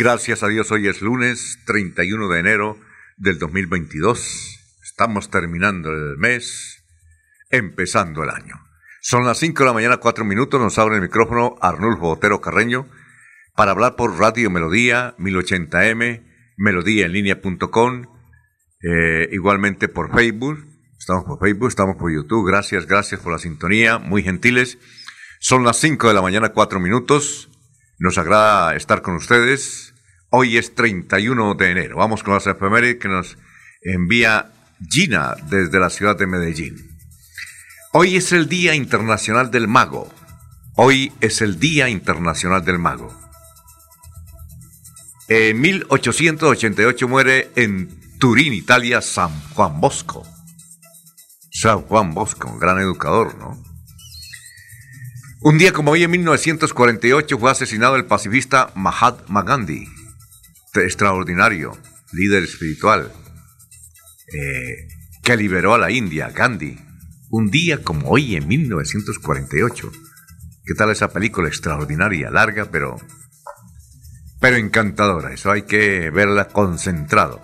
Gracias a Dios, hoy es lunes 31 de enero del 2022. Estamos terminando el mes, empezando el año. Son las 5 de la mañana, 4 minutos, nos abre el micrófono Arnulfo Botero Carreño para hablar por Radio Melodía 1080m, melodíaenlínea.com, eh, igualmente por Facebook. Estamos por Facebook, estamos por YouTube. Gracias, gracias por la sintonía, muy gentiles. Son las 5 de la mañana, 4 minutos. Nos agrada estar con ustedes Hoy es 31 de enero. Vamos con las efemérides que nos envía Gina desde la ciudad de Medellín. Hoy es el Día Internacional del Mago. Hoy es el Día Internacional del Mago. En 1888 muere en Turín, Italia, San Juan Bosco. San Juan Bosco, un gran educador, ¿no? Un día como hoy, en 1948, fue asesinado el pacifista Mahatma Gandhi extraordinario, líder espiritual, eh, que liberó a la India, Gandhi, un día como hoy en 1948. ¿Qué tal esa película extraordinaria, larga, pero, pero encantadora? Eso hay que verla concentrado.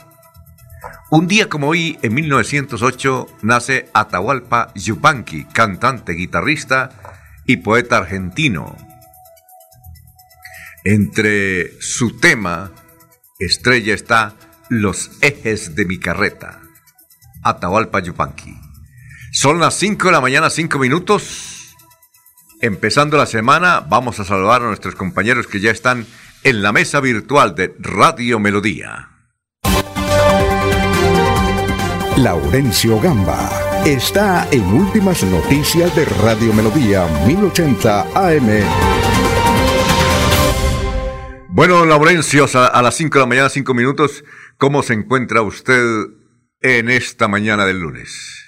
Un día como hoy, en 1908, nace Atahualpa Yupanqui, cantante, guitarrista y poeta argentino. Entre su tema Estrella está Los ejes de mi carreta. Atahualpa Yupanqui. Son las 5 de la mañana, 5 minutos. Empezando la semana, vamos a saludar a nuestros compañeros que ya están en la mesa virtual de Radio Melodía. Laurencio Gamba está en Últimas Noticias de Radio Melodía 1080 AM. Bueno, Laurencio, a, las 5 de la mañana, 5 minutos, ¿cómo se encuentra usted en esta mañana del lunes?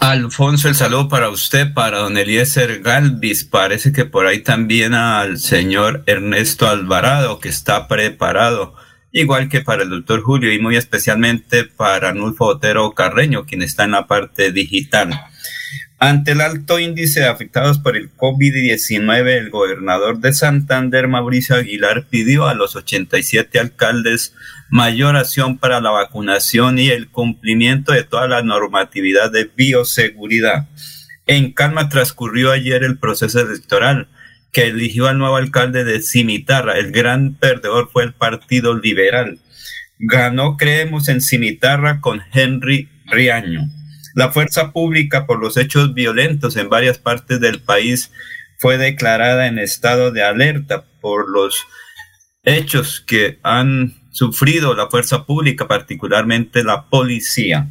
Alfonso, el saludo para usted, para don Eliezer Galvis. Parece que por ahí también al señor Ernesto Alvarado, que está preparado, igual que para el doctor Julio y muy especialmente para Nulfo Otero Carreño, quien está en la parte digital. Ante el alto índice de afectados por el COVID-19, el gobernador de Santander, Mauricio Aguilar, pidió a los 87 alcaldes mayor acción para la vacunación y el cumplimiento de toda la normatividad de bioseguridad. En calma transcurrió ayer el proceso electoral que eligió al nuevo alcalde de Cimitarra. El gran perdedor fue el Partido Liberal. Ganó, creemos, en Cimitarra con Henry Riaño. La fuerza pública por los hechos violentos en varias partes del país fue declarada en estado de alerta por los hechos que han sufrido la fuerza pública, particularmente la policía.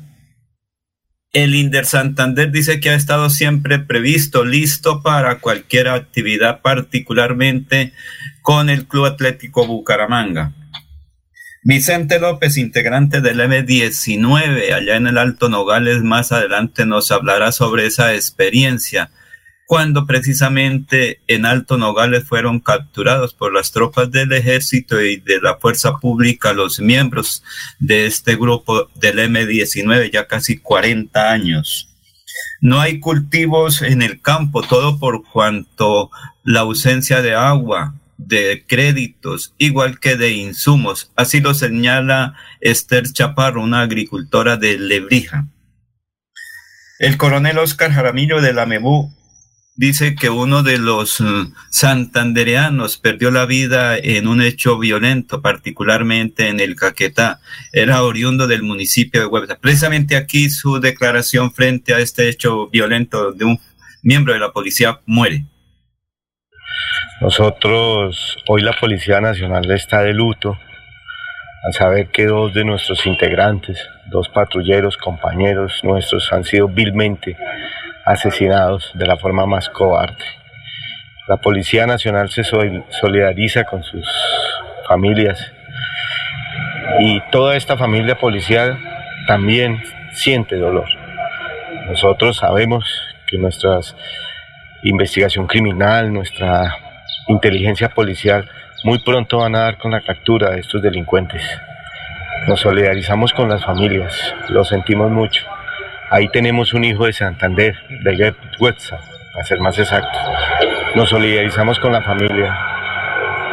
El Inder Santander dice que ha estado siempre previsto, listo para cualquier actividad, particularmente con el Club Atlético Bucaramanga. Vicente López, integrante del M19, allá en el Alto Nogales, más adelante nos hablará sobre esa experiencia, cuando precisamente en Alto Nogales fueron capturados por las tropas del ejército y de la fuerza pública los miembros de este grupo del M19, ya casi 40 años. No hay cultivos en el campo, todo por cuanto la ausencia de agua, de créditos, igual que de insumos. Así lo señala Esther Chaparro, una agricultora de Lebrija. El coronel Oscar Jaramillo de la MEBU dice que uno de los mm, santandereanos perdió la vida en un hecho violento, particularmente en el Caquetá. Era oriundo del municipio de Huebta. Precisamente aquí su declaración frente a este hecho violento de un miembro de la policía muere. Nosotros, hoy la Policía Nacional está de luto al saber que dos de nuestros integrantes, dos patrulleros, compañeros nuestros, han sido vilmente asesinados de la forma más cobarde. La Policía Nacional se solidariza con sus familias y toda esta familia policial también siente dolor. Nosotros sabemos que nuestra investigación criminal, nuestra inteligencia policial, muy pronto van a dar con la captura de estos delincuentes. Nos solidarizamos con las familias, lo sentimos mucho. Ahí tenemos un hijo de Santander, de Huetza, a ser más exacto. Nos solidarizamos con la familia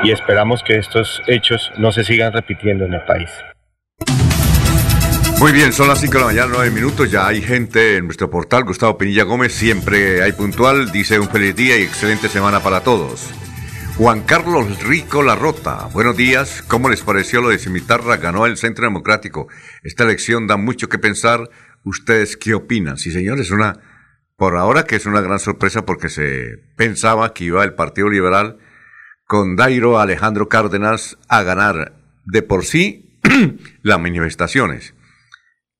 y esperamos que estos hechos no se sigan repitiendo en el país. Muy bien, son las 5 de la mañana, 9 minutos. Ya hay gente en nuestro portal. Gustavo Pinilla Gómez, siempre hay puntual. Dice un feliz día y excelente semana para todos. Juan Carlos Rico Larrota, buenos días. ¿Cómo les pareció lo de Cimitarra? Ganó el Centro Democrático. Esta elección da mucho que pensar ¿Ustedes qué opinan? Sí, señor, es una, por ahora que es una gran sorpresa porque se pensaba que iba el Partido Liberal con Dairo Alejandro Cárdenas a ganar de por sí las manifestaciones.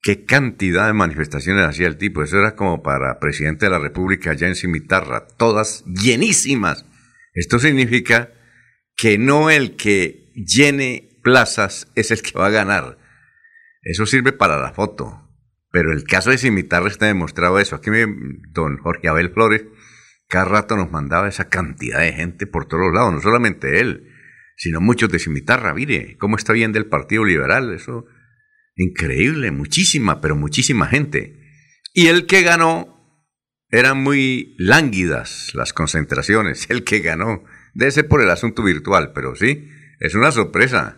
¿Qué cantidad de manifestaciones hacía el tipo? Eso era como para presidente de la República allá en Cimitarra, todas llenísimas. Esto significa que no el que llene plazas es el que va a ganar. Eso sirve para la foto. Pero el caso de Cimitarra está demostrado eso. Aquí me, don Jorge Abel Flores cada rato nos mandaba esa cantidad de gente por todos lados, no solamente él, sino muchos de Cimitarra. Mire cómo está bien del Partido Liberal, eso increíble, muchísima, pero muchísima gente. Y el que ganó eran muy lánguidas las concentraciones. El que ganó debe ser por el asunto virtual, pero sí, es una sorpresa.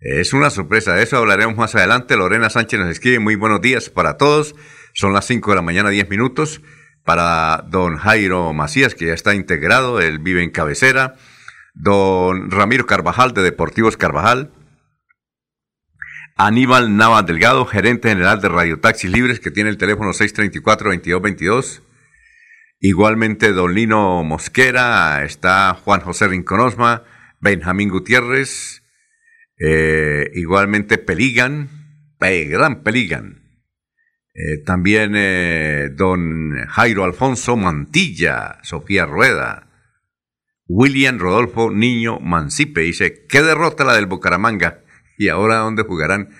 Es una sorpresa, de eso hablaremos más adelante. Lorena Sánchez nos escribe muy buenos días para todos. Son las 5 de la mañana, 10 minutos. Para don Jairo Macías, que ya está integrado, él vive en cabecera. Don Ramiro Carvajal, de Deportivos Carvajal. Aníbal Nava Delgado, gerente general de Radio Taxis Libres, que tiene el teléfono 634-2222. Igualmente, don Lino Mosquera, está Juan José Rinconosma, Benjamín Gutiérrez, eh, igualmente Peligan, gran Peligan. Eh, también eh, don Jairo Alfonso Mantilla, Sofía Rueda, William Rodolfo Niño Mancipe. Dice, ¿qué derrota la del Bucaramanga? ¿Y ahora dónde jugarán?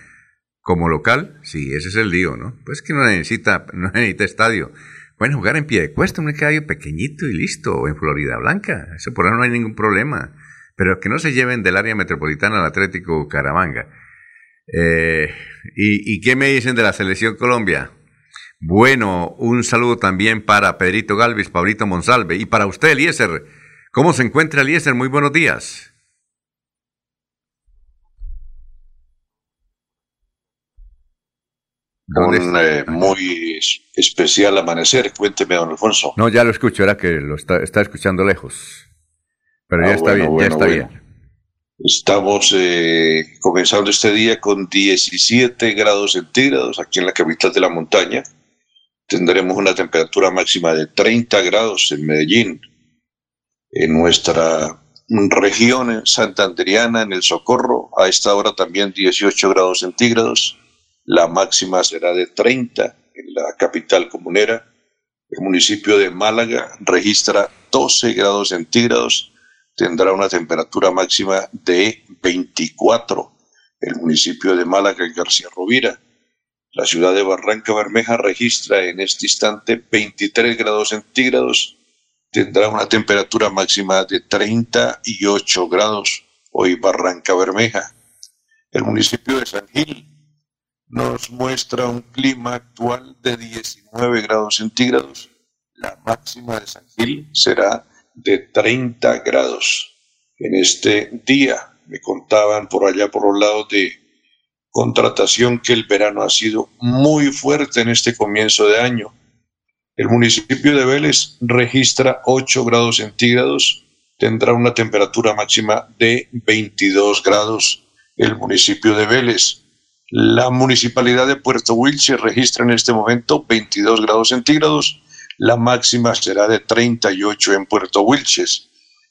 ¿Como local? Sí, ese es el lío, ¿no? Pues que no necesita, no necesita estadio. Pueden jugar en pie de cuesta, un estadio pequeñito y listo, en Florida Blanca. Eso por ahora no hay ningún problema pero que no se lleven del área metropolitana al Atlético Caramanga. Eh, ¿y, qué me dicen de la selección Colombia? Bueno, un saludo también para Pedrito Galvis, Pablito Monsalve y para usted, Eliezer. ¿Cómo se encuentra Eliezer? Muy buenos días. Un eh, muy especial amanecer. Cuénteme, don Alfonso. No, ya lo escucho, era que lo está, está escuchando lejos. Pero ya ah, está bien, ya está bien. Estamos eh, comenzando este día con 17 grados centígrados aquí en la capital de la montaña. Tendremos una temperatura máxima de 30 grados en Medellín. En nuestra región santanderiana, en el Socorro, a esta hora también 18 grados centígrados. La máxima será de 30 en la capital comunera. El municipio de Málaga registra 12 grados centígrados tendrá una temperatura máxima de 24. El municipio de Málaga y García Rovira. La ciudad de Barranca Bermeja registra en este instante 23 grados centígrados. Tendrá una temperatura máxima de 38 grados. Hoy Barranca Bermeja. El municipio de San Gil nos muestra un clima actual de 19 grados centígrados. La máxima de San Gil será de 30 grados en este día. Me contaban por allá por los lados de contratación que el verano ha sido muy fuerte en este comienzo de año. El municipio de Vélez registra 8 grados centígrados, tendrá una temperatura máxima de 22 grados. El municipio de Vélez. La municipalidad de Puerto Wilches registra en este momento 22 grados centígrados, la máxima será de 38 en Puerto Wilches.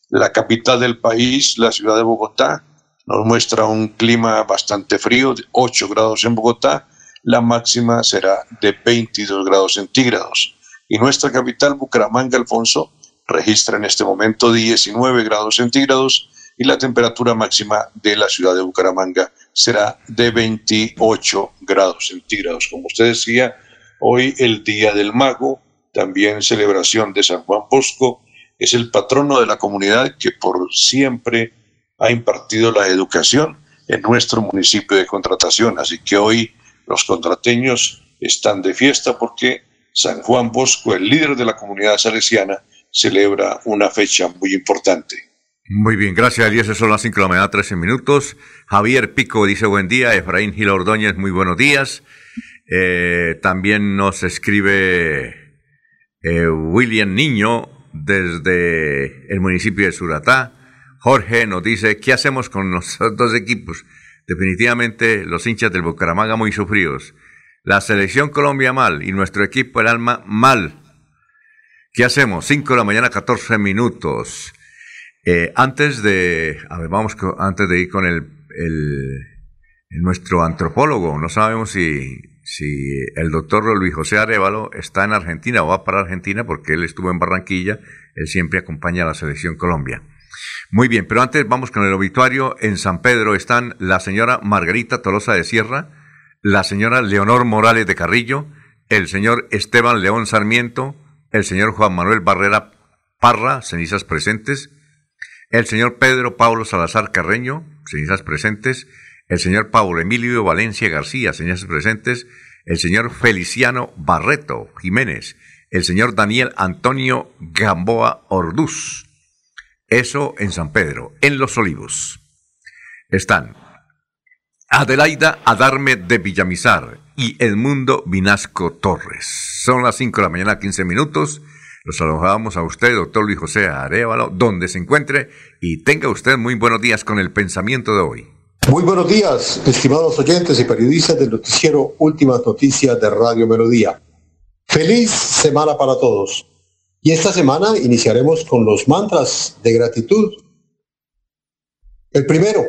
La capital del país, la ciudad de Bogotá, nos muestra un clima bastante frío, 8 grados en Bogotá, la máxima será de 22 grados centígrados. Y nuestra capital, Bucaramanga, Alfonso, registra en este momento 19 grados centígrados y la temperatura máxima de la ciudad de Bucaramanga será de 28 grados centígrados. Como usted decía, hoy el Día del Mago, también celebración de San Juan Bosco, es el patrono de la comunidad que por siempre ha impartido la educación en nuestro municipio de contratación. Así que hoy los contrateños están de fiesta porque San Juan Bosco, el líder de la comunidad salesiana, celebra una fecha muy importante. Muy bien, gracias Elías. Son las 5 de la mañana, 13 minutos. Javier Pico dice buen día. Efraín Gil Ordóñez, muy buenos días. Eh, también nos escribe eh, William Niño desde el municipio de Suratá. Jorge nos dice, ¿qué hacemos con los dos equipos? Definitivamente los hinchas del Bucaramanga muy sufridos. La selección Colombia mal y nuestro equipo el alma mal. ¿Qué hacemos? 5 de la mañana, 14 minutos. Eh, antes de, a ver, vamos, antes de ir con el, nuestro antropólogo, no sabemos si el doctor Luis José Arevalo está en Argentina o va para Argentina porque él estuvo en Barranquilla, él siempre acompaña a la selección Colombia. Muy bien, pero antes vamos con el obituario. En San Pedro están la señora Margarita Tolosa de Sierra, la señora Leonor Morales de Carrillo, el señor Esteban León Sarmiento, el señor Juan Manuel Barrera Parra, cenizas presentes, el señor Pedro Pablo Salazar Carreño, cenizas presentes, el señor Pablo Emilio Valencia García, cenizas presentes, el señor Feliciano Barreto Jiménez, el señor Daniel Antonio Gamboa Orduz. Eso en San Pedro, en Los Olivos. Están Adelaida Adarme de Villamizar y Edmundo Vinasco Torres. Son las 5 de la mañana, 15 minutos. Los saludamos a usted, doctor Luis José Arevalo, donde se encuentre y tenga usted muy buenos días con el pensamiento de hoy. Muy buenos días, estimados oyentes y periodistas del noticiero Últimas Noticias de Radio Melodía. Feliz semana para todos. Y esta semana iniciaremos con los mantras de gratitud. El primero,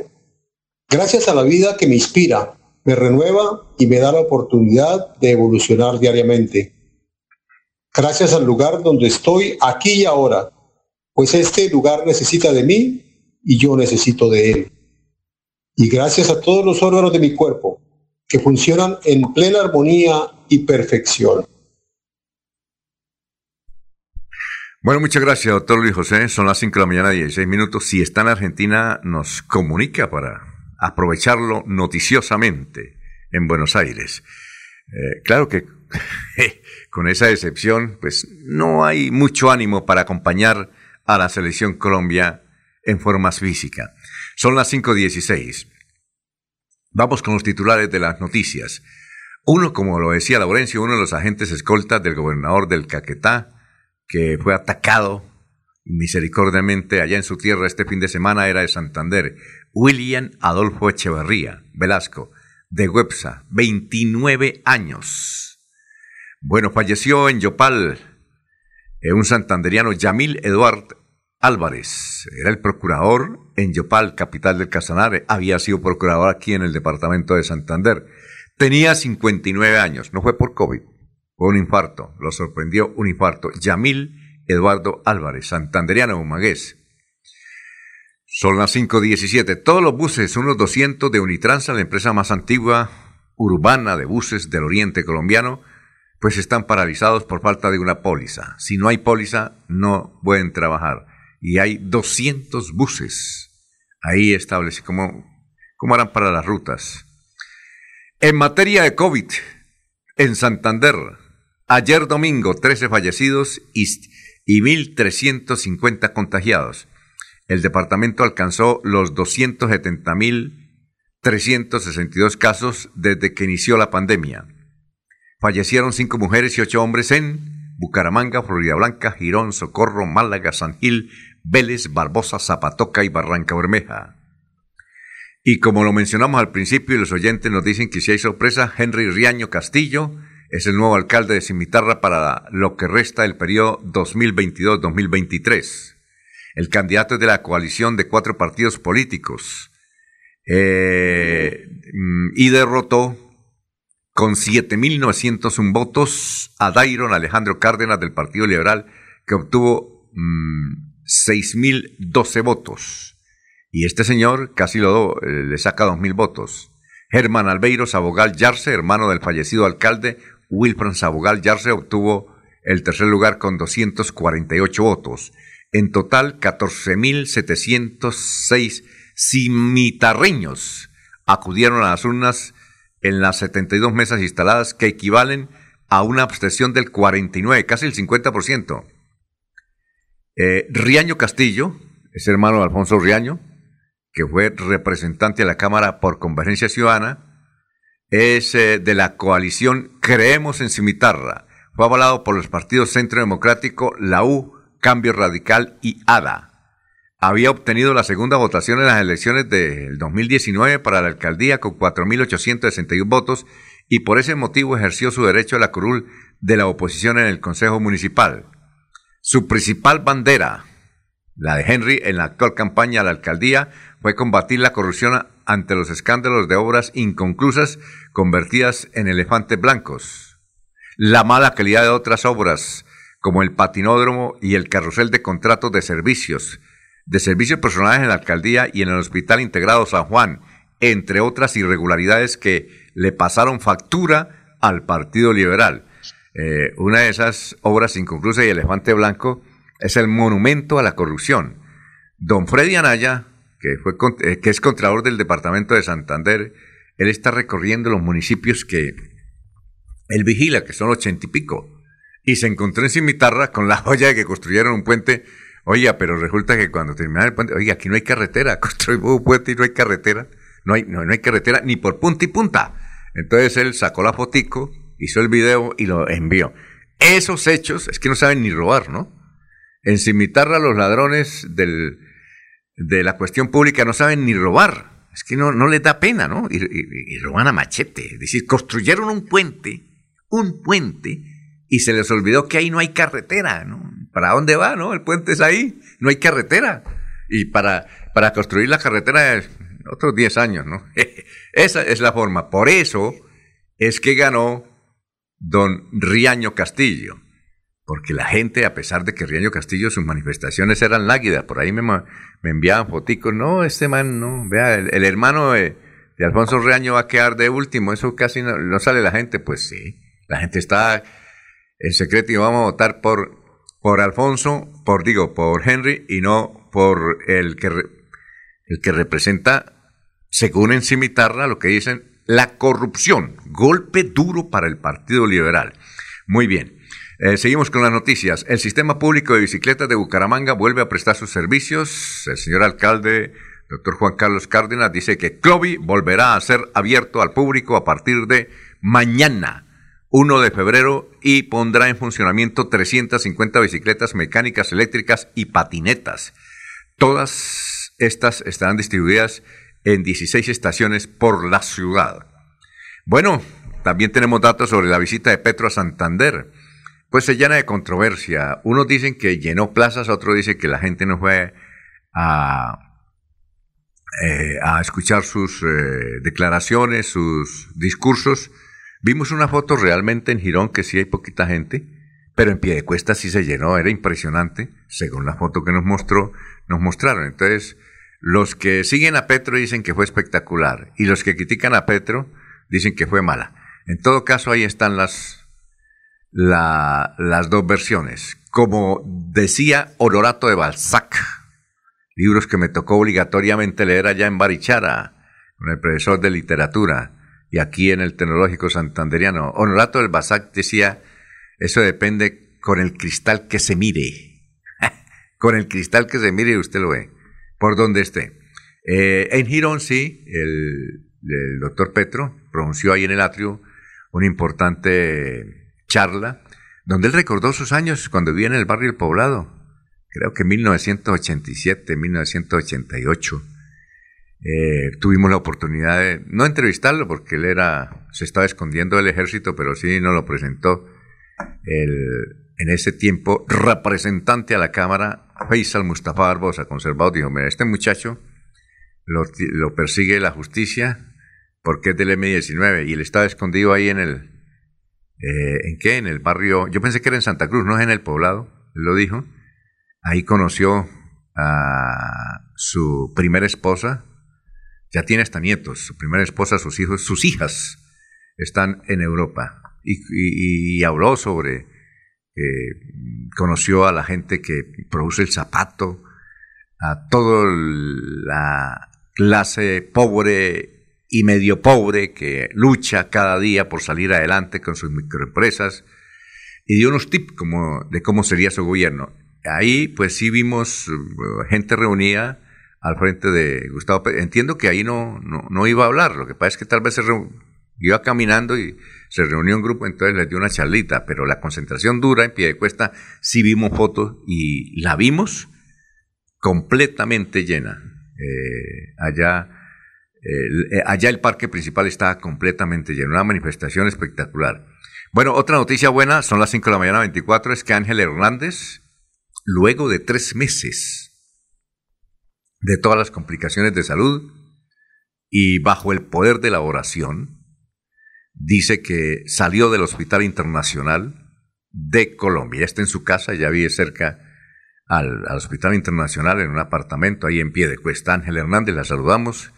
gracias a la vida que me inspira, me renueva y me da la oportunidad de evolucionar diariamente gracias al lugar donde estoy aquí y ahora, pues este lugar necesita de mí y yo necesito de él. Y gracias a todos los órganos de mi cuerpo que funcionan en plena armonía y perfección. Bueno, muchas gracias, doctor Luis José. Son las 5 de la mañana, 16 minutos. Si está en Argentina, nos comunica para aprovecharlo noticiosamente en Buenos Aires. Eh, claro que con esa excepción, pues no hay mucho ánimo para acompañar a la selección Colombia en forma física. Son las 5.16. Vamos con los titulares de las noticias. Uno, como lo decía Laurencio, uno de los agentes escoltas del gobernador del Caquetá, que fue atacado misericordiamente allá en su tierra este fin de semana, era de Santander. William Adolfo Echeverría Velasco, de Websa, 29 años bueno, falleció en Yopal eh, un santanderiano, Yamil Eduard Álvarez. Era el procurador en Yopal, capital del Casanare. Había sido procurador aquí en el departamento de Santander. Tenía 59 años. No fue por COVID. Fue un infarto. Lo sorprendió un infarto. Yamil Eduardo Álvarez, santanderiano humagués. Son las 5.17. Todos los buses, unos 200 de Unitrans, la empresa más antigua urbana de buses del oriente colombiano, pues están paralizados por falta de una póliza. Si no hay póliza, no pueden trabajar. Y hay 200 buses ahí establecidos. ¿Cómo, ¿Cómo harán para las rutas? En materia de COVID, en Santander, ayer domingo, 13 fallecidos y, y 1.350 contagiados. El departamento alcanzó los 270.362 casos desde que inició la pandemia. Fallecieron cinco mujeres y ocho hombres en Bucaramanga, Florida Blanca, Girón, Socorro, Málaga, San Gil, Vélez, Barbosa, Zapatoca y Barranca Bermeja. Y como lo mencionamos al principio y los oyentes nos dicen que si hay sorpresa, Henry Riaño Castillo es el nuevo alcalde de Cimitarra para lo que resta del periodo 2022-2023. El candidato es de la coalición de cuatro partidos políticos eh, mm, y derrotó con 7.901 votos a Dairon Alejandro Cárdenas del Partido Liberal, que obtuvo 6.012 mm, votos. Y este señor casi lo, eh, le saca dos mil votos. Germán Albeiro Sabogal Yarse, hermano del fallecido alcalde Wilfran Sabogal Yarse, obtuvo el tercer lugar con 248 votos. En total, 14.706 cimitarreños acudieron a las urnas en las 72 mesas instaladas que equivalen a una abstención del 49, casi el 50%. Eh, Riaño Castillo, es hermano de Alfonso Riaño, que fue representante de la Cámara por Convergencia Ciudadana, es eh, de la coalición Creemos en Cimitarra. Fue avalado por los partidos Centro Democrático, la U, Cambio Radical y ADA. Había obtenido la segunda votación en las elecciones del 2019 para la alcaldía con 4.861 votos y por ese motivo ejerció su derecho a la curul de la oposición en el Consejo Municipal. Su principal bandera, la de Henry en la actual campaña a la alcaldía, fue combatir la corrupción ante los escándalos de obras inconclusas convertidas en elefantes blancos, la mala calidad de otras obras como el patinódromo y el carrusel de contratos de servicios, de servicios personales en la alcaldía y en el Hospital Integrado San Juan, entre otras irregularidades que le pasaron factura al Partido Liberal. Eh, una de esas obras inconclusas y elefante blanco es el monumento a la corrupción. Don Freddy Anaya, que, fue, eh, es contralor del departamento de Santander, él está recorriendo los municipios que él vigila, que son ochenta y pico, y se encontró en Cimitarra con la joya de que construyeron un puente. Oiga, pero resulta que cuando terminaron el puente, oiga, aquí no hay carretera, construimos un puente y no hay carretera, no hay, no, hay carretera ni por punta y punta. Entonces él sacó la fotico, hizo el video y lo envió. Esos hechos es que no saben ni robar, ¿no? En Cimitarra los ladrones del, de la cuestión pública no saben ni robar. Es que no, no les da pena, ¿no? Y, roban a machete. Es decir, construyeron un puente, un puente, y se les olvidó que ahí no hay carretera, ¿no? ¿Para dónde va, no? El puente es ahí, no hay carretera. Y para, para construir la carretera, otros 10 años, ¿no? Esa es la forma. Por eso es que ganó don Riaño Castillo porque la gente, a pesar de que Riaño Castillo, sus manifestaciones eran láguidas, por ahí me, me enviaban foticos, no, este man, no, vea, el, hermano de, Alfonso Riaño va a quedar de último, eso casi no, sale la gente, pues sí, la gente está en secreto y vamos a votar por, por Alfonso, por, digo, por Henry y no por el que, el que representa, según en Cimitarra, lo que dicen, la corrupción, golpe duro para el Partido Liberal. Muy bien. Eh, seguimos con las noticias. El sistema público de bicicletas de Bucaramanga vuelve a prestar sus servicios. El señor alcalde, doctor Juan Carlos Cárdenas, dice que Clovi volverá a ser abierto al público a partir de mañana, 1 de febrero, y pondrá en funcionamiento 350 bicicletas mecánicas, eléctricas y patinetas. Todas estas estarán distribuidas en 16 estaciones por la ciudad. Bueno, también tenemos datos sobre la visita de Petro a Santander pues se llena de controversia. Unos dicen que llenó plazas, otros dicen que la gente no fue a, eh, a escuchar sus eh, declaraciones, sus discursos. Vimos una foto realmente en Girón que sí hay poquita gente, pero en pie de cuesta sí se llenó, era impresionante, según la foto que nos mostró, nos mostraron. Entonces, los que siguen a Petro dicen que fue espectacular y los que critican a Petro dicen que fue mala. En todo caso, ahí están las las dos versiones. Como decía Honorato de Balzac, libros que me tocó obligatoriamente leer allá en Barichara, con el profesor de literatura, y aquí en el Tecnológico Santanderiano. Honorato de Balzac decía, eso depende con el cristal que se mire. con el cristal que se mire usted lo ve, por donde esté. Eh, en Girón sí, el, doctor Petro pronunció ahí en el atrio un importante charla donde él recordó sus años cuando vivía en el barrio El Poblado, creo que en 1987, 1988. Eh, tuvimos la oportunidad de no entrevistarlo porque él era se estaba escondiendo del ejército, pero sí nos lo presentó en ese tiempo representante a la Cámara, Faisal Mustafa Barbosa, conservado, dijo, mira, este muchacho lo, lo persigue la justicia porque es del M19 y él estaba escondido ahí en el, eh, ¿En qué? En el barrio. Yo pensé que era en Santa Cruz, no es en el poblado. Él lo dijo. Ahí conoció a su primera esposa. Ya tiene hasta nietos. Su primera esposa, sus hijos, sus hijas están en Europa. Y, habló sobre. conoció a la gente que produce el zapato, a toda la clase pobre y medio pobre que lucha cada día por salir adelante con sus microempresas y dio unos tips como de cómo sería su gobierno. Ahí pues sí vimos uh, gente reunida al frente de Gustavo Pérez. Entiendo que ahí no, no, iba a hablar, lo que pasa es que tal vez se iba caminando y se reunió un grupo, entonces les dio una charlita, pero la concentración dura en pie de cuesta, sí vimos fotos y la vimos completamente llena. Eh, allá eh, allá el parque principal está completamente lleno, una manifestación espectacular. Bueno, otra noticia buena, son las 5 de la mañana 24, es que Ángel Hernández, luego de tres meses de todas las complicaciones de salud y bajo el poder de la oración, dice que salió del Hospital Internacional de Colombia. Está en su casa, ya vive cerca al, al Hospital Internacional en un apartamento ahí en pie de cuesta. Ángel Hernández, la saludamos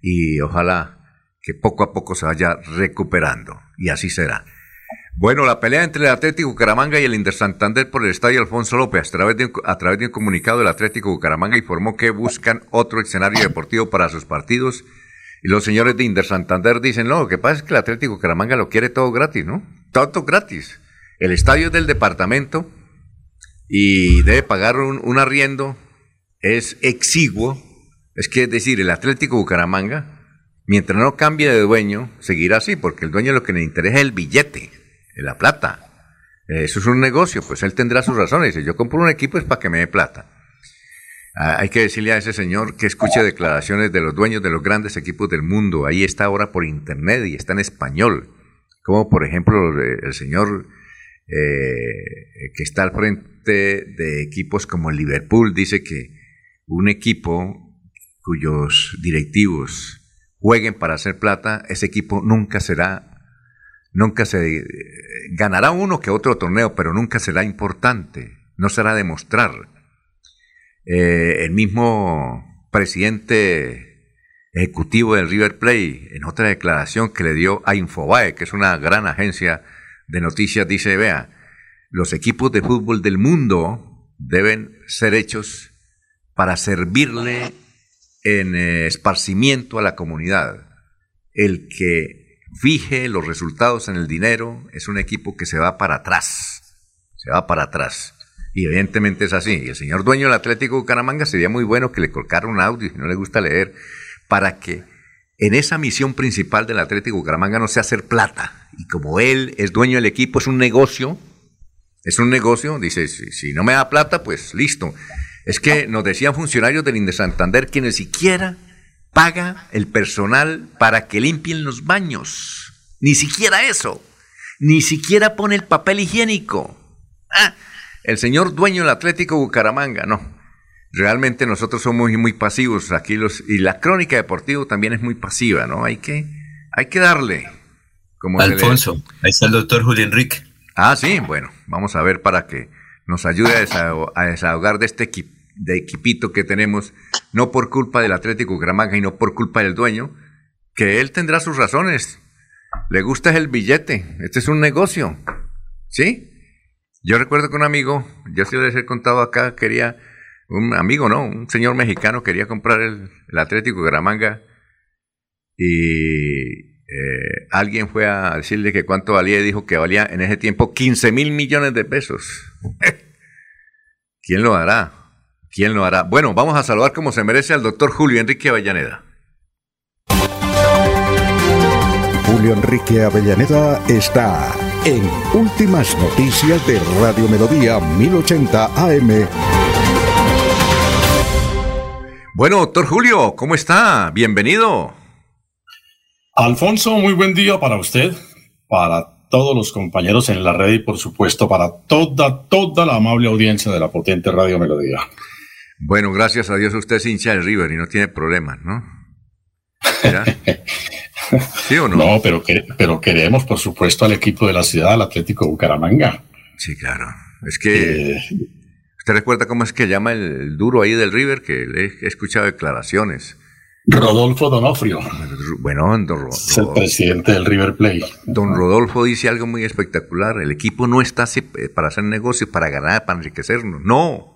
y ojalá que poco a poco se vaya recuperando y así será. Bueno, la pelea entre el Atlético Bucaramanga y el Inter Santander por el estadio Alfonso López, a través, de, a través de un comunicado del Atlético Bucaramanga informó que buscan otro escenario deportivo para sus partidos. Y los señores de Inter Santander dicen, no, lo que pasa es que el Atlético Bucaramanga lo quiere todo gratis, ¿no? Todo gratis. El estadio es del departamento y debe pagar un, un arriendo, es exiguo, es que, es decir, el Atlético Bucaramanga, mientras no cambie de dueño, seguirá así, porque el dueño lo que le interesa es el billete, la plata. Eso es un negocio, pues él tendrá sus razones. Dice, yo compro un equipo es para que me dé plata. Ah, hay que decirle a ese señor que escuche declaraciones de los dueños de los grandes equipos del mundo. Ahí está ahora por internet y está en español. Como por ejemplo el señor eh, que está al frente de equipos como el Liverpool dice que un equipo cuyos directivos jueguen para hacer plata, ese equipo nunca será, nunca se ganará uno que otro torneo, pero nunca será importante, no será demostrar. Eh, el mismo presidente ejecutivo del River Plate, en otra declaración que le dio a Infobae, que es una gran agencia de noticias, dice, vea, los equipos de fútbol del mundo deben ser hechos para servirle en eh, esparcimiento a la comunidad. El que fije los resultados en el dinero es un equipo que se va para atrás, se va para atrás. Y evidentemente es así. Y el señor dueño del Atlético Bucaramanga sería muy bueno que le colocara un audio, si no le gusta leer, para que en esa misión principal del Atlético Bucaramanga no sea hacer plata. Y como él es dueño del equipo, es un negocio, es un negocio, dice, si, si no me da plata, pues listo. Es que nos decían funcionarios del Inde Santander que ni siquiera paga el personal para que limpien los baños. Ni siquiera eso. Ni siquiera pone el papel higiénico. Ah, el señor dueño del Atlético Bucaramanga, no. Realmente nosotros somos muy, muy pasivos aquí los, y la crónica deportiva también es muy pasiva, ¿no? Hay que, hay que darle. Como Alfonso, ahí está el doctor Julio Enrique. Ah, sí, bueno, vamos a ver para que nos ayude a desahogar de este equipo de equipito que tenemos, no por culpa del Atlético Gramaga y no por culpa del dueño, que él tendrá sus razones. Le gusta el billete, este es un negocio. ¿Sí? Yo recuerdo que un amigo, yo sí les he contado acá, quería, un amigo, ¿no? Un señor mexicano quería comprar el, Atlético Gramanga y eh, alguien fue a decirle que cuánto valía y dijo que valía en ese tiempo 15 mil millones de pesos. ¿Quién lo hará? ¿Quién lo hará? Bueno, vamos a saludar como se merece al doctor Julio Enrique Avellaneda. Julio Enrique Avellaneda está en Últimas Noticias de Radio Melodía 1080 AM. Bueno, doctor Julio, ¿cómo está? Bienvenido. Alfonso, muy buen día para usted, para todos los compañeros en la red y por supuesto para toda, toda la amable audiencia de la potente Radio Melodía. Bueno, gracias a Dios usted es hincha del River y no tiene problemas, ¿no? ¿Sí o no? No, pero, pero queremos, por supuesto, al equipo de la ciudad, al Atlético Bucaramanga. Sí, claro. Es que. Eh, ¿Usted recuerda cómo es que llama el, duro ahí del River? Que le he escuchado declaraciones. Rodolfo Donofrio. Bueno, don Rodolfo. Es el presidente del River Plate. Don Rodolfo dice algo muy espectacular. El equipo no está eh, para hacer negocios, para ganar, para enriquecernos. No.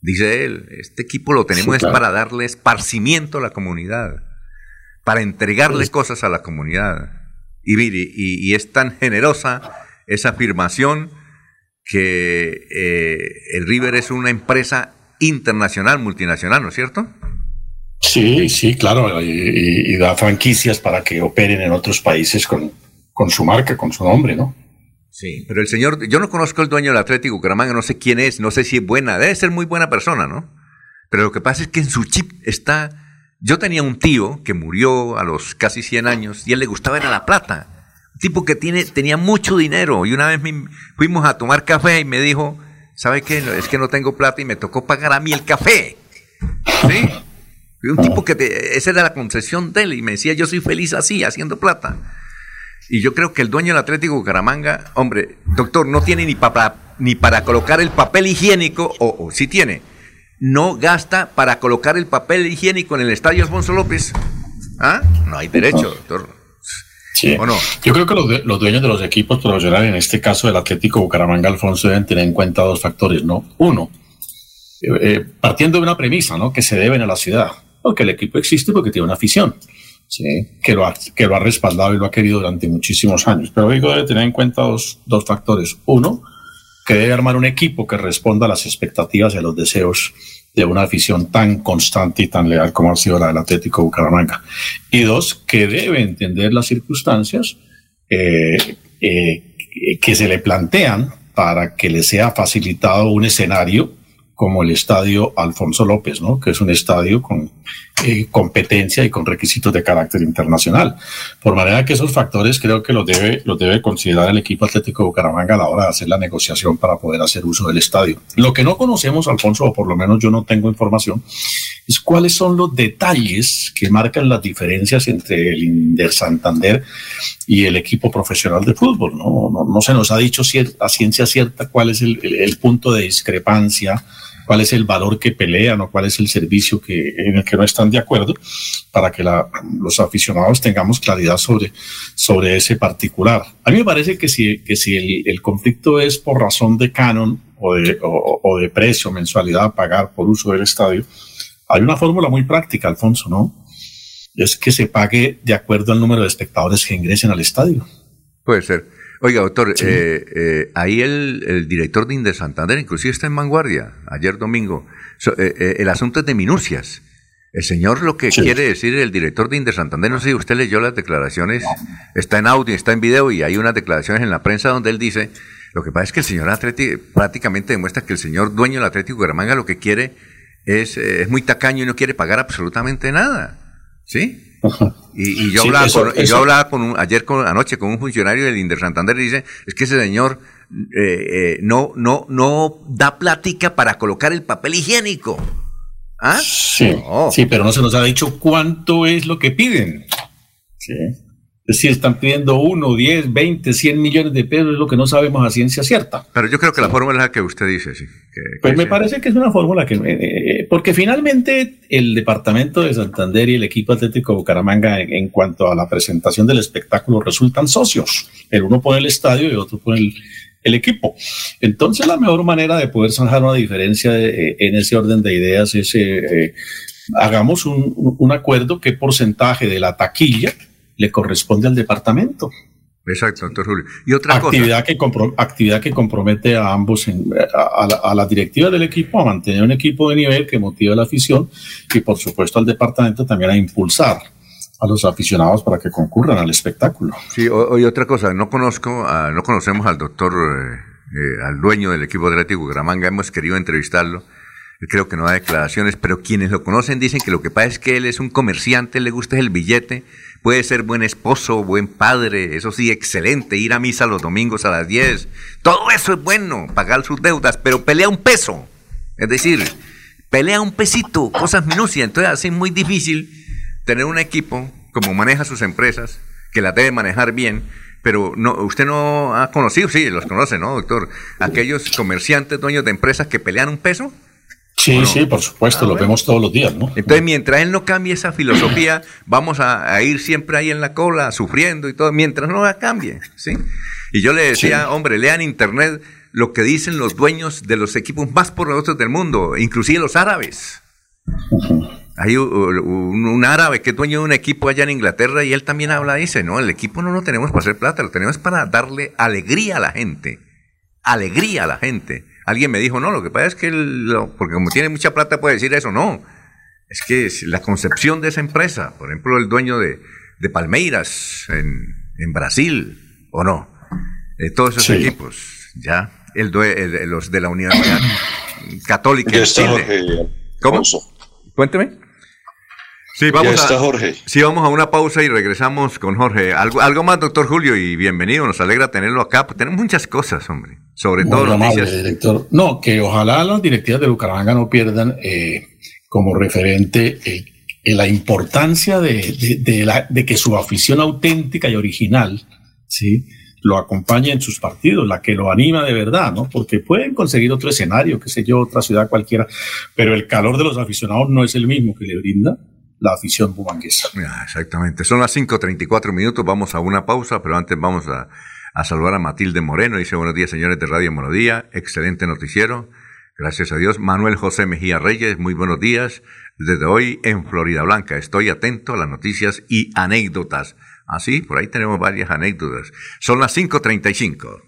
Dice él, este equipo lo tenemos es para darle esparcimiento a la comunidad para entregarle cosas a la comunidad. Y mire, y, es tan generosa esa afirmación que eh, el River es una empresa internacional, multinacional, ¿no es cierto? Sí, sí, claro, y, da franquicias para que operen en otros países con, con su marca, con su nombre, ¿no? Sí, pero el señor, yo no conozco al dueño del Atlético Bucaramanga, no sé quién es, no sé si es buena, debe ser muy buena persona, ¿no? Pero lo que pasa es que en su chip está yo tenía un tío que murió a los casi 100 años y él le gustaba era la plata. Un tipo que tiene, tenía mucho dinero y una vez fuimos a tomar café y me dijo, ¿sabe qué? Es que no tengo plata y me tocó pagar a mí el café. ¿Sí? un tipo que esa era la concesión de él y me decía, yo soy feliz así, haciendo plata. Y yo creo que el dueño del Atlético Bucaramanga, hombre, doctor, no tiene ni para, ni para colocar el papel higiénico, o, o sí tiene, no gasta para colocar el papel higiénico en el estadio Alfonso López. ¿Ah? No hay derecho, doctor. Sí. ¿O no? Yo creo que los, dueños de los equipos profesionales, en este caso del Atlético Bucaramanga Alfonso, deben tener en cuenta dos factores, ¿no? Uno, eh, eh, partiendo de una premisa, ¿no? Que se deben a la ciudad, porque el equipo existe porque tiene una afición, ¿sí? Que lo ha, que lo ha respaldado y lo ha querido durante muchísimos años. Pero digo, debe tener en cuenta dos, dos factores. Uno, que debe armar un equipo que responda a las expectativas y a los deseos de una afición tan constante y tan leal como ha sido la del Atlético Bucaramanga. Y dos, que debe entender las circunstancias eh, eh, que se le plantean para que le sea facilitado un escenario como el estadio Alfonso López, ¿no? que es un estadio con eh, competencia y con requisitos de carácter internacional. Por manera que esos factores creo que los debe, los debe considerar el equipo Atlético de Bucaramanga a la hora de hacer la negociación para poder hacer uso del estadio. Lo que no conocemos, Alfonso, o por lo menos yo no tengo información, es cuáles son los detalles que marcan las diferencias entre el Santander y el equipo profesional de fútbol. No, no, se nos ha dicho a ciencia cierta cuál es el punto de discrepancia cuál es el valor que pelean o cuál es el servicio que, en el que no están de acuerdo, para que los aficionados tengamos claridad sobre, sobre ese particular. A mí me parece que si, que si el, conflicto es por razón de canon o de, o, de precio, mensualidad a pagar por uso del estadio, hay una fórmula muy práctica, Alfonso, ¿no? Es que se pague de acuerdo al número de espectadores que ingresen al estadio. Puede ser. Oiga, doctor, eh, eh, ahí el, director de Inde Santander inclusive está en vanguardia, ayer domingo. Eh, el asunto es de minucias. El señor lo que quiere decir el director de Inde Santander, no sé si usted leyó las declaraciones, está en audio, está en video y hay unas declaraciones en la prensa donde él dice, lo que pasa es que el señor Atleti prácticamente demuestra que el señor dueño del Atlético Guermanga lo que quiere es, es muy tacaño y no quiere pagar absolutamente nada. ¿Sí? Y, yo, hablaba con, yo hablaba con ayer con, anoche con un funcionario del Inder Santander y dice, es que ese señor eh, eh, no, no, no da plática para colocar el papel higiénico. ¿Ah? Sí, sí, pero no se nos ha dicho cuánto es lo que piden. Sí. Decir, están pidiendo 1, 10, 20, 100 millones de pesos, es lo que no sabemos a ciencia cierta. Pero yo creo que la fórmula es la que usted dice, sí. pues me parece que es una fórmula que... Eh, eh, porque finalmente el departamento de Santander y el equipo Atlético Bucaramanga en, cuanto a la presentación del espectáculo resultan socios. El uno pone el estadio y el otro pone el, equipo. Entonces la mejor manera de poder zanjar una diferencia eh, en ese orden de ideas es... hagamos un, un acuerdo qué porcentaje de la taquilla le corresponde al departamento. Exacto, doctor Julio. Y otra actividad Que actividad que compromete a ambos, a, la, directiva del equipo, a mantener un equipo de nivel que motiva la afición y por supuesto al departamento también a impulsar a los aficionados para que concurran al espectáculo. Sí, hoy otra cosa, no conozco, no conocemos al doctor, eh, eh, al dueño del equipo atlético Gramanga, hemos querido entrevistarlo, creo que no da declaraciones, pero quienes lo conocen dicen que lo que pasa es que él es un comerciante, le gusta el billete, puede ser buen esposo, buen padre, eso sí, excelente, ir a misa los domingos a las 10, todo eso es bueno, pagar sus deudas, pero pelea un peso, es decir, pelea un pesito, cosas minucias, entonces así es muy difícil tener un equipo como maneja sus empresas, que la debe manejar bien, pero no, usted no ha conocido, sí, los conoce, ¿no, doctor? Aquellos comerciantes, dueños de empresas que pelean un peso. Sí, sí, por supuesto, lo vemos todos los días, ¿no? Entonces, mientras él no cambie esa filosofía, vamos a, ir siempre ahí en la cola, sufriendo y todo, mientras no la cambie, ¿sí? Y yo le decía, hombre, lean internet lo que dicen los dueños de los equipos más poderosos del mundo, inclusive los árabes. Hay un, árabe que es dueño de un equipo allá en Inglaterra y él también habla, dice, no, el equipo no lo tenemos para hacer plata, lo tenemos para darle alegría a la gente. Alegría a la gente. Alguien me dijo, no, lo que pasa es que, porque como tiene mucha plata puede decir eso, no. Es que la concepción de esa empresa, por ejemplo, el dueño de, Palmeiras en, Brasil, o no, de todos esos equipos, ya, el, los de la Universidad Católica de Chile. ¿Cómo? Cuénteme. Sí, vamos a, Jorge. Sí, vamos a una pausa y regresamos con Jorge. Algo, algo más, doctor Julio, y bienvenido. Nos alegra tenerlo acá. Pues tenemos muchas cosas, hombre. Sobre todo noticias. director. No, que ojalá las directivas de Bucaramanga no pierdan eh, como referente eh, la importancia de, de, la, de que su afición auténtica y original, ¿sí? lo acompañe en sus partidos, la que lo anima de verdad, ¿no? Porque pueden conseguir otro escenario, qué sé yo, otra ciudad cualquiera, pero el calor de los aficionados no es el mismo que le brinda la afición bumanguesa. Exactamente. Son las 5.34 minutos, vamos a una pausa, pero antes vamos a, saludar a Matilde Moreno. Dice buenos días, señores de Radio Melodía. Excelente noticiero. Gracias a Dios. Manuel José Mejía Reyes, muy buenos días. Desde hoy en Florida Blanca. Estoy atento a las noticias y anécdotas. Así, ah, por ahí tenemos varias anécdotas. Son las 5.35.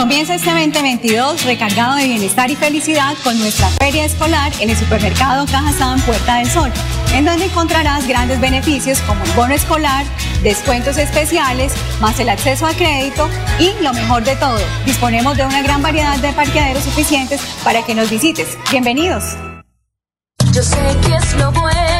Comienza este 2022 recargado de bienestar y felicidad con nuestra feria escolar en el supermercado Cajazán Puerta del Sol, en donde encontrarás grandes beneficios como el bono escolar, descuentos especiales, más el acceso a crédito y lo mejor de todo, disponemos de una gran variedad de parqueaderos suficientes para que nos visites. Bienvenidos. Yo sé que es lo bueno.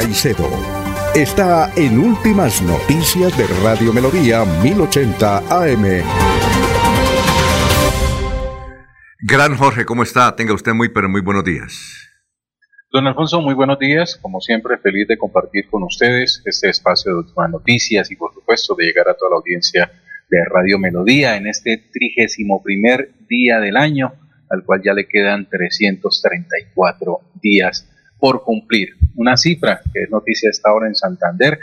Caicedo está en Últimas Noticias de Radio Melodía 1080 AM. Gran Jorge, ¿cómo está? Tenga usted muy, pero muy buenos días. Don Alfonso, muy buenos días. Como siempre, feliz de compartir con ustedes este espacio de últimas noticias y, por supuesto, de llegar a toda la audiencia de Radio Melodía en este trigésimo primer día del año, al cual ya le quedan 334 días por cumplir. Una cifra que es noticia esta hora en Santander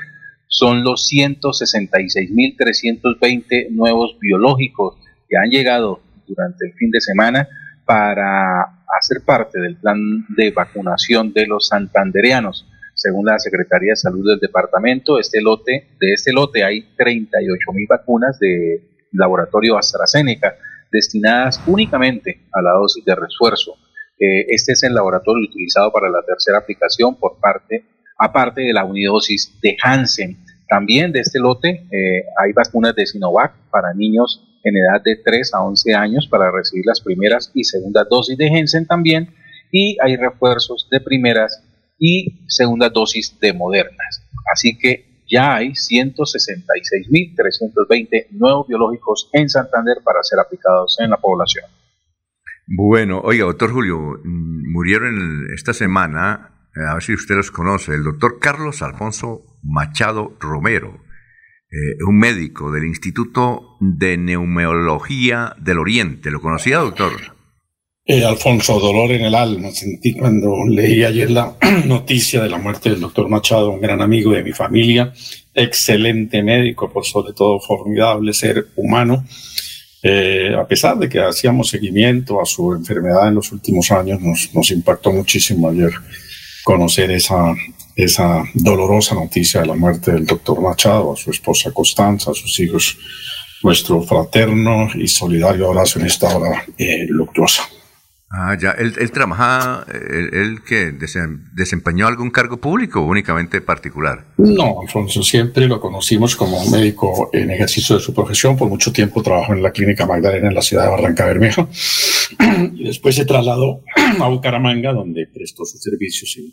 son los 166.320 nuevos biológicos que han llegado durante el fin de semana para hacer parte del plan de vacunación de los santandereanos. Según la Secretaría de Salud del departamento, este lote, de este lote hay 38 mil vacunas de laboratorio AstraZeneca destinadas únicamente a la dosis de refuerzo. Eh, este es el laboratorio utilizado para la tercera aplicación por parte, aparte de la unidosis de Hansen. También de este lote eh, hay vacunas de Sinovac para niños en edad de 3 a 11 años para recibir las primeras y segundas dosis de Hansen también. Y hay refuerzos de primeras y segundas dosis de Modernas. Así que ya hay 166.320 nuevos biológicos en Santander para ser aplicados en la población. Bueno, oiga, doctor Julio, mm, murieron esta semana, eh, a ver si usted los conoce, el doctor Carlos Alfonso Machado Romero, eh, un médico del Instituto de Neumología del Oriente. ¿Lo conocía, doctor? Eh, Alfonso, dolor en el alma sentí cuando leí ayer la noticia de la muerte del doctor Machado, un gran amigo de mi familia, excelente médico, por sobre todo formidable ser humano. Eh, a pesar de que hacíamos seguimiento a su enfermedad en los últimos años, nos, nos impactó muchísimo ayer conocer esa, esa dolorosa noticia de la muerte del doctor Machado, a su esposa Constanza, a sus hijos. Nuestro fraterno y solidario abrazo en esta hora eh, luctuosa. Ah, ya, él, él trabajaba, él, que desempeñó algún cargo público o únicamente particular. No, Alfonso, siempre lo conocimos como médico en ejercicio de su profesión. Por mucho tiempo trabajó en la clínica Magdalena en la ciudad de Barranca Bermeja y después se trasladó a Bucaramanga, donde prestó sus servicios en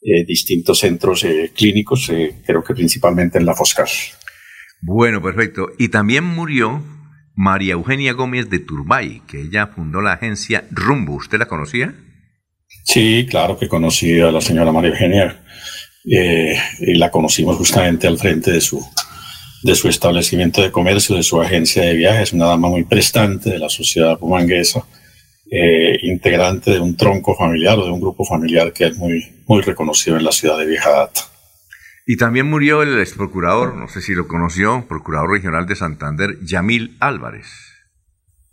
eh, distintos centros eh, clínicos, eh, creo que principalmente en la Foscar. Bueno, perfecto. Y también murió María Eugenia Gómez de Turbay, que ella fundó la agencia Rumbo. ¿Usted la conocía? Sí, claro que conocí a la señora María Eugenia. Eh, y la conocimos justamente al frente de su, de su establecimiento de comercio, de su agencia de viajes, una dama muy prestante de la sociedad pumanguesa, eh, integrante de un tronco familiar o de un grupo familiar que es muy, muy reconocido en la ciudad de Vieja Data. Y también murió el ex procurador, no sé si lo conoció, procurador regional de Santander, Yamil Álvarez.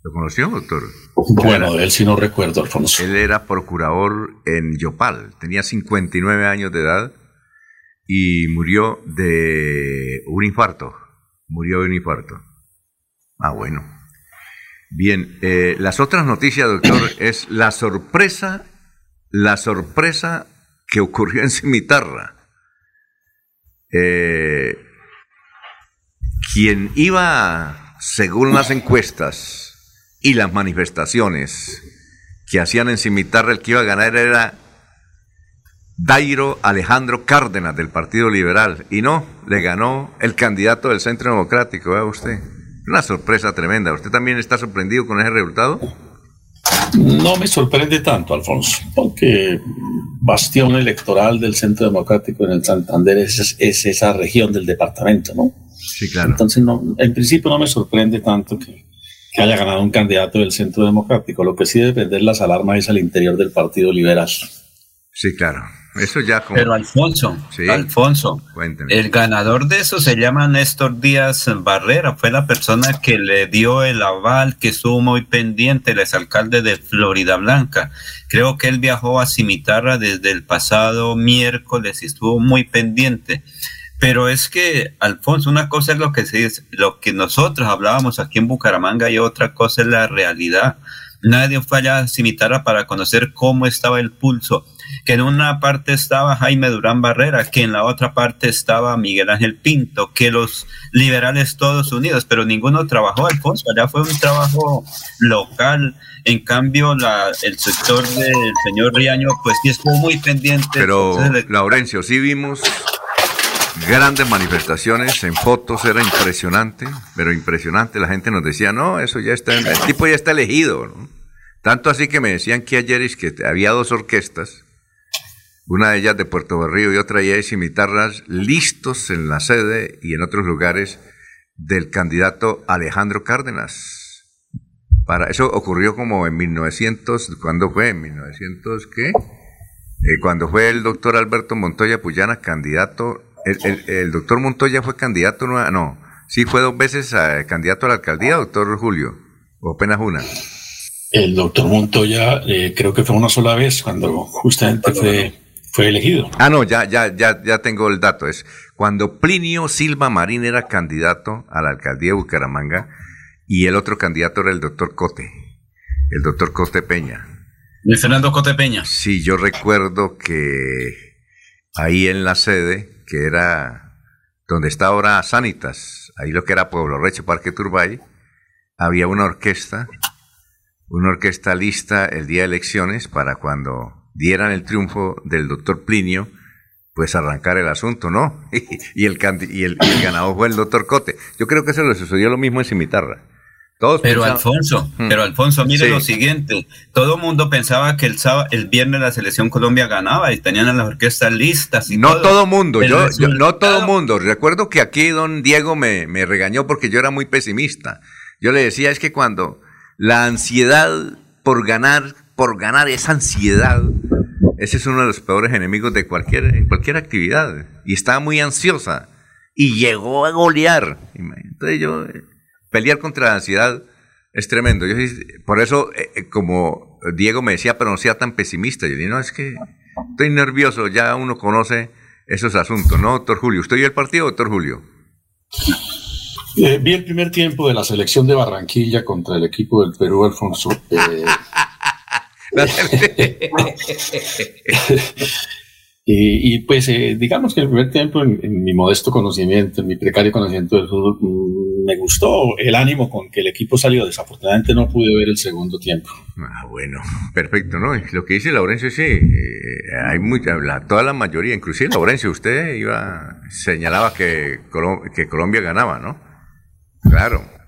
¿Lo conoció, doctor? Bueno, de él sí no recuerdo, Alfonso. Él era procurador en Yopal, tenía 59 años de edad y murió de un infarto. Murió de un infarto. Ah, bueno. Bien, eh, las otras noticias, doctor, es la sorpresa, la sorpresa que ocurrió en Cimitarra eh, quien iba, según las encuestas y las manifestaciones que hacían en Cimitarra, el que iba a ganar era Dairo Alejandro Cárdenas del Partido Liberal. Y no, le ganó el candidato del Centro Democrático, vea usted. Una sorpresa tremenda. ¿Usted también está sorprendido con ese resultado? No me sorprende tanto, Alfonso, porque bastión electoral del Centro Democrático en el Santander es, esa región del departamento, ¿no? Sí, claro. Entonces, no, en principio no me sorprende tanto que, que haya ganado un candidato del Centro Democrático. Lo que sí debe prender las alarmas es al interior del Partido Liberal. Sí, claro. Eso ya Pero Alfonso, Alfonso, el ganador de eso se llama Néstor Díaz Barrera, fue la persona que le dio el aval, que estuvo muy pendiente, el exalcalde de Florida Blanca. Creo que él viajó a Cimitarra desde el pasado miércoles y estuvo muy pendiente. Pero es que, Alfonso, una cosa es lo que, se, lo que nosotros hablábamos aquí en Bucaramanga y otra cosa es la realidad. Nadie fue allá a Cimitarra para conocer cómo estaba el pulso que en una parte estaba Jaime Durán Barrera, que en la otra parte estaba Miguel Ángel Pinto, que los liberales todos unidos, pero ninguno trabajó, Alfonso, allá fue un trabajo local. En cambio, la, el sector del señor Riaño, pues sí estuvo muy pendiente. Pero, Laurencio, sí vimos grandes manifestaciones, en fotos era impresionante, pero impresionante. La gente nos decía, no, eso ya está, el tipo ya está elegido. Tanto así que me decían que ayer es que había dos orquestas una de ellas de Puerto Berrío y otra de Cimitarras, listos en la sede y en otros lugares del candidato Alejandro Cárdenas. Para eso ocurrió como en 1900, ¿cuándo fue? ¿En 1900 qué? Eh, cuando fue el doctor Alberto Montoya Puyana candidato, el, doctor Montoya fue candidato, no, no, sí fue dos veces eh, candidato a la alcaldía, doctor Julio, o apenas una. El doctor Montoya eh, creo que fue una sola vez cuando justamente fue, fue elegido. Ah, no, ya, ya, ya, ya tengo el dato. Es cuando Plinio Silva Marín era candidato a la alcaldía de Bucaramanga y el otro candidato era el doctor Cote, el doctor Cote Peña. De Fernando Cote Peña. Sí, yo recuerdo que ahí en la sede, que era donde está ahora Sanitas, ahí lo que era Pueblo Recho, Parque Turbay, había una orquesta, una orquesta lista el día de elecciones para cuando dieran el triunfo del doctor Plinio, pues arrancar el asunto, ¿no? y, el, y, el, ganador fue el doctor Cote. Yo creo que eso le sucedió lo mismo en Cimitarra pero Alfonso, hmm. pero Alfonso, mire lo siguiente, todo el mundo pensaba que el sábado, el viernes la selección Colombia ganaba y tenían las orquestas listas y No todo, mundo, yo, no todo mundo. Recuerdo que aquí don Diego me, me regañó porque yo era muy pesimista. Yo le decía es que cuando la ansiedad por ganar, por ganar esa ansiedad, ese es uno de los peores enemigos de cualquier, en cualquier actividad. Y estaba muy ansiosa. Y llegó a golear. Entonces yo pelear contra la ansiedad es tremendo. Yo, por eso, eh, eh, como Diego me decía, pero no sea tan pesimista. Yo dije, no, es que estoy nervioso, ya uno conoce esos asuntos, ¿no, doctor Julio? ¿Usted vio el partido, doctor Julio? Eh, vi el primer tiempo de la selección de Barranquilla contra el equipo del Perú, Alfonso. Y, pues eh, digamos que el primer tiempo, en, mi modesto conocimiento, en mi precario conocimiento del fútbol, mm, me gustó el ánimo con que el equipo salió. Desafortunadamente no pude ver el segundo tiempo. Ah, bueno, perfecto, ¿no? Lo que dice Laurencio, sí, eh, hay mucha, toda la mayoría, inclusive Laurencio, usted iba, señalaba que, que Colombia ganaba, ¿no? Claro.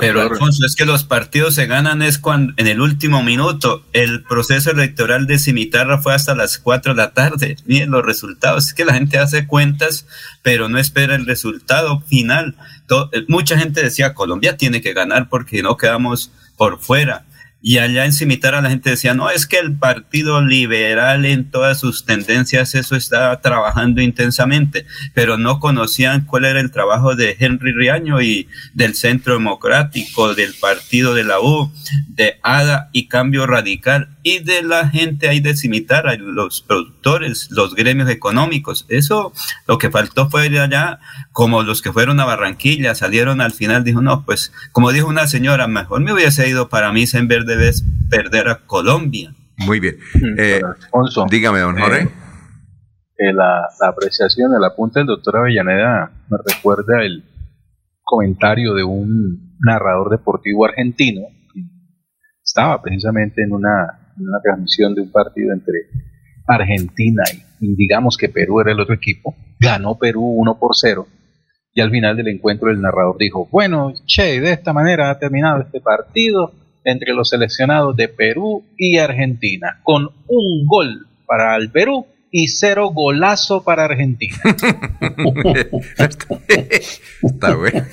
Pero Alfonso, es que los partidos se ganan es cuando en el último minuto. El proceso electoral de Cimitarra fue hasta las 4 de la tarde. Miren los resultados. Es que la gente hace cuentas, pero no espera el resultado final. Eh, mucha gente decía Colombia tiene que ganar porque no quedamos por fuera. Y allá en Cimitarra la gente decía, no, es que el Partido Liberal en todas sus tendencias eso estaba trabajando intensamente, pero no conocían cuál era el trabajo de Henry Riaño y del Centro Democrático, del Partido de la U, de ADA y Cambio Radical y de la gente ahí de Cimitarra, los productores, los gremios económicos. Eso lo que faltó fue allá, como los que fueron a Barranquilla, salieron al final, dijo, no, pues como dijo una señora, mejor me hubiese ido para mí en vez de perder a Colombia. Muy bien. Eh, dígame, don Jorge. Eh, eh, la, apreciación, el apunte del doctor Avellaneda me recuerda el comentario de un narrador deportivo argentino que estaba precisamente en una, una transmisión de un partido entre Argentina y, digamos que Perú era el otro equipo. Ganó Perú 1 por 0 y al final del encuentro el narrador dijo, bueno, che, de esta manera ha terminado este partido entre los seleccionados de Perú y Argentina, con un gol para el Perú y cero golazo para Argentina. Está bueno.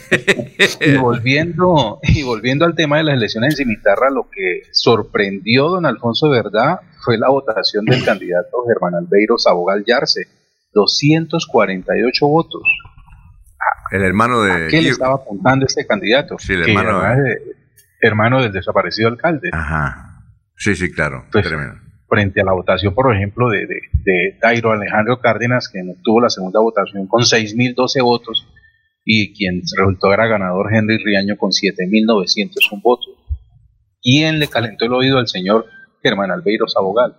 y, volviendo, y volviendo al tema de las elecciones en Cimitarra, lo que sorprendió don Alfonso Verdad fue la votación del candidato Germán Albeiro Sabogal Yarse, 248 votos. El hermano de... ¿A qué le estaba apuntando ese candidato? Sí, el hermano de hermano del desaparecido alcalde. Ajá. Sí, sí, claro. Frente a la votación, por ejemplo, de, de, Dairo Alejandro Cárdenas, que obtuvo la segunda votación con 6.012 votos, y quien resultó era ganador Henry Riaño con 7.901 votos. ¿Quién le calentó el oído al señor Germán Albeiro Sabogal?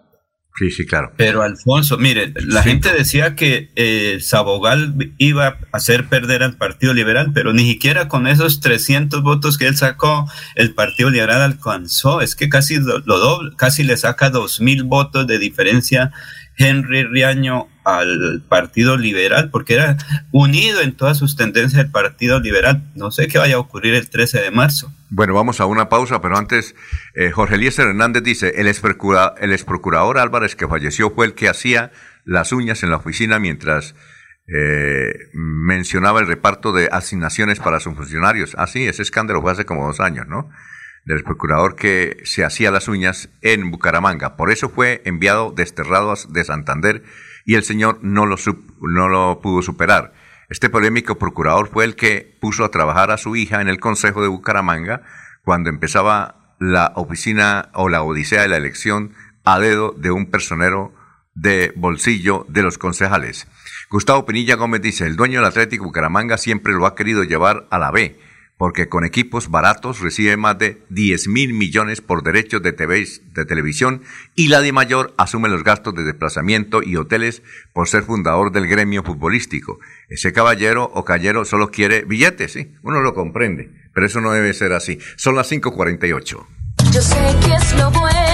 Sí, sí, claro. Pero Alfonso, mire, la gente decía que eh, Sabogal iba a hacer perder al Partido Liberal, pero ni siquiera con esos 300 votos que él sacó, el Partido Liberal alcanzó. Es que casi lo, doble, casi le saca 2.000 votos de diferencia Henry Riaño al Partido Liberal, porque era unido en todas sus tendencias el Partido Liberal. No sé qué vaya a ocurrir el 13 de marzo. Bueno, vamos a una pausa, pero antes, eh, Jorge Eliezer Hernández dice, el ex, el procurador Álvarez que falleció fue el que hacía las uñas en la oficina mientras eh, mencionaba el reparto de asignaciones para sus funcionarios. Ah, sí, ese escándalo fue hace como dos años, ¿no? Del procurador que se hacía las uñas en Bucaramanga. Por eso fue enviado desterrado de Santander y el señor no lo, no lo pudo superar. Este polémico procurador fue el que puso a trabajar a su hija en el Consejo de Bucaramanga cuando empezaba la oficina o la odisea de la elección a dedo de un personero de bolsillo de los concejales. Gustavo Pinilla Gómez dice, el dueño del Atlético Bucaramanga siempre lo ha querido llevar a la B, porque con equipos baratos recibe más de 10 mil millones por derechos de, TV, de televisión y la de mayor asume los gastos de desplazamiento y hoteles por ser fundador del gremio futbolístico. Ese caballero o callero solo quiere billetes, sí, uno lo comprende, pero eso no debe ser así. Son las 5.48. Yo sé que es lo bueno.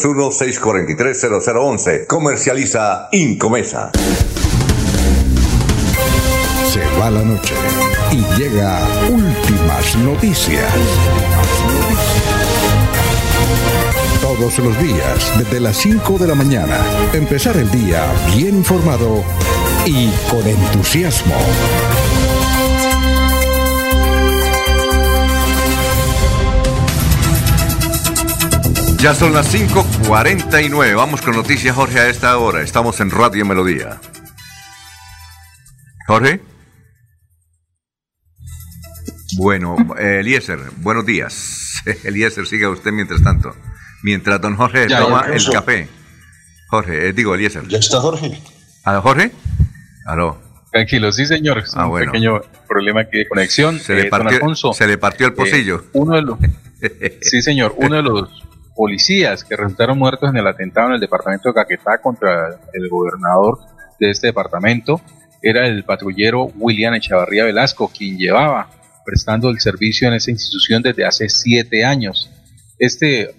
643 0011. Comercializa Incomesa. Se va la noche y llega últimas noticias. Todos los días, desde las 5 de la mañana, empezar el día bien informado y con entusiasmo. Ya son las 5.49. Vamos con noticias, Jorge, a esta hora. Estamos en Radio Melodía. Jorge. Bueno, Eliezer, buenos días. Eliezer, siga usted mientras tanto. Mientras don Jorge toma el café. Jorge, eh, digo Eliezer. Ya está Jorge. ¿A Jorge? Aló. Tranquilo, sí señor. Ah, un pequeño problema aquí de conexión. Se, le, eh, partió, se le partió el pocillo. Eh, uno de los, sí señor, uno de los policías que resultaron muertos en el atentado en el departamento de Caquetá contra el gobernador de este departamento era el patrullero William Echavarría Velasco, quien llevaba prestando el servicio en esa institución desde hace siete años. Este eh,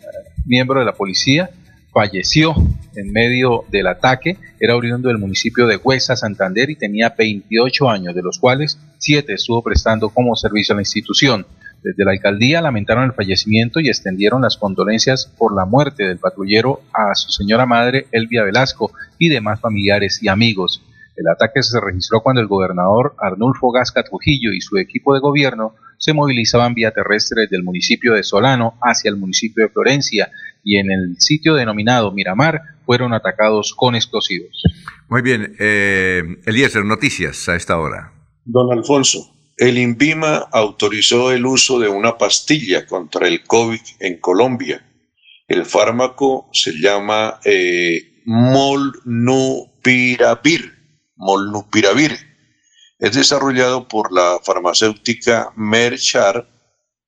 miembro de la policía falleció en medio del ataque, era oriundo del municipio de Huesa, Santander, y tenía 28 años, de los cuales siete estuvo prestando como servicio a la institución. Desde la alcaldía lamentaron el fallecimiento y extendieron las condolencias por la muerte del patrullero a su señora madre Elvia Velasco y demás familiares y amigos. El ataque se registró cuando el gobernador Arnulfo Gasca Trujillo y su equipo de gobierno se movilizaban vía terrestre del municipio de Solano hacia el municipio de Florencia y en el sitio denominado Miramar fueron atacados con explosivos. Muy bien, eh, Eliezer, noticias a esta hora. Don Alfonso, el INVIMA autorizó el uso de una pastilla contra el COVID en Colombia. El fármaco se llama eh, Molnupiravir. Molnupiravir. Es desarrollado por la farmacéutica Merchar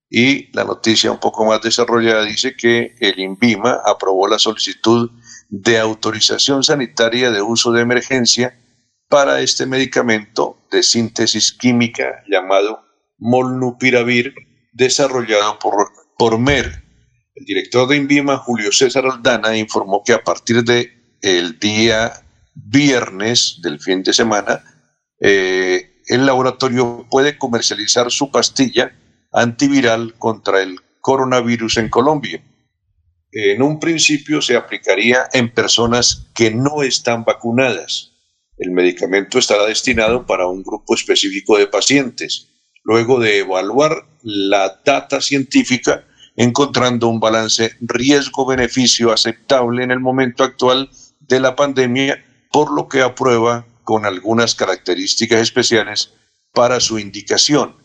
y la noticia un poco más desarrollada dice que el INVIMA aprobó la solicitud de autorización sanitaria de uso de emergencia para este medicamento de síntesis química llamado Molnupiravir, desarrollado por, por MER. El director de INVIMA, Julio César Aldana, informó que a partir de el día viernes del fin de semana, eh, el laboratorio puede comercializar su pastilla antiviral contra el coronavirus en Colombia. En un principio se aplicaría en personas que no están vacunadas el medicamento estará destinado para un grupo específico de pacientes, luego de evaluar la data científica, encontrando un balance riesgo-beneficio aceptable en el momento actual de la pandemia, por lo que aprueba con algunas características especiales para su indicación.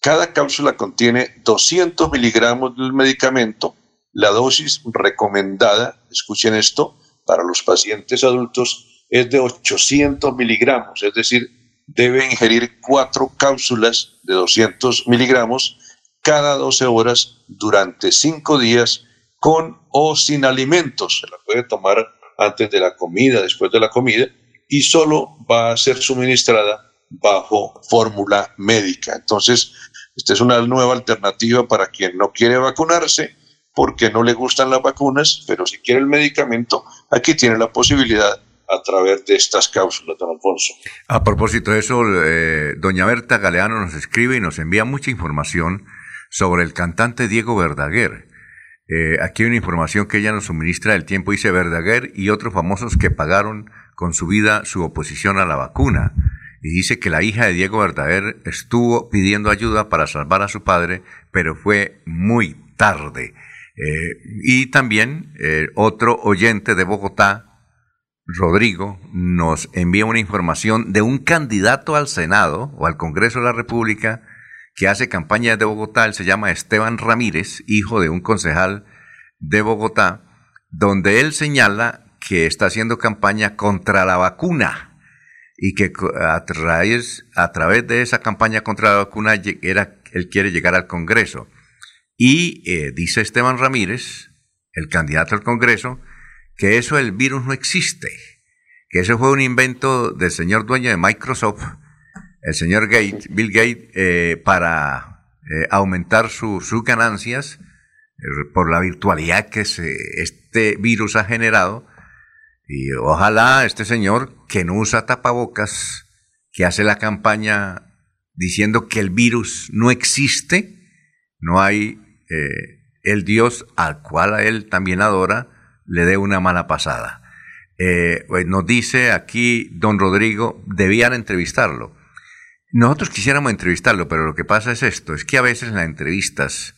Cada cápsula contiene 200 miligramos del medicamento. La dosis recomendada, escuchen esto, para los pacientes adultos es de 800 miligramos, es decir, debe ingerir cuatro cápsulas de 200 miligramos cada 12 horas durante cinco días con o sin alimentos. Se la puede tomar antes de la comida, después de la comida, y solo va a ser suministrada bajo fórmula médica. Entonces, esta es una nueva alternativa para quien no quiere vacunarse porque no le gustan las vacunas, pero si quiere el medicamento, aquí tiene la posibilidad a través de estas cápsulas, don Alfonso. A propósito de eso, eh, doña Berta Galeano nos escribe y nos envía mucha información sobre el cantante Diego Verdaguer. Eh, aquí hay una información que ella nos suministra del tiempo, dice Verdaguer y otros famosos que pagaron con su vida su oposición a la vacuna. Y dice que la hija de Diego Verdaguer estuvo pidiendo ayuda para salvar a su padre, pero fue muy tarde. Eh, y también otro oyente de Bogotá, Rodrigo, nos envía una información de un candidato al Senado o al Congreso de la República que hace campaña de Bogotá. Él se llama Esteban Ramírez, hijo de un concejal de Bogotá, donde él señala que está haciendo campaña contra la vacuna y que a través, a través de esa campaña contra la vacuna era, él quiere llegar al Congreso. Y eh, dice Esteban Ramírez, el candidato al Congreso, que eso el virus no existe, que eso fue un invento del señor dueño de Microsoft, el señor Gates, Bill Gates, eh, para eh, aumentar sus ganancias por la virtualidad que este virus ha generado. Y ojalá este señor que no usa tapabocas, que hace la campaña diciendo que el virus no existe, no hay eh, el Dios al cual él también adora le dé una mala pasada. Eh, nos dice aquí don Rodrigo, debían entrevistarlo. Nosotros quisiéramos entrevistarlo, pero lo que pasa es esto, es que a veces las entrevistas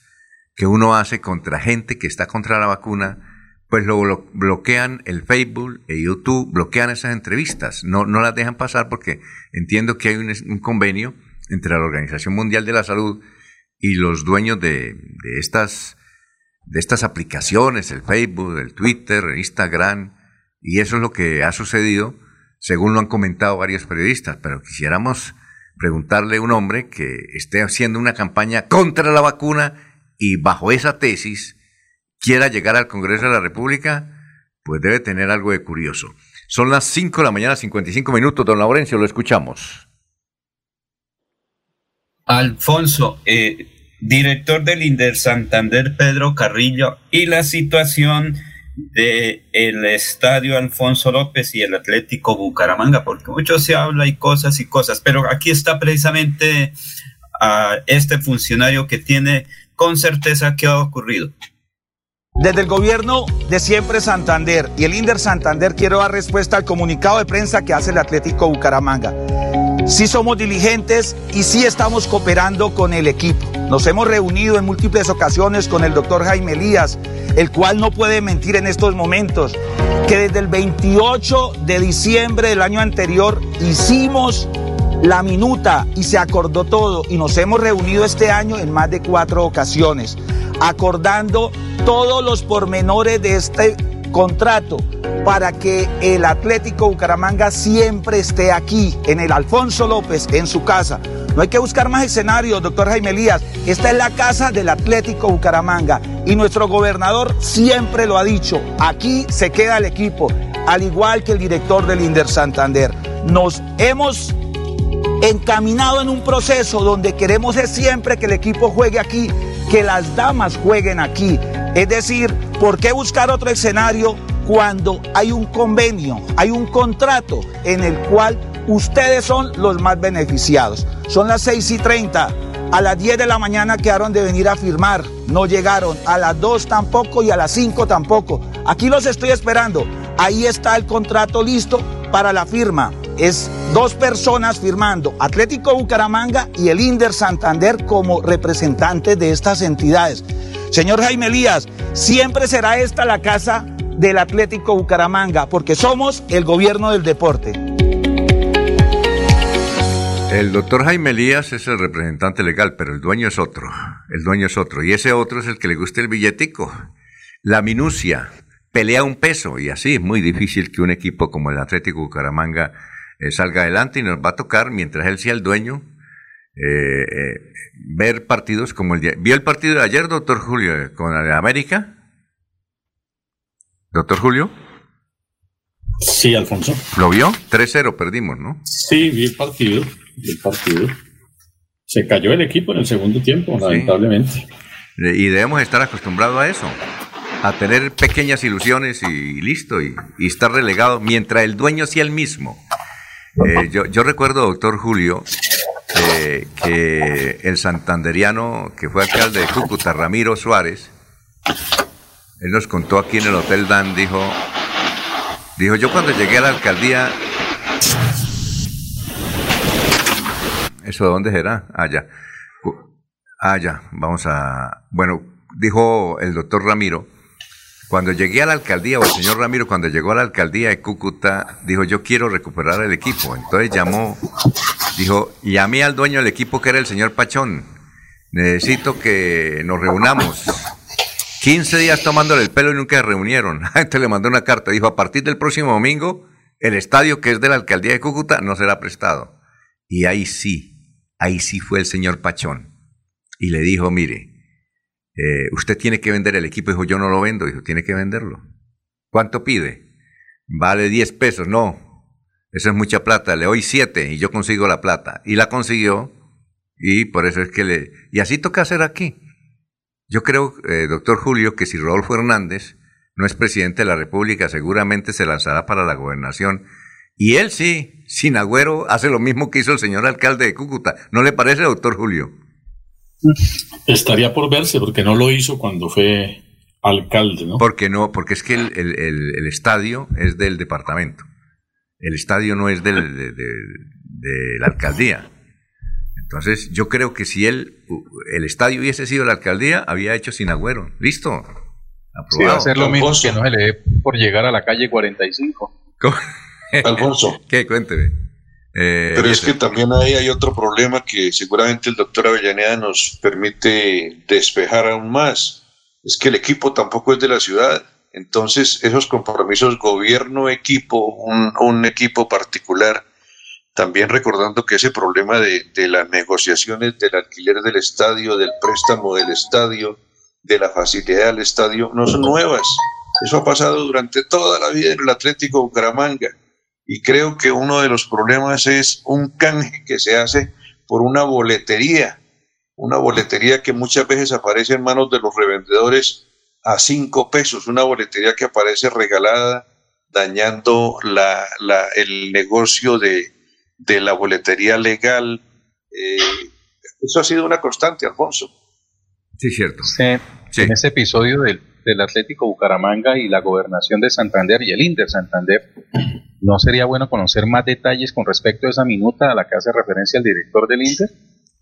que uno hace contra gente que está contra la vacuna, pues lo bloquean el Facebook, el YouTube, bloquean esas entrevistas, no, no las dejan pasar porque entiendo que hay un convenio entre la Organización Mundial de la Salud y los dueños de, estas, de estas aplicaciones, el Facebook, el Twitter, el Instagram, y eso es lo que ha sucedido, según lo han comentado varios periodistas, pero quisiéramos preguntarle a un hombre que esté haciendo una campaña contra la vacuna y bajo esa tesis quiera llegar al Congreso de la República, pues debe tener algo de curioso. Son las 5 de la mañana, 55 minutos, don Laurencio, lo escuchamos. Alfonso, eh, director del Inder Santander, Pedro Carrillo, y la situación del el Estadio Alfonso López y el Atlético Bucaramanga, porque mucho se habla y cosas y cosas, pero aquí está precisamente a este funcionario que tiene con certeza qué ha ocurrido. Desde el gobierno de siempre Santander y el Inder Santander quiero dar respuesta al comunicado de prensa que hace el Atlético Bucaramanga. Sí somos diligentes y sí estamos cooperando con el equipo. Nos hemos reunido en múltiples ocasiones con el doctor Jaime Elías, el cual no puede mentir en estos momentos, que desde el 28 de diciembre del año anterior hicimos la minuta y se acordó todo y nos hemos reunido este año en más de cuatro ocasiones, acordando todos los pormenores de este contrato para que el Atlético Bucaramanga siempre esté aquí, en el Alfonso López, en su casa. No hay que buscar más escenarios, doctor Jaime Elías. Esta es la casa del Atlético Bucaramanga y nuestro gobernador siempre lo ha dicho, aquí se queda el equipo, al igual que el director del Inder Santander. Nos hemos encaminado en un proceso donde queremos es siempre que el equipo juegue aquí, que las damas jueguen aquí. Es decir, ¿por qué buscar otro escenario cuando hay un convenio, hay un contrato en el cual ustedes son los más beneficiados? Son las 6 y 30. A las 10 de la mañana quedaron de venir a firmar, no llegaron. A las 2 tampoco y a las 5 tampoco. Aquí los estoy esperando. Ahí está el contrato listo para la firma. Es dos personas firmando, Atlético Bucaramanga y el Inder Santander como representantes de estas entidades. Señor Jaime Elías, siempre será esta la casa del Atlético Bucaramanga, porque somos el gobierno del deporte. El doctor Jaime Elías es el representante legal, pero el dueño es otro. El dueño es otro. Y ese otro es el que le gusta el billetico. La minucia. Pelea un peso. Y así es muy difícil que un equipo como el Atlético Bucaramanga eh, salga adelante y nos va a tocar, mientras él sea el dueño, eh, eh, ver partidos como el día. ¿Vio el partido de ayer, doctor Julio, con América? Doctor Julio. Sí, Alfonso. ¿Lo vio? 3-0 perdimos, ¿no? Sí, vi el partido, vi el partido. Se cayó el equipo en el segundo tiempo, lamentablemente. Y debemos estar acostumbrados a eso, a tener pequeñas ilusiones y listo, y, estar relegado mientras el dueño sea el mismo. Eh, yo, yo, recuerdo, doctor Julio, eh, que el santanderiano que fue alcalde de Cúcuta, Ramiro Suárez, él nos contó aquí en el Hotel Dan, dijo, dijo, yo cuando llegué a la alcaldía, ¿eso de dónde será? Allá. Ah, ya, ah, vamos a, bueno, dijo el doctor Ramiro, cuando llegué a la alcaldía, o el señor Ramiro, cuando llegó a la alcaldía de Cúcuta, dijo, yo quiero recuperar el equipo. Entonces llamó, dijo, llamé al dueño del equipo, que era el señor Pachón. Necesito que nos reunamos. 15 días tomándole el pelo y nunca se reunieron. Entonces le mandó una carta. Dijo, a partir del próximo domingo, el estadio que es de la alcaldía de Cúcuta no será prestado. Y ahí sí, ahí sí fue el señor Pachón. Y le dijo, mire, eh, usted tiene que vender el equipo. Dijo, yo no lo vendo. Dijo, tiene que venderlo. ¿Cuánto pide? Vale 10 pesos. No, eso es mucha plata. Le doy 7 y yo consigo la plata. Y la consiguió. Y por eso es que le... Y así toca hacer aquí. Yo creo, eh, doctor Julio, que si Rodolfo Hernández no es presidente de la República, seguramente se lanzará para la gobernación. Y él sí, sin agüero, hace lo mismo que hizo el señor alcalde de Cúcuta. ¿No le parece, doctor Julio? Estaría por verse, porque no lo hizo cuando fue alcalde, ¿no? Porque no, porque es que el, estadio es del departamento. El estadio no es del, de, la alcaldía. Entonces, yo creo que si él, el estadio hubiese sido la alcaldía, había hecho sin agüero. ¿Listo? Aprobado. va a ser lo mismo que no se le dé por llegar a la calle 45. Alfonso. ¿Qué? Cuénteme. Eh, Pero es que también ahí hay otro problema que seguramente el doctor Avellaneda nos permite despejar aún más. Es que el equipo tampoco es de la ciudad. Entonces, esos compromisos gobierno-equipo, un, equipo particular, también recordando que ese problema de, de las negociaciones del alquiler del estadio, del préstamo del estadio, de la facilidad del estadio, no son nuevas. Eso ha pasado durante toda la vida en el Atlético Bucaramanga y creo que uno de los problemas es un canje que se hace por una boletería, una boletería que muchas veces aparece en manos de los revendedores a cinco pesos, una boletería que aparece regalada, dañando la, el negocio de, la boletería legal. Eh, eso ha sido una constante, Alfonso. Sí, cierto. Sí, En ese episodio del, del Atlético Bucaramanga y la gobernación de Santander y el Inter Santander, ¿No sería bueno conocer más detalles con respecto a esa minuta a la que hace referencia el director del Inter?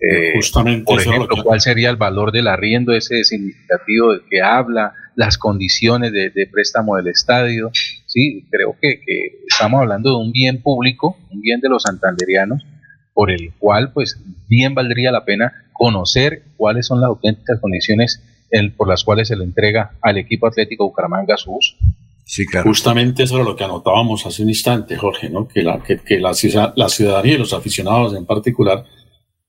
Eh, Justamente. Por ejemplo, ¿cuál sería el valor del arriendo ese significativo del que habla? Las condiciones de, préstamo del estadio. Sí, creo que, estamos hablando de un bien público, un bien de los santanderianos, por el cual, pues, bien valdría la pena conocer cuáles son las auténticas condiciones por las cuales se le entrega al equipo atlético Bucaramanga su uso. Justamente eso era lo que anotábamos hace un instante, Jorge, ¿no? que, la, que, la, la ciudadanía y los aficionados en particular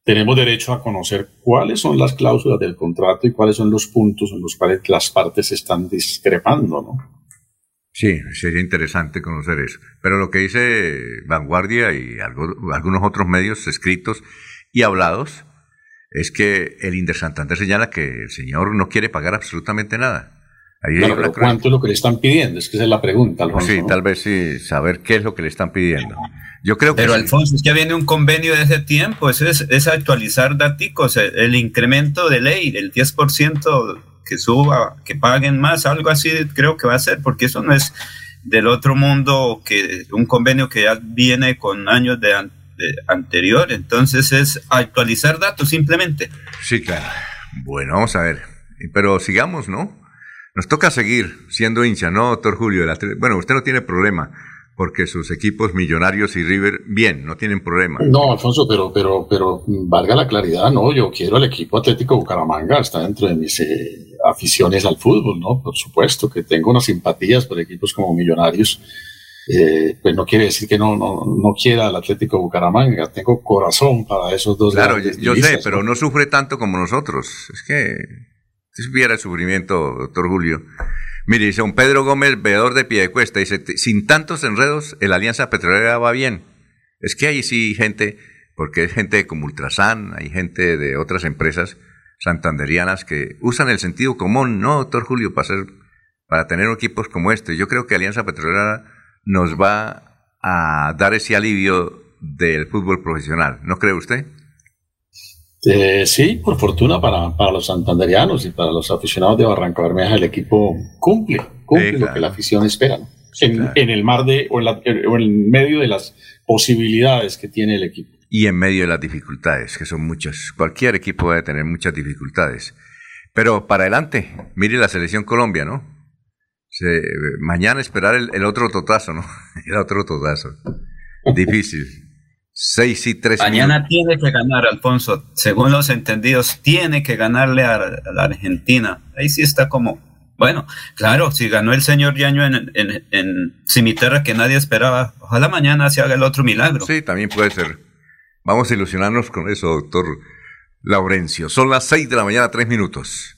tenemos derecho a conocer cuáles son las cláusulas del contrato y cuáles son los puntos en los cuales las partes están discrepando, ¿no? Sí, sería interesante conocer eso. Pero lo que dice Vanguardia y algunos otros medios escritos y hablados es que el Inter Santander señala que el señor no quiere pagar absolutamente nada ¿cuánto es lo que le están pidiendo? Es que esa es la pregunta, Alfonso. Sí, tal vez sí, saber qué es lo que le están pidiendo. Yo creo que Pero Alfonso, es que viene un convenio de ese tiempo, eso es, actualizar datos, el incremento de ley, el 10% que suba, que paguen más, algo así creo que va a ser, porque eso no es del otro mundo que un convenio que ya viene con años de, de anterior, entonces es actualizar datos simplemente. Sí, claro. Bueno, vamos a ver, pero sigamos, ¿no? Nos toca seguir siendo hincha, ¿no, doctor Julio? Bueno, usted no tiene problema porque sus equipos Millonarios y River, bien, no tienen problema. No, Alfonso, pero, pero, pero valga la claridad, no, yo quiero el equipo Atlético Bucaramanga, está dentro de mis eh, aficiones al fútbol, ¿no? Por supuesto que tengo unas simpatías por equipos como Millonarios, eh, pues no quiere decir que no, no, no quiera el Atlético Bucaramanga, tengo corazón para esos dos. Claro, yo, sé, pero ¿no? sufre tanto como nosotros, es que si supiera el sufrimiento, doctor Julio. Mire, dice un Pedro Gómez, veedor de Piedecuesta, dice, sin tantos enredos, el Alianza Petrolera va bien. Es que hay sí gente, porque es gente como Ultrasan, hay gente de otras empresas santanderianas que usan el sentido común, ¿no, doctor Julio, para, hacer, para tener equipos como este? Yo creo que Alianza Petrolera nos va a dar ese alivio del fútbol profesional, ¿no cree usted? Eh, sí, por fortuna para, para, los santanderianos y para los aficionados de Barranca Bermeja, el equipo cumple, cumple lo que la afición espera. en, el mar de, o en, medio de las posibilidades que tiene el equipo. Y en medio de las dificultades, que son muchas. Cualquier equipo debe tener muchas dificultades. Pero para adelante, mire la selección Colombia, ¿no? Mañana esperar el, el otro totazo, ¿no? El otro totazo. Difícil. Seis y tres. Mañana tiene que ganar, Alfonso. Según los entendidos, tiene que ganarle a, la Argentina. Ahí sí está como. Bueno, claro, si ganó el señor Yaño en, en, en Cimiterra que nadie esperaba, ojalá mañana se haga el otro milagro. Sí, también puede ser. Vamos a ilusionarnos con eso, doctor Laurencio. Son las seis de la mañana, tres minutos.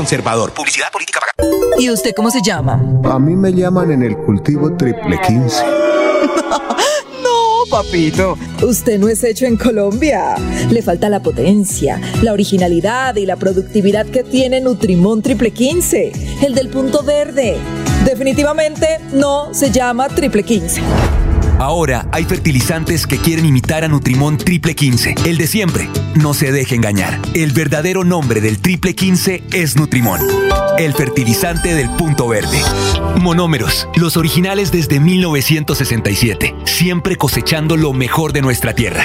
Conservador. Publicidad política ¿Y usted cómo se llama? A mí me llaman en el cultivo triple 15. no, papito. Usted no es hecho en Colombia. Le falta la potencia, la originalidad y la productividad que tiene Nutrimón triple 15, el del punto verde. Definitivamente no se llama triple 15. Ahora hay fertilizantes que quieren imitar a Nutrimón Triple 15, el de siempre. No se deje engañar. El verdadero nombre del Triple 15 es Nutrimón, el fertilizante del punto verde. Monómeros, los originales desde 1967, siempre cosechando lo mejor de nuestra tierra.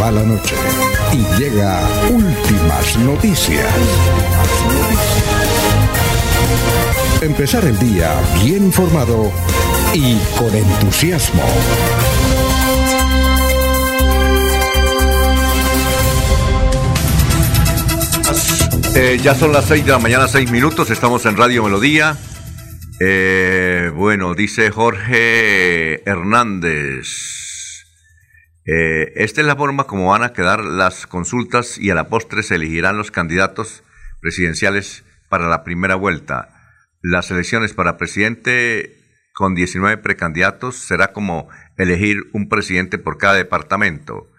va la noche y llega últimas noticias. Empezar el día bien informado y con entusiasmo. Eh, ya son las 6 de la mañana, 6 minutos, estamos en Radio Melodía. Eh, bueno, dice Jorge Hernández. Eh, esta es la forma como van a quedar las consultas y a la postre se elegirán los candidatos presidenciales para la primera vuelta. Las elecciones para presidente con 19 precandidatos será como elegir un presidente por cada departamento.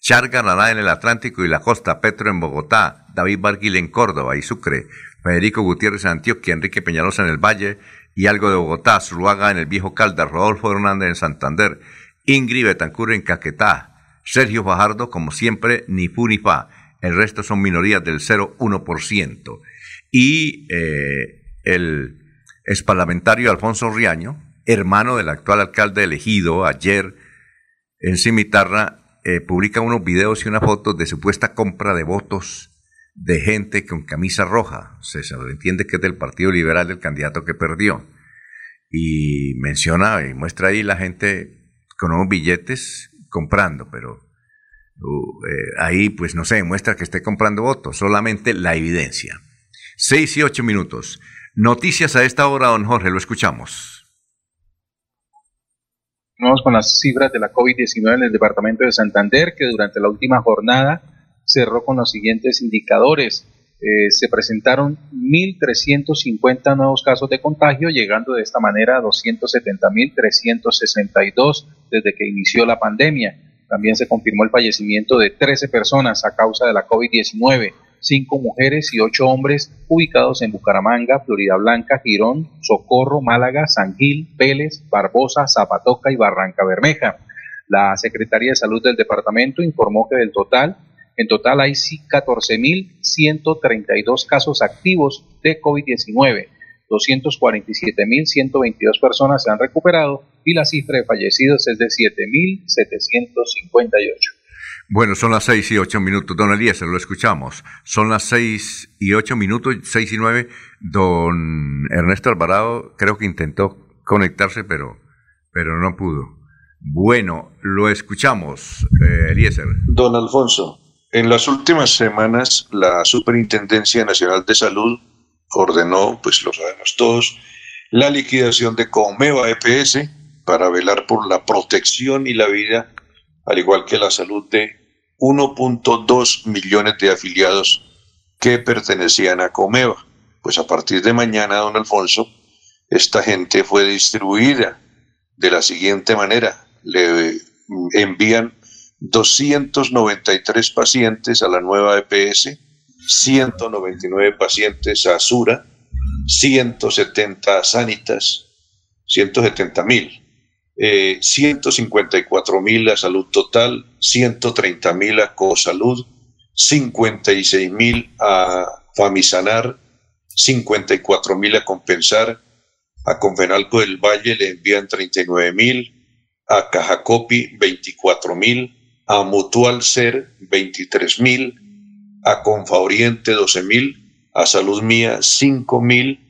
Char ganará en el Atlántico y la costa, Petro en Bogotá, David Barguil en Córdoba y Sucre, Federico Gutiérrez en Antioquia, Enrique Peñalosa en el Valle y algo de Bogotá, Zuluaga en el Viejo Caldas, Rodolfo Hernández en Santander, Ingrid Betancur en Caquetá, Sergio Fajardo, como siempre, ni fu ni fa. El resto son minorías del 0,1%. Y eh, el es parlamentario Alfonso Riaño, hermano del actual alcalde elegido ayer en Cimitarra, eh, publica unos videos y una foto de supuesta compra de votos de gente con camisa roja. Se entiende que es del Partido Liberal del candidato que perdió. Y menciona y muestra ahí la gente con billetes comprando, pero uh, eh, ahí pues no se muestra que esté comprando votos, solamente la evidencia. Seis y ocho minutos. Noticias a esta hora, don Jorge, lo escuchamos. Vamos con las cifras de la COVID-19 en el departamento de Santander, que durante la última jornada cerró con los siguientes indicadores. Eh, se presentaron 1.350 nuevos casos de contagio, llegando de esta manera a 270.362 desde que inició la pandemia. También se confirmó el fallecimiento de 13 personas a causa de la COVID-19 cinco mujeres y ocho hombres ubicados en Bucaramanga, Florida Blanca, Girón, Socorro, Málaga, San Gil, Vélez, Barbosa, Zapatoca y Barranca Bermeja. La Secretaría de Salud del departamento informó que del total, en total hay 14.132 casos activos de COVID-19. 247.122 personas se han recuperado y la cifra de fallecidos es de 7.758. Bueno, son las seis y ocho minutos. Don Eliezer, lo escuchamos. Son las seis y ocho minutos, seis y nueve. Don Ernesto Alvarado creo que intentó conectarse, pero, pero no pudo. Bueno, lo escuchamos, eh, Eliezer. Don Alfonso, en las últimas semanas la Superintendencia Nacional de Salud ordenó, pues lo sabemos todos, la liquidación de Comeva EPS para velar por la protección y la vida, al igual que la salud de 1.2 millones de afiliados que pertenecían a Comeva. Pues a partir de mañana, don Alfonso, esta gente fue distribuida de la siguiente manera. Le envían 293 pacientes a la nueva EPS, 199 pacientes a Sura, 170 a Sanitas, 170 mil. Eh, 154 mil a salud total, 130 mil a cosalud, 56 mil a famisanar, 54 mil a compensar, a Convenalco del Valle le envían 39 mil, a Cajacopi 24 mil, a Mutual Ser 23 mil, a Confa Oriente 12 mil, a Salud Mía 5 mil,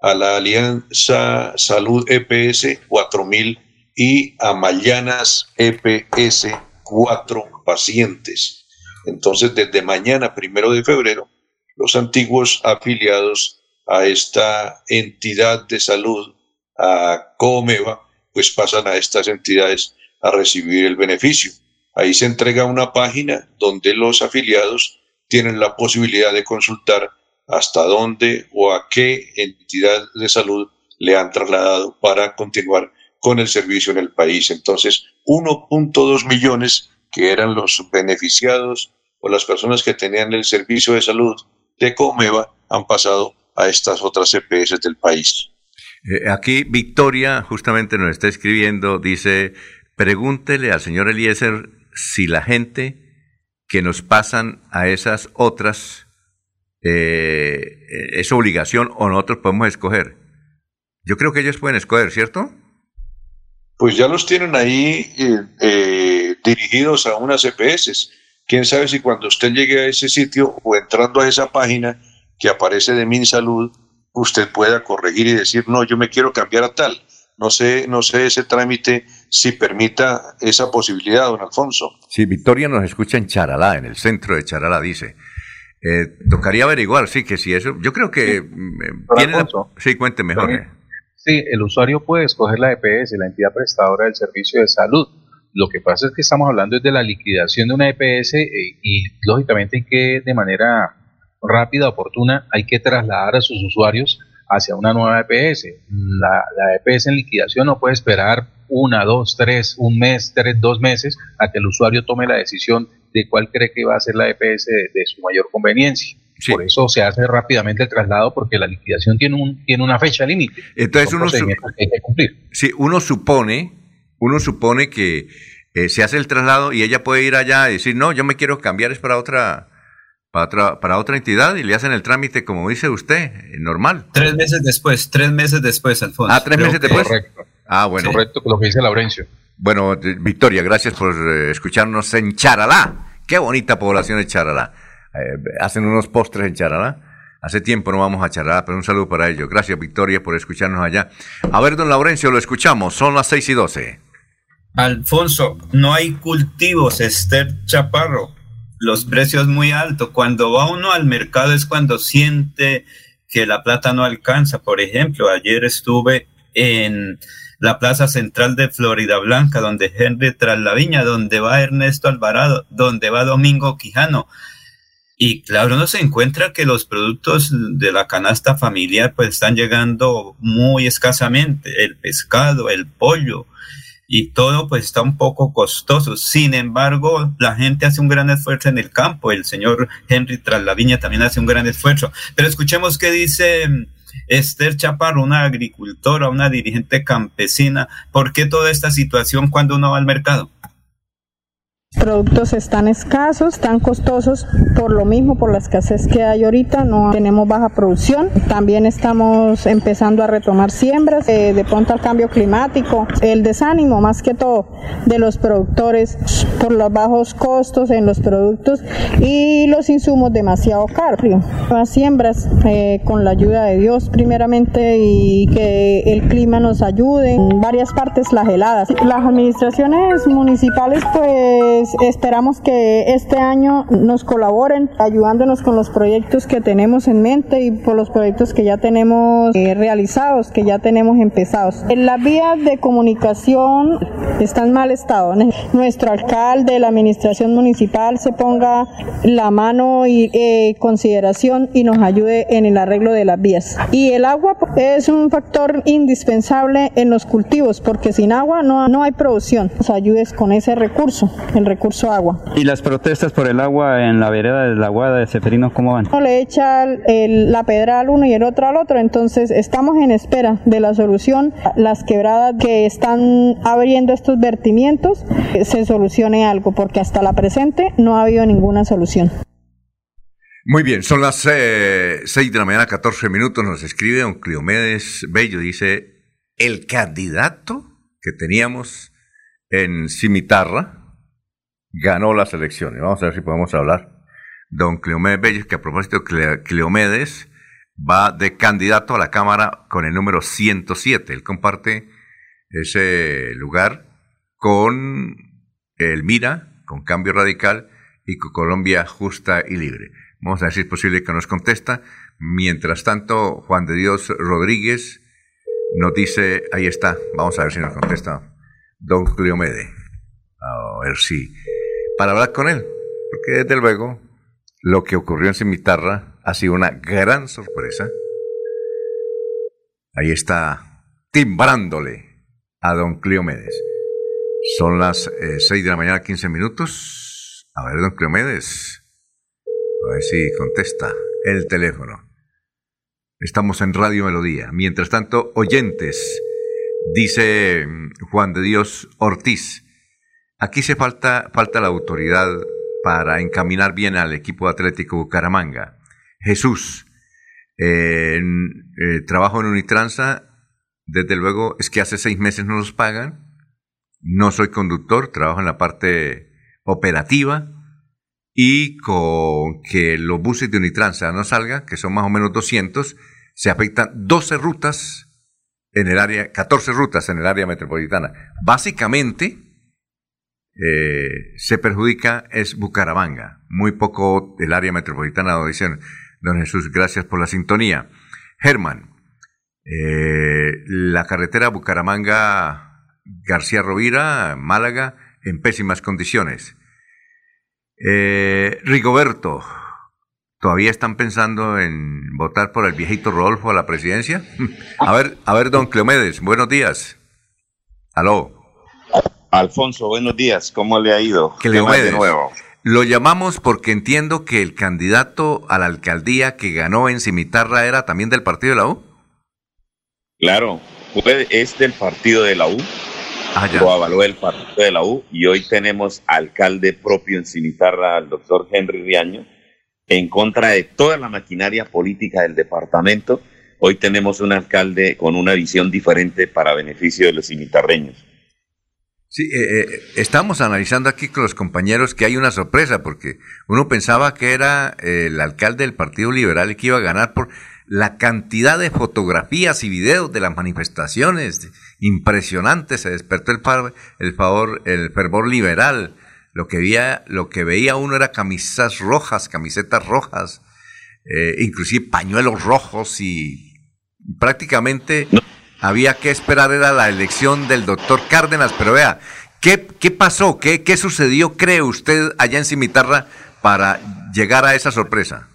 a la Alianza Salud EPS 4 mil y a Mayanas EPS cuatro pacientes. Entonces, desde mañana, primero de febrero, los antiguos afiliados a esta entidad de salud, a Comeva, pues pasan a estas entidades a recibir el beneficio. Ahí se entrega una página donde los afiliados tienen la posibilidad de consultar hasta dónde o a qué entidad de salud le han trasladado para continuar con el servicio en el país. Entonces, 1.2 millones que eran los beneficiados o las personas que tenían el servicio de salud de Comeva han pasado a estas otras EPS del país. Eh, aquí Victoria justamente nos está escribiendo, dice, pregúntele al señor Eliezer si la gente que nos pasan a esas otras eh, es obligación o nosotros podemos escoger. Yo creo que ellos pueden escoger, ¿cierto? pues ya los tienen ahí eh, eh, dirigidos a unas EPS. Quién sabe si cuando usted llegue a ese sitio o entrando a esa página que aparece de MinSalud, usted pueda corregir y decir, no, yo me quiero cambiar a tal. No sé, no sé ese trámite si permita esa posibilidad, don Alfonso. Sí, Victoria nos escucha en Charalá, en el centro de Charalá, dice. Eh, tocaría averiguar, sí, que si eso. Yo creo que. Mm, tiene sí, cuente mejor. Sí, el usuario puede escoger la EPS, la entidad prestadora del servicio de salud. Lo que pasa es que estamos hablando de la liquidación de una EPS eh, y lógicamente hay que de manera rápida, oportuna, hay que trasladar a sus usuarios hacia una nueva EPS. La, la EPS en liquidación no puede esperar una, dos, tres, un mes, tres, dos meses a que el usuario tome la decisión de cuál cree que va a ser la EPS de su mayor conveniencia. Por eso se hace rápidamente el traslado porque la liquidación tiene un tiene una fecha límite. Entonces uno, Sí, uno supone, uno supone que eh, se hace el traslado y ella puede ir allá y decir, no, yo me quiero cambiar es para otra para otra, para otra entidad y le hacen el trámite, como dice usted, eh, normal. Tres meses después, tres meses después, Alfonso. Ah, tres meses después. Correcto. Ah, bueno. Correcto, lo que dice Laurencio. Bueno, Victoria, gracias por eh, escucharnos en Charalá. Qué bonita población de Charalá. Eh, hacen unos postres en Charalá. Hace tiempo no vamos a Charalá, pero un saludo para ellos. Gracias, Victoria, por escucharnos allá. A ver, don Laurencio, lo escuchamos. Son las seis y doce. Alfonso, no hay cultivos, Esther Chaparro. Los precios muy altos. Cuando va uno al mercado es cuando siente que la plata no alcanza. Por ejemplo, ayer estuve en la plaza central de Florida Blanca, donde Henry tras la viña, donde va Ernesto Alvarado, donde va Domingo Quijano. Y claro, uno se encuentra que los productos de la canasta familiar pues están llegando muy escasamente, el pescado, el pollo, y todo pues está un poco costoso. Sin embargo, la gente hace un gran esfuerzo en el campo. El señor Henry tras la viña también hace un gran esfuerzo. Pero escuchemos qué dice Esther Chaparro, una agricultora, una dirigente campesina, ¿por qué toda esta situación cuando uno va al mercado? Productos están escasos, están costosos por lo mismo, por la escasez que hay ahorita, no tenemos baja producción. También estamos empezando a retomar siembras eh, de pronto al cambio climático, el desánimo más que todo de los productores por los bajos costos en los productos y los insumos demasiado caros. Las siembras eh, con la ayuda de Dios primeramente y que el clima nos ayude. En varias partes las heladas. Las administraciones municipales pues pues, esperamos que este año nos colaboren ayudándonos con los proyectos que tenemos en mente y por los proyectos que ya tenemos eh, realizados, que ya tenemos empezados. Las vías de comunicación están en mal estado. Nuestro alcalde, la administración municipal se ponga la mano y eh, consideración y nos ayude en el arreglo de las vías. Y el agua es un factor indispensable en los cultivos porque sin agua no, no hay producción. Nos ayudes con ese recurso, recurso agua. ¿Y las protestas por el agua en la vereda de la Guada de Seferino cómo van? No le echa la pedra al uno y el otro al otro, entonces estamos en espera de la solución. Las quebradas que están abriendo estos vertimientos eh, se solucione algo, porque hasta la presente no ha habido ninguna solución. Muy bien, son las eh, 6 de la mañana, 14 minutos. Nos escribe don Cleomedes Bello. Dice: El candidato que teníamos en Cimitarra, ganó las elecciones. Vamos a ver si podemos hablar. Don Cleomedes Bello, que a propósito, Cleomedes va de candidato a la Cámara con el número 107. Él comparte ese lugar con el Mira, con Cambio Radical y con Colombia Justa y Libre. Vamos a ver si es posible que nos contesta. Mientras tanto, Juan de Dios Rodríguez nos dice, ahí está, vamos a ver si nos contesta don Cleomedes. A ver si para hablar con él, porque desde luego lo que ocurrió en Cimitarra ha sido una gran sorpresa. Ahí está timbrándole a don Cleomedes. Son las 6 eh, de la mañana, 15 minutos. A ver, don Cleomedes. A ver si contesta el teléfono. Estamos en Radio Melodía. Mientras tanto, oyentes, dice Juan de Dios Ortiz. Aquí se falta, falta la autoridad para encaminar bien al equipo atlético Bucaramanga. Jesús, eh, trabajo en Unitransa, desde luego es que hace seis meses no nos pagan, no soy conductor, trabajo en la parte operativa y con que los buses de Unitransa no salgan, que son más o menos 200, se afectan 12 rutas en el área, 14 rutas en el área metropolitana. Básicamente, eh, se perjudica es Bucaramanga, muy poco el área metropolitana dicen, don Jesús, gracias por la sintonía. Germán, eh, la carretera Bucaramanga-García Rovira, Málaga, en pésimas condiciones. Eh, Rigoberto, ¿todavía están pensando en votar por el viejito Rodolfo a la presidencia? a ver, a ver, don Cleomedes, buenos días. Aló. Alfonso, buenos días. ¿Cómo le ha ido? Que le de nuevo. Lo llamamos porque entiendo que el candidato a la alcaldía que ganó en Cimitarra era también del partido de la U. Claro, es del partido de la U. Ah, Lo avaló el partido de la U y hoy tenemos alcalde propio en Cimitarra, al doctor Henry Riaño, en contra de toda la maquinaria política del departamento, hoy tenemos un alcalde con una visión diferente para beneficio de los cimitarreños. Sí, eh, eh, estamos analizando aquí con los compañeros que hay una sorpresa, porque uno pensaba que era el alcalde del Partido Liberal y que iba a ganar por la cantidad de fotografías y videos de las manifestaciones. Impresionante, se despertó el, el, favor, el fervor liberal. Lo que, veía, lo que veía uno era camisas rojas, camisetas rojas, eh, inclusive pañuelos rojos y prácticamente había que esperar era la elección del doctor Cárdenas, pero vea, ¿qué, qué pasó? ¿Qué, ¿Qué sucedió, cree usted, allá en Cimitarra para llegar a esa sorpresa?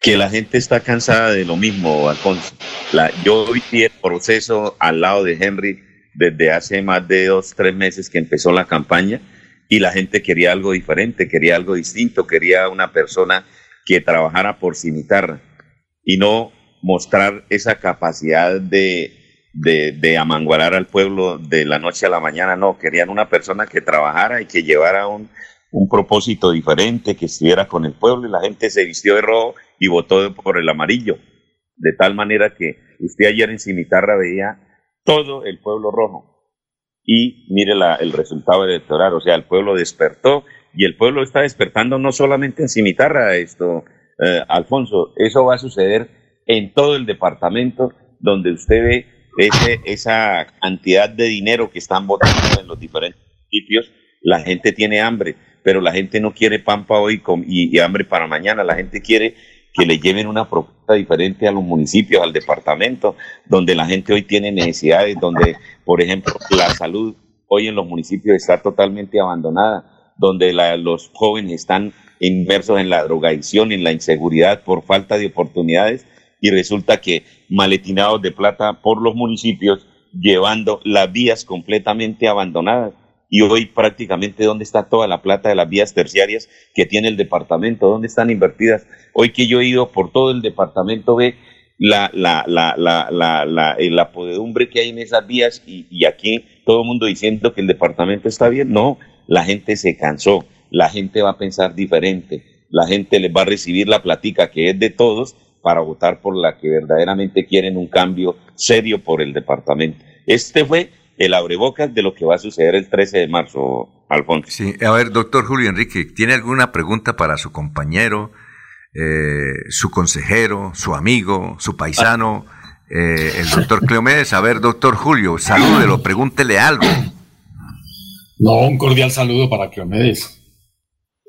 Que la gente está cansada de lo mismo, Alfonso. La, yo vi el proceso al lado de Henry desde hace más de dos, tres meses que empezó la campaña y la gente quería algo diferente, quería algo distinto, quería una persona que trabajara por Cimitarra y no mostrar esa capacidad de, de, amanguarar al pueblo de la noche a la mañana, no, querían una persona que trabajara y que llevara un, un propósito diferente, que estuviera con el pueblo y la gente se vistió de rojo y votó por el amarillo, de tal manera que usted ayer en Cimitarra veía todo el pueblo rojo. Y mire el resultado electoral, o sea, el pueblo despertó y el pueblo está despertando no solamente en Cimitarra, esto, eh, Alfonso, eso va a suceder en todo el departamento donde usted ve ese, esa cantidad de dinero que están votando en los diferentes municipios, la gente tiene hambre, pero la gente no quiere pan para hoy y, hambre para mañana, la gente quiere que le lleven una propuesta diferente a los municipios, al departamento, donde la gente hoy tiene necesidades, donde, por ejemplo, la salud hoy en los municipios está totalmente abandonada, donde los jóvenes están inmersos en la drogadicción, en la inseguridad por falta de oportunidades y resulta que maletinados de plata por los municipios llevando las vías completamente abandonadas. Y hoy prácticamente dónde está toda la plata de las vías terciarias que tiene el departamento, dónde están invertidas. Hoy que yo he ido por todo el departamento ve la, la, la, la, la, la, eh, la podedumbre que hay en esas vías y, y aquí todo el mundo diciendo que el departamento está bien. No, la gente se cansó, la gente va a pensar diferente, la gente les va a recibir la platica que es de todos para votar por la que verdaderamente quieren un cambio serio por el departamento. Este fue el abrebocas de lo que va a suceder el 13 de marzo, Alfonso. Sí, a ver, doctor Julio Enrique, ¿tiene alguna pregunta para su compañero, eh, su consejero, su amigo, su paisano, eh, el doctor Cleomedes? A ver, doctor Julio, salúdelo, pregúntele algo. No, un cordial saludo para Cleomedes.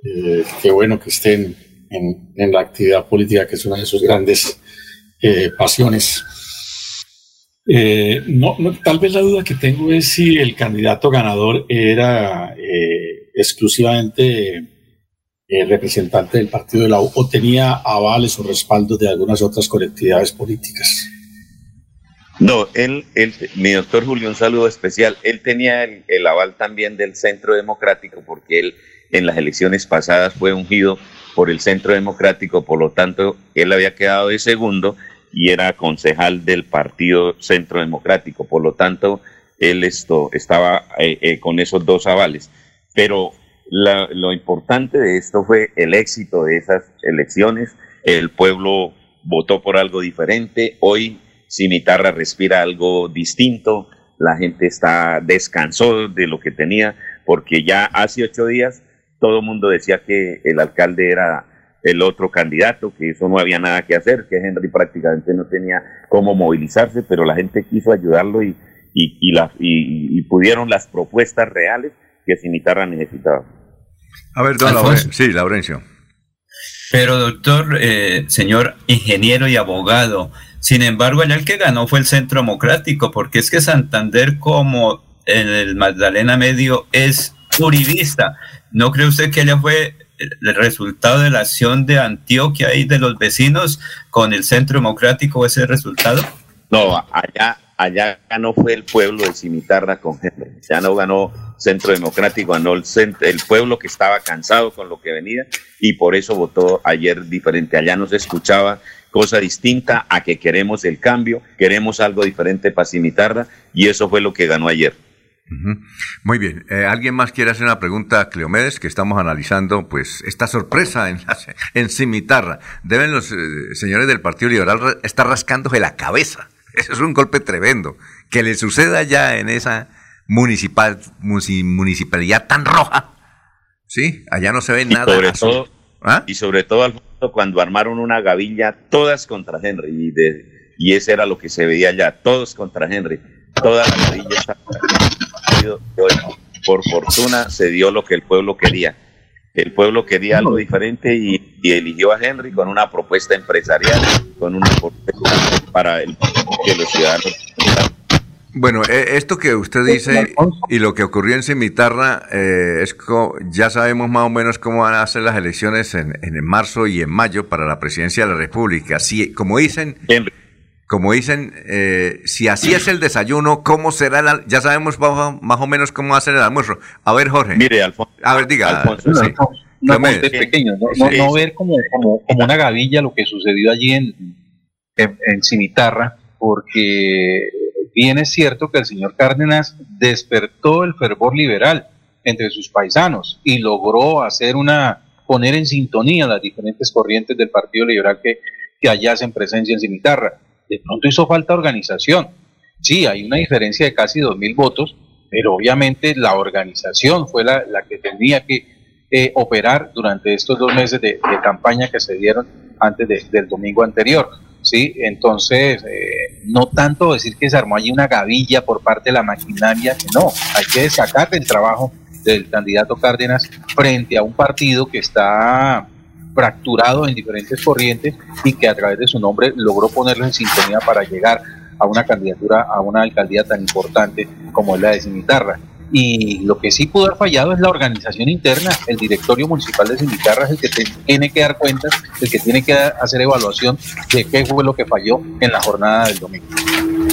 Eh, qué bueno que estén en, la actividad política, que es una de sus grandes eh, pasiones. Eh, no, tal vez la duda que tengo es si el candidato ganador era eh, exclusivamente representante del partido de la U o tenía avales o respaldos de algunas otras colectividades políticas. No, él, él, mi doctor Julio, un saludo especial. Él tenía el, el aval también del Centro Democrático porque él en las elecciones pasadas fue ungido por el Centro Democrático, por lo tanto, él había quedado de segundo y era concejal del Partido Centro Democrático, por lo tanto, él esto, estaba eh, eh, con esos dos avales. Pero lo importante de esto fue el éxito de esas elecciones, el pueblo votó por algo diferente, hoy Cimitarra respira algo distinto, la gente está descansó de lo que tenía, porque ya hace ocho días todo el mundo decía que el alcalde era el otro candidato, que eso no había nada que hacer, que Henry prácticamente no tenía cómo movilizarse, pero la gente quiso ayudarlo y, y, y, pudieron las propuestas reales que Cimitarra necesitaba. A ver, don Laurencio. Sí, Laurencio. Pero doctor, eh, señor ingeniero y abogado, sin embargo, allá el que ganó fue el Centro Democrático, porque es que Santander como en el Magdalena Medio es uribista. ¿No cree usted que ella fue el resultado de la acción de Antioquia y de los vecinos con el Centro Democrático ese resultado? No, allá, allá ganó fue el pueblo de Cimitarra con Henry. Ya no ganó Centro Democrático, ganó el, el pueblo que estaba cansado con lo que venía y por eso votó ayer diferente. Allá no se escuchaba cosa distinta a que queremos el cambio, queremos algo diferente para Cimitarra y eso fue lo que ganó ayer. Muy bien. Eh, ¿Alguien más quiere hacer una pregunta a Cleomedes? Que estamos analizando, pues, esta sorpresa en, en Cimitarra. Deben los eh, señores del Partido Liberal estar rascándose la cabeza. Eso es un golpe tremendo. Que le suceda ya en esa municipal, municipalidad tan roja. Sí, allá no se ve nada. Sobre todo, ¿Ah? Y sobre todo, cuando armaron una gavilla, todas contra Henry. Y, de, y ese era lo que se veía allá, todos contra Henry. Toda la gavilla por fortuna se dio lo que el pueblo quería. El pueblo quería algo diferente y, eligió a Henry con una propuesta empresarial, con una propuesta para el, que los ciudadanos. Bueno, eh, esto que usted dice y lo que ocurrió en Cimitarra, eh, es ya sabemos más o menos cómo van a ser las elecciones en, en marzo y en mayo para la presidencia de la República. Sí, como dicen, como dicen, eh, si así es el desayuno, ¿cómo será el Ya sabemos más o menos cómo va a ser el almuerzo. A ver, Jorge. Mire, Alfonso. A ver, diga. Alfonso, no, pequeño, no, ver como, como, como, una gavilla lo que sucedió allí en, en, Cimitarra, porque bien es cierto que el señor Cárdenas despertó el fervor liberal entre sus paisanos y logró hacer una poner en sintonía las diferentes corrientes del Partido Liberal que, que allá hacen presencia en Cimitarra de pronto hizo falta organización. Sí, hay una diferencia de casi 2.000 votos, pero obviamente la organización fue la, que tenía que eh, operar durante estos dos meses de, campaña que se dieron antes del domingo anterior. ¿sí? Entonces, eh, no tanto decir que se armó allí una gavilla por parte de la maquinaria, no, hay que destacar el trabajo del candidato Cárdenas frente a un partido que está fracturado en diferentes corrientes y que a través de su nombre logró ponerlo en sintonía para llegar a una candidatura, a una alcaldía tan importante como es la de Cimitarra. Y lo que sí pudo haber fallado es la organización interna. El directorio municipal de Cimitarra es el que tiene que dar cuentas, el que tiene que hacer evaluación de qué fue lo que falló en la jornada del domingo.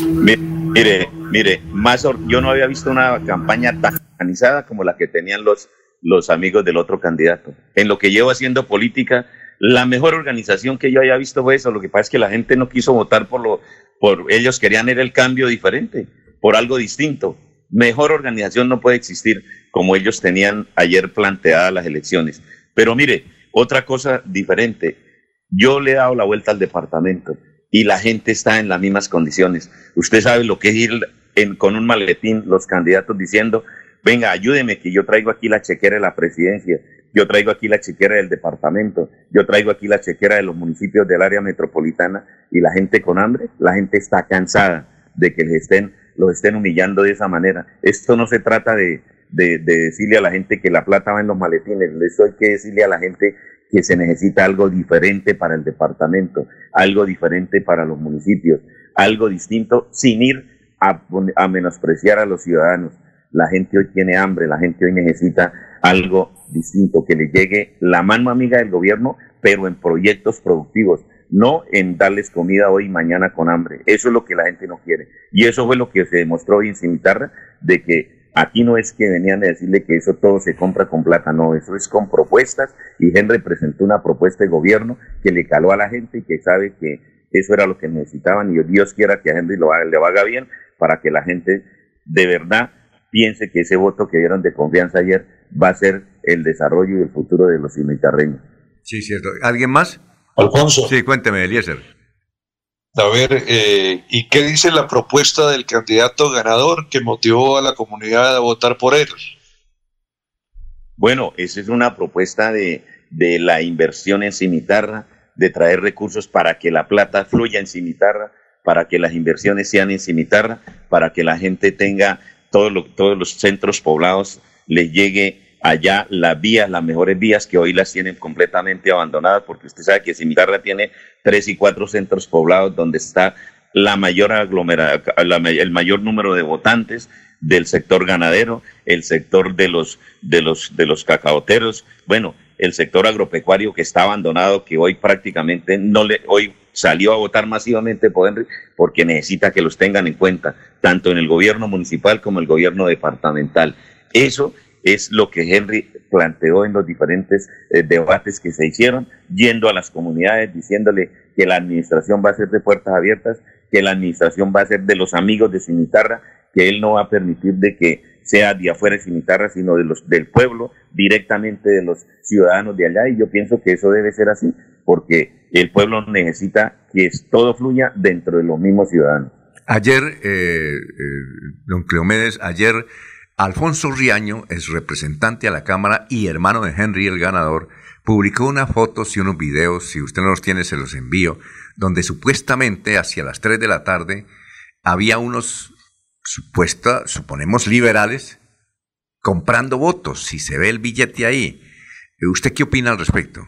Mire, mire, más yo no había visto una campaña tan organizada como la que tenían los los amigos del otro candidato. En lo que llevo haciendo política, la mejor organización que yo haya visto fue eso. Lo que pasa es que la gente no quiso votar por lo, por ellos querían ir el cambio diferente, por algo distinto. Mejor organización no puede existir como ellos tenían ayer planteadas las elecciones. Pero mire, otra cosa diferente. Yo le he dado la vuelta al departamento y la gente está en las mismas condiciones. Usted sabe lo que es ir con un maletín, los candidatos diciendo venga, ayúdeme que yo traigo aquí la chequera de la presidencia, yo traigo aquí la chequera del departamento, yo traigo aquí la chequera de los municipios del área metropolitana y la gente con hambre, la gente está cansada de que les estén, los estén humillando de esa manera. Esto no se trata de, de, decirle a la gente que la plata va en los maletines, esto hay que decirle a la gente que se necesita algo diferente para el departamento, algo diferente para los municipios, algo distinto sin ir a menospreciar a los ciudadanos la gente hoy tiene hambre, la gente hoy necesita algo distinto, que le llegue la mano amiga del gobierno, pero en proyectos productivos, no en darles comida hoy y mañana con hambre. Eso es lo que la gente no quiere. Y eso fue lo que se demostró hoy en Cimitarra, de que aquí no es que venían a decirle que eso todo se compra con plata, no, eso es con propuestas y Henry presentó una propuesta de gobierno que le caló a la gente y que sabe que eso era lo que necesitaban y Dios quiera que a Henry lo le haga bien para que la gente de verdad piense que ese voto que dieron de confianza ayer va a ser el desarrollo y el futuro de los cimitarreños. Sí, cierto. ¿Alguien más? Alfonso. Sí, cuénteme, Eliezer. A ver, eh, ¿y qué dice la propuesta del candidato ganador que motivó a la comunidad a votar por él? Bueno, esa es una propuesta de, de la inversión en Cimitarra, de traer recursos para que la plata fluya en Cimitarra, para que las inversiones sean en Cimitarra, para que la gente tenga todos los centros poblados les llegue allá las vías, las mejores vías que hoy las tienen completamente abandonadas, porque usted sabe que Cimitarra tiene tres y cuatro centros poblados donde está la mayor aglomeración, el mayor número de votantes del sector ganadero, el sector de los, de los, de los cacaoteros, bueno, el sector agropecuario que está abandonado, que hoy prácticamente no le, hoy salió a votar masivamente por Henry porque necesita que los tengan en cuenta, tanto en el gobierno municipal como el gobierno departamental. Eso es lo que Henry planteó en los diferentes eh, debates que se hicieron, yendo a las comunidades, diciéndole que la administración va a ser de puertas abiertas, que la administración va a ser de los amigos de Cimitarra, que él no va a permitir de que sea de afuera de Cimitarra, sino de los, del pueblo, directamente de los ciudadanos de allá, y yo pienso que eso debe ser así, porque el pueblo necesita que todo fluya dentro de los mismos ciudadanos. Ayer, eh, eh, don Cleomedes, ayer Alfonso Riaño, es representante a la Cámara y hermano de Henry el ganador, publicó unas fotos y unos videos, si usted no los tiene se los envío, donde supuestamente hacia las 3 de la tarde había unos supuesta, suponemos liberales, comprando votos, si se ve el billete ahí. ¿Usted qué opina al respecto?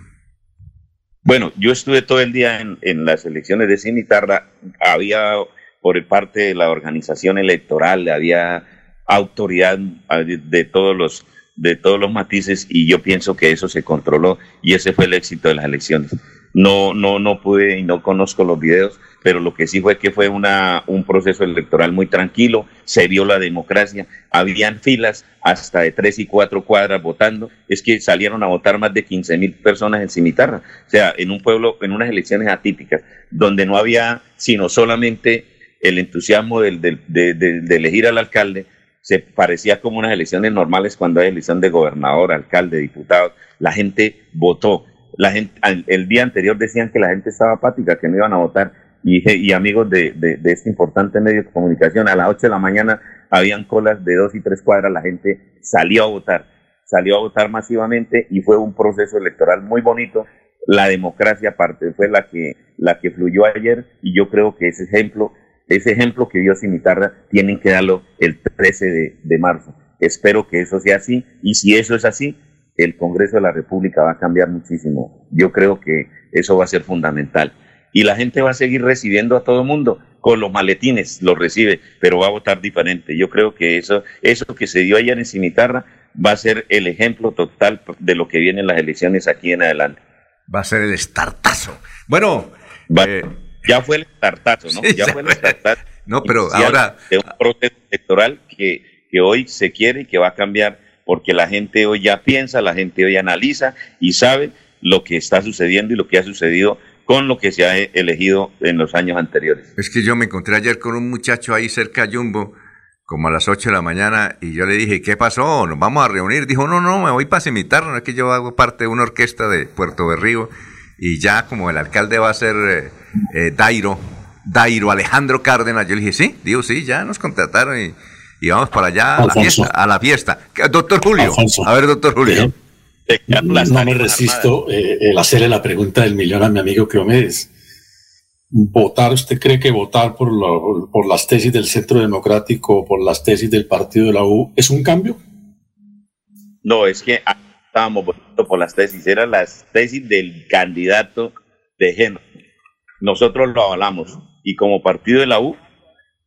Bueno, yo estuve todo el día en, en las elecciones de Cimitarra, había por parte de la organización electoral, había autoridad de todos los de todos los matices y yo pienso que eso se controló y ese fue el éxito de las elecciones. No, no, no pude y no conozco los videos, pero lo que sí fue que fue una, un proceso electoral muy tranquilo, se vio la democracia, habían filas hasta de tres y cuatro cuadras votando, es que salieron a votar más de 15 mil personas en Cimitarra, o sea, en un pueblo, en unas elecciones atípicas, donde no había sino solamente el entusiasmo de, de elegir al alcalde, se parecía como unas elecciones normales cuando hay elección de gobernador, alcalde, diputado. La gente votó. La gente, el día anterior decían que la gente estaba apática, que no iban a votar. Y, y amigos de, este importante medio de comunicación, a las 8 de la mañana habían colas de dos y tres cuadras, la gente salió a votar, salió a votar masivamente y fue un proceso electoral muy bonito. La democracia aparte fue la que, la que fluyó ayer y yo creo que ese ejemplo ese ejemplo que dio Cimitarra tienen que darlo el 13 de, marzo. Espero que eso sea así y si eso es así, el Congreso de la República va a cambiar muchísimo. Yo creo que eso va a ser fundamental. Y la gente va a seguir recibiendo a todo el mundo con los maletines, los recibe, pero va a votar diferente. Yo creo que eso, eso que se dio ayer en Cimitarra va a ser el ejemplo total de lo que vienen las elecciones aquí en adelante. Va a ser el estartazo. Bueno, eh, ya fue el tartazo, ¿no? ya fue el tartazo. No, pero ahora. De un proceso electoral que, que hoy se quiere y que va a cambiar, porque la gente hoy ya piensa, la gente hoy analiza y sabe lo que está sucediendo y lo que ha sucedido con lo que se ha elegido en los años anteriores. Es que yo me encontré ayer con un muchacho ahí cerca de Jumbo, como a las 8 de la mañana, y yo le dije, ¿qué pasó? ¿Nos vamos a reunir? Dijo, no, no, me voy para imitar, no es que yo hago parte de una orquesta de Puerto Berrío, y ya como el alcalde va a ser... Eh, eh, Dairo, Dairo Alejandro Cárdenas. Yo le dije, sí, digo, sí, ya nos contrataron y, vamos para allá a la fiesta. A la fiesta. Doctor Julio, a ver, doctor Julio. no me resisto eh, el hacerle la pregunta del millón a mi amigo Cleomedes. ¿Votar, usted cree que votar por, por las tesis del Centro Democrático o por las tesis del partido de la U es un cambio? No, es que estábamos votando por las tesis, eran las tesis del candidato de género nosotros lo avalamos y como partido de la U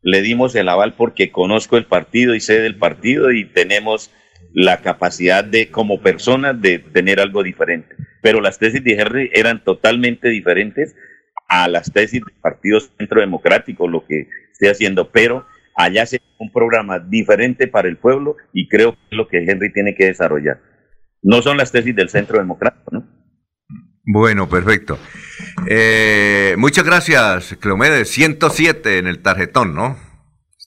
le dimos el aval porque conozco el partido y sé del partido y tenemos la capacidad de como personas de tener algo diferente. Pero las tesis de Henry eran totalmente diferentes a las tesis del Partido Centro Democrático, lo que estoy haciendo, pero allá se un programa diferente para el pueblo y creo que es lo que Henry tiene que desarrollar. No son las tesis del Centro Democrático, ¿no? Bueno, perfecto. Eh, muchas gracias, Cleomedes. 107 en el tarjetón, ¿no?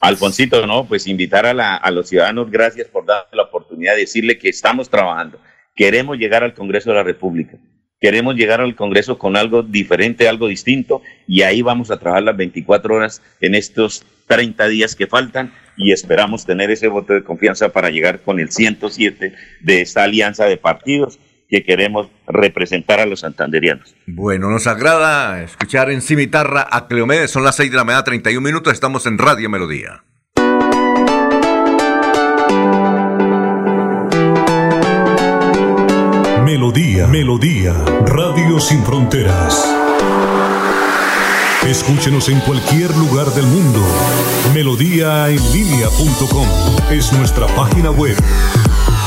Alfonsito, no, pues invitar a, a los ciudadanos, gracias por darme la oportunidad de decirle que estamos trabajando. Queremos llegar al Congreso de la República. Queremos llegar al Congreso con algo diferente, algo distinto, y ahí vamos a trabajar las 24 horas en estos 30 días que faltan y esperamos tener ese voto de confianza para llegar con el 107 de esta alianza de partidos que queremos representar a los santanderianos. Bueno, nos agrada escuchar en Cimitarra a Cleomedes. Son las 6 de la mañana, 31 minutos. Estamos en Radio Melodía. Melodía, Melodía, Radio Sin Fronteras. Escúchenos en cualquier lugar del mundo. Melodíaenlínea.com es nuestra página web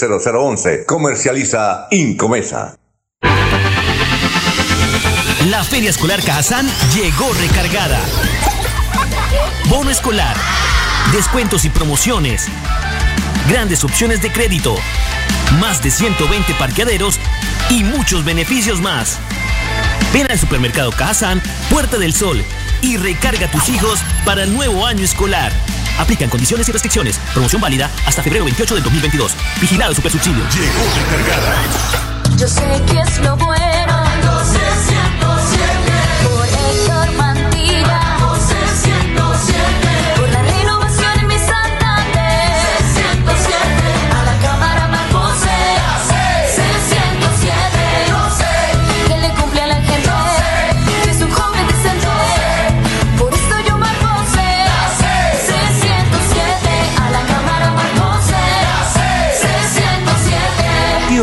0011 301 643 0011. Comercializa Incomesa. La Feria Escolar Cajazán llegó recargada. Bono escolar, descuentos y promociones, grandes opciones de crédito, más de 120 parqueaderos y muchos beneficios más. Ven al supermercado Cajazán, Puerta del Sol y recarga tus hijos para el nuevo año escolar. Aplican condiciones y restricciones. Promoción válida hasta febrero 28 del 2022. Vigilado Supersubsidio. Llegó recargada. Yo sé que es lo bueno.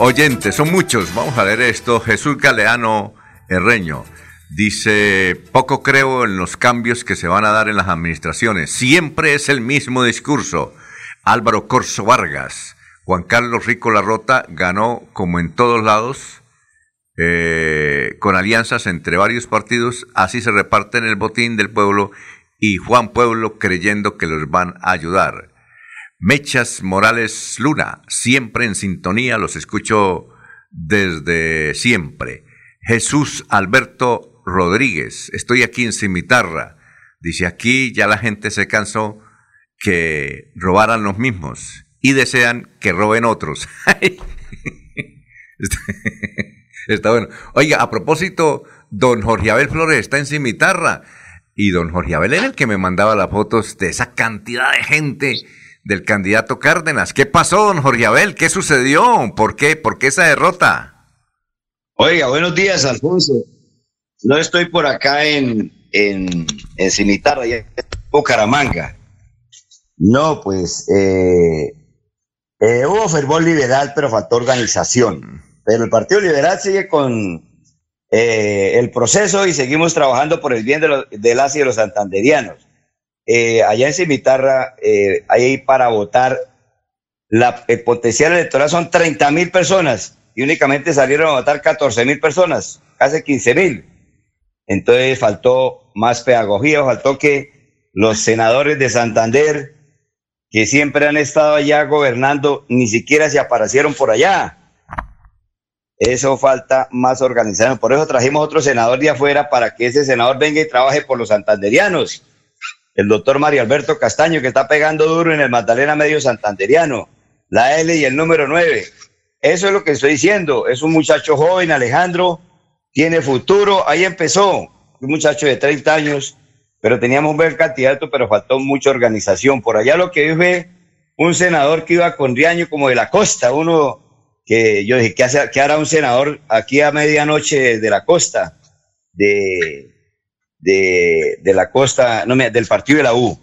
oyentes, son muchos. Vamos a leer esto. Jesús Galeano Herreño dice, poco creo en los cambios que se van a dar en las administraciones. Siempre es el mismo discurso. Álvaro Corso Vargas, Juan Carlos Rico Larrota ganó como en todos lados. eh, con alianzas entre varios partidos, así se reparten el botín del pueblo y Juan Pueblo creyendo que los van a ayudar. Mechas Morales Luna, siempre en sintonía, los escucho desde siempre. Jesús Alberto Rodríguez, estoy aquí en Cimitarra. Dice, aquí ya la gente se cansó que robaran los mismos y desean que roben otros. está bueno. Oiga, a propósito, don Jorge Abel Flores está en Cimitarra y don Jorge Abel era el que me mandaba las fotos de esa cantidad de gente del candidato Cárdenas. ¿Qué pasó, don Jorge Abel? ¿Qué sucedió? ¿Por qué? ¿Por qué esa derrota? Oiga, buenos días, Alfonso. No estoy por acá en, en, en Cimitarra, ya en Bucaramanga. No, pues eh, eh, hubo fervor liberal, pero faltó organización. Pero el Partido Liberal sigue con eh, el proceso y seguimos trabajando por el bien de, los, de y de los santanderianos. Eh, allá en Cimitarra, eh, ahí para votar, la, el potencial electoral son 30 mil personas y únicamente salieron a votar 14 mil personas, casi 15 mil. Entonces faltó más pedagogía, faltó que los senadores de Santander, que siempre han estado allá gobernando, ni siquiera se aparecieron por allá. Eso falta más organización. Por eso trajimos otro senador de afuera para que ese senador venga y trabaje por los santanderianos. El doctor Mario Alberto Castaño, que está pegando duro en el Magdalena Medio Santanderiano. La L y el número 9. Eso es lo que estoy diciendo. Es un muchacho joven, Alejandro, tiene futuro. Ahí empezó. Un muchacho de 30 años, pero teníamos un buen candidato, pero faltó mucha organización. Por allá lo que vi fue un senador que iba con Riaño como de la costa, uno que yo dije, ¿qué, hace, hará un senador aquí a medianoche de la costa? De, de, de la costa, no, del partido de la U.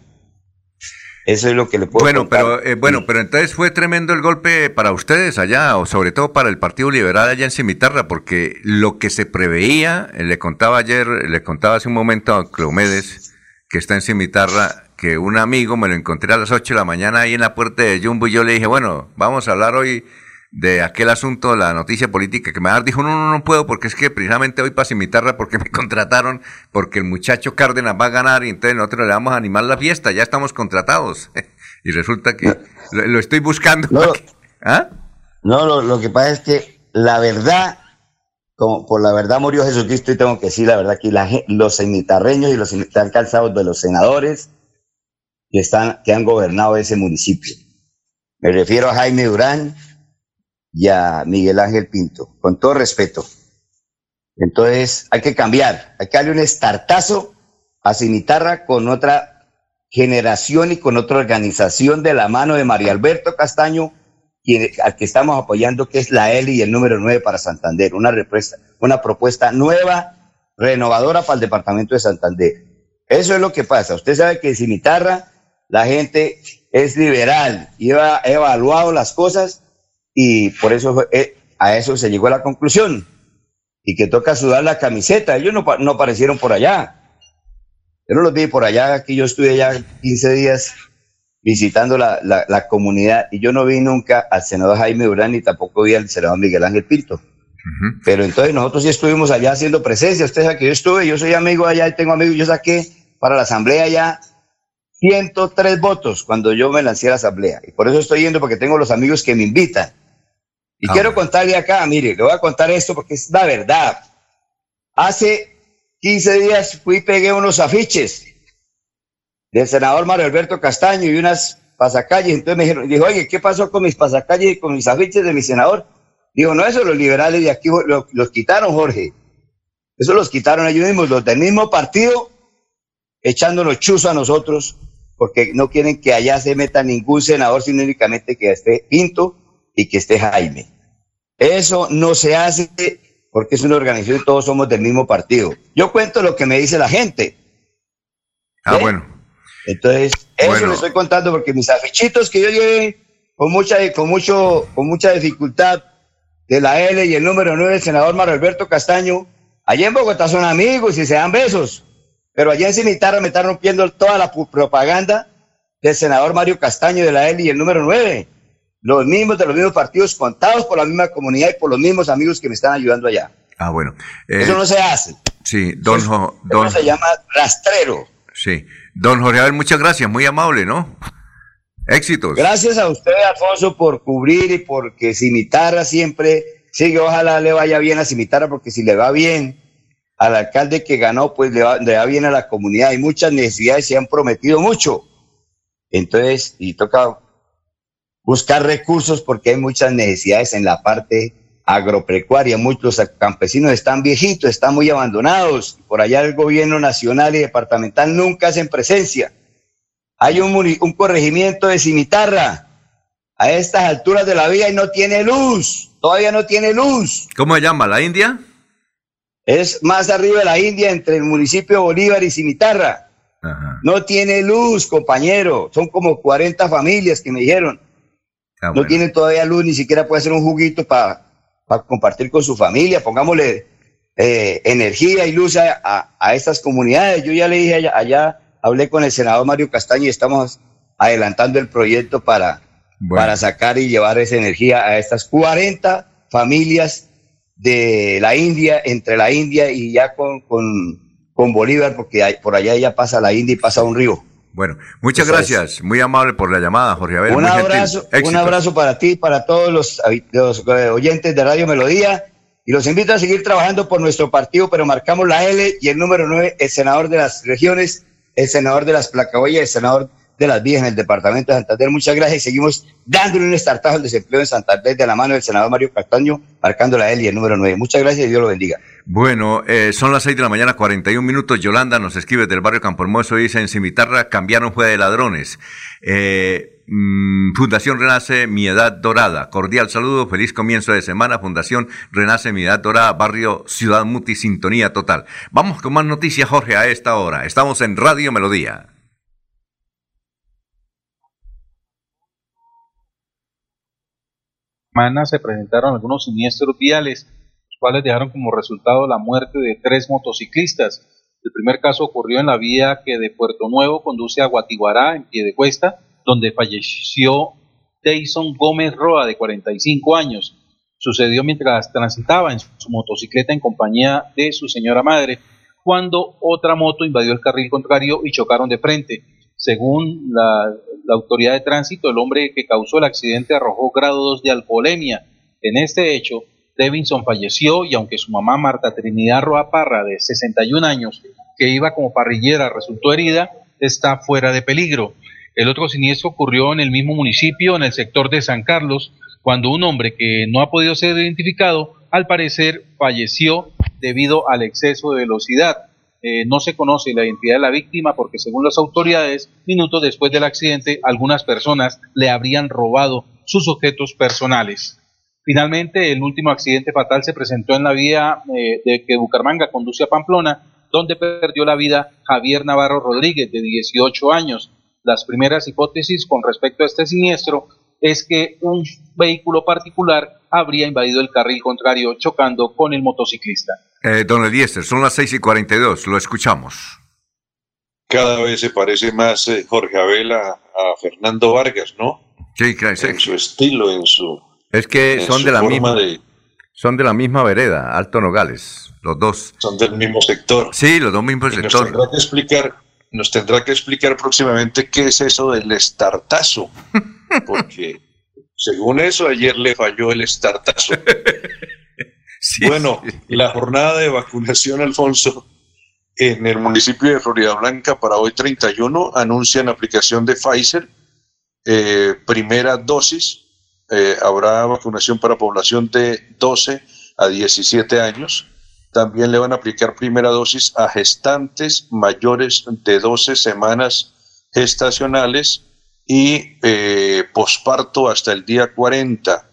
Eso es lo que le puedo Bueno, contar. pero eh, bueno, pero entonces fue tremendo el golpe para ustedes allá, o sobre todo para el Partido Liberal allá en Cimitarra, porque lo que se preveía, eh, le contaba ayer, le contaba hace un momento a Cleomedes, que está en Cimitarra, que un amigo me lo encontré a las 8 de la mañana ahí en la puerta de Jumbo y yo le dije, bueno, vamos a hablar hoy de aquel asunto, la noticia política que me dar, dijo, no, no, no puedo, porque es que precisamente hoy para Cimitarra, porque me contrataron, porque el muchacho Cárdenas va a ganar y entonces nosotros le vamos a animar la fiesta, ya estamos contratados. y resulta que lo, lo estoy buscando. que- ¿Ah? No, lo, lo que pasa es que la verdad, como por la verdad murió Jesucristo y tengo que decir la verdad que la los cemitarreños y los están calzados de los senadores que, están, que han gobernado ese municipio. Me refiero a Jaime Durán y a Miguel Ángel Pinto, con todo respeto. Entonces hay que cambiar, hay que darle un estartazo a Cimitarra con otra generación y con otra organización de la mano de María Alberto Castaño, quien, al que estamos apoyando, que es la L y el número 9 para Santander, una, repuesta- una propuesta nueva, renovadora para el departamento de Santander. Eso es lo que pasa. Usted sabe que Cimitarra la gente es liberal y ha evaluado las cosas y por eso fue- eh, a eso se llegó a la conclusión y que toca sudar la camiseta. Ellos no, no aparecieron por allá. Yo no los vi por allá, aquí yo estuve ya 15 días visitando la, la- la comunidad y yo no vi nunca al senador Jaime Durán ni tampoco vi al senador Miguel Ángel Pinto. Pero entonces nosotros sí estuvimos allá haciendo presencia. Usted sabe que yo estuve, yo soy amigo allá y tengo amigos. Yo saqué para la asamblea ya 103 votos cuando yo me lancé a la asamblea. Y por eso estoy yendo porque tengo los amigos que me invitan. Y quiero contarle acá, mire, le voy a contar esto porque es la verdad. Hace 15 días fui y pegué unos afiches del senador Mario Alberto Castaño y unas pasacalles. Entonces me dijeron, dijo, oye, ¿qué pasó con mis pasacalles y con mis afiches de mi senador? Digo, no, eso los liberales de aquí lo- los, quitaron, Jorge. Eso los quitaron ellos mismos, los del mismo partido, echándonos chuzo a nosotros, porque no quieren que allá se meta ningún senador, sino únicamente que esté Pinto y que esté Jaime. Eso no se hace porque es una organización y todos somos del mismo partido. Yo cuento lo que me dice la gente. Ah, ¿Eh? bueno. Entonces, eso Bueno. le estoy contando porque mis afichitos que yo llevé con mucha, con mucho, con mucha dificultad de la L y el número 9 del senador Mario Alberto Castaño, allá en Bogotá son amigos y se dan besos, pero allá en Cimitarra me están rompiendo toda la propaganda del senador Mario Castaño de la L y el número 9. Los mismos de los mismos partidos contados por la misma comunidad y por los mismos amigos que me están ayudando allá. Ah, bueno. Eh, Eso no se hace. Sí, don, Jo- don, Eso se llama rastrero. sí. don Jorge Abel, muchas gracias, muy amable, ¿no? Éxitos. Gracias a usted, Alfonso, por cubrir y porque Cimitarra siempre sigue. Ojalá le vaya bien a Cimitarra, porque si le va bien al alcalde que ganó, pues le va, le va bien a la comunidad. Hay muchas necesidades, se han prometido mucho. Entonces, y toca buscar recursos porque hay muchas necesidades en la parte agropecuaria. Muchos campesinos están viejitos, están muy abandonados. Por allá el gobierno nacional y departamental nunca hacen presencia. Hay un, un corregimiento de Cimitarra a estas alturas de la vía y no tiene luz. Todavía no tiene luz. ¿Cómo se llama? ¿La India? Es más arriba de la India, entre el municipio de Bolívar y Cimitarra. No tiene luz, compañero. Son como 40 familias que me dijeron. Ah, no tienen todavía luz, ni siquiera puede hacer un juguito para compartir con su familia. Pongámosle eh, energía y luz a, a- a estas comunidades. Yo ya le dije allá, allá, hablé con el senador Mario Castaño y estamos adelantando el proyecto para, para sacar y llevar esa energía a estas 40 familias de la India, entre la India y ya con, con, con Bolívar, porque hay- por allá ya pasa la India y pasa un río. Bueno, muchas Eso es. gracias, muy amable por la llamada, Jorge Abel. Un muy gentil. abrazo, un abrazo para ti, para todos los, los, eh, oyentes de Radio Melodía. Y los invito a seguir trabajando por nuestro partido, pero marcamos la L y el número 9, el senador de las regiones, el senador de las placaboyas, el senador de las vías en el departamento de Santander. Muchas gracias y seguimos dándole un estartajo al desempleo en Santander de la mano del senador Mario Castaño, marcando la L y el número 9. Muchas gracias y Dios lo bendiga. Bueno, eh, son las 6 de la mañana, 41 minutos. Yolanda nos escribe del barrio Campo Hermoso y dice, en Cimitarra cambiaron fue de ladrones. Eh, mm, Fundación Renace Mi Edad Dorada. Cordial saludo, feliz comienzo de semana. Fundación Renace Mi Edad Dorada, barrio Ciudad Muti, sintonía total. Vamos con más noticias, Jorge, a esta hora. Estamos en Radio Melodía. Se presentaron algunos siniestros viales, los cuales dejaron como resultado la muerte de tres motociclistas. El primer caso ocurrió en la vía que de Puerto Nuevo conduce a Guatiguará, en Piedecuesta, donde falleció Tyson Gómez Roa, de 45 años. Sucedió mientras transitaba en su motocicleta en compañía de su señora madre, cuando otra moto invadió el carril contrario y chocaron de frente. Según la, autoridad de tránsito, el hombre que causó el accidente arrojó grado 2 de alcoholemia En este hecho, Devinson falleció y aunque su mamá Marta Trinidad Roa Parra, de 61 años, que iba como parrillera, resultó herida, está fuera de peligro. El otro siniestro ocurrió en el mismo municipio, en el sector de San Carlos, cuando un hombre que no ha podido ser identificado, al parecer falleció debido al exceso de velocidad. Eh, no se conoce la identidad de la víctima porque según las autoridades, minutos después del accidente, algunas personas le habrían robado sus objetos personales. Finalmente, el último accidente fatal se presentó en la vía eh, de que Bucaramanga conduce a Pamplona, donde perdió la vida Javier Navarro Rodríguez, de 18 años. Las primeras hipótesis con respecto a este siniestro es que un vehículo particular habría invadido el carril contrario chocando con el motociclista. Eh, don Eliezer, son las 6 y 42, lo escuchamos. Cada vez se parece más eh, Jorge Abel a, a, Fernando Vargas, ¿no? Sí, claro. En su estilo, en su. Es que son de la misma. De, son de la misma vereda, Alto Nogales, los dos. Son del mismo sector. Sí, los dos mismos sectores. Nos tendrá que explicar, nos tendrá que explicar próximamente qué es eso del estartazo, porque según eso ayer le falló el estartazo. Sí, bueno, sí. la jornada de vacunación, Alfonso, en el municipio de Florida Blanca para hoy 31 anuncian aplicación de Pfizer, eh, primera dosis. Eh, habrá vacunación para población de 12 a 17 años. También le van a aplicar primera dosis a gestantes mayores de 12 semanas gestacionales y eh, posparto hasta el día 40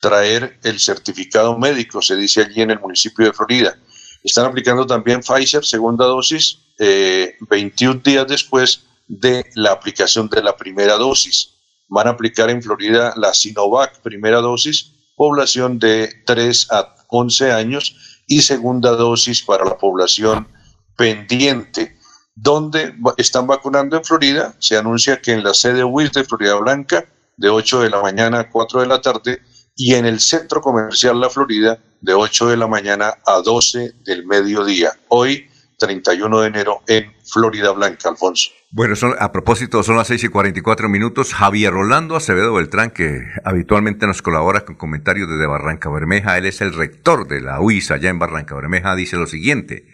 traer el certificado médico, se dice allí en el municipio de Florida. Están aplicando también Pfizer, segunda dosis, eh, 21 días después de la aplicación de la primera dosis. Van a aplicar en Florida la Sinovac, primera dosis, población de 3 a 11 años y segunda dosis para la población pendiente. ¿Dónde están vacunando en Florida? Se anuncia que en la sede WIS de Florida Blanca, de 8 de la mañana a 4 de la tarde, y en el Centro Comercial La Florida de 8 de la mañana a 12 del mediodía. Hoy, 31 de enero, en Florida Blanca, Alfonso. Bueno, son, a propósito, son las 6 y 44 minutos. Javier Rolando Acevedo Beltrán, que habitualmente nos colabora con comentarios desde Barranca Bermeja, él es el rector de la UIS allá en Barranca Bermeja, dice lo siguiente.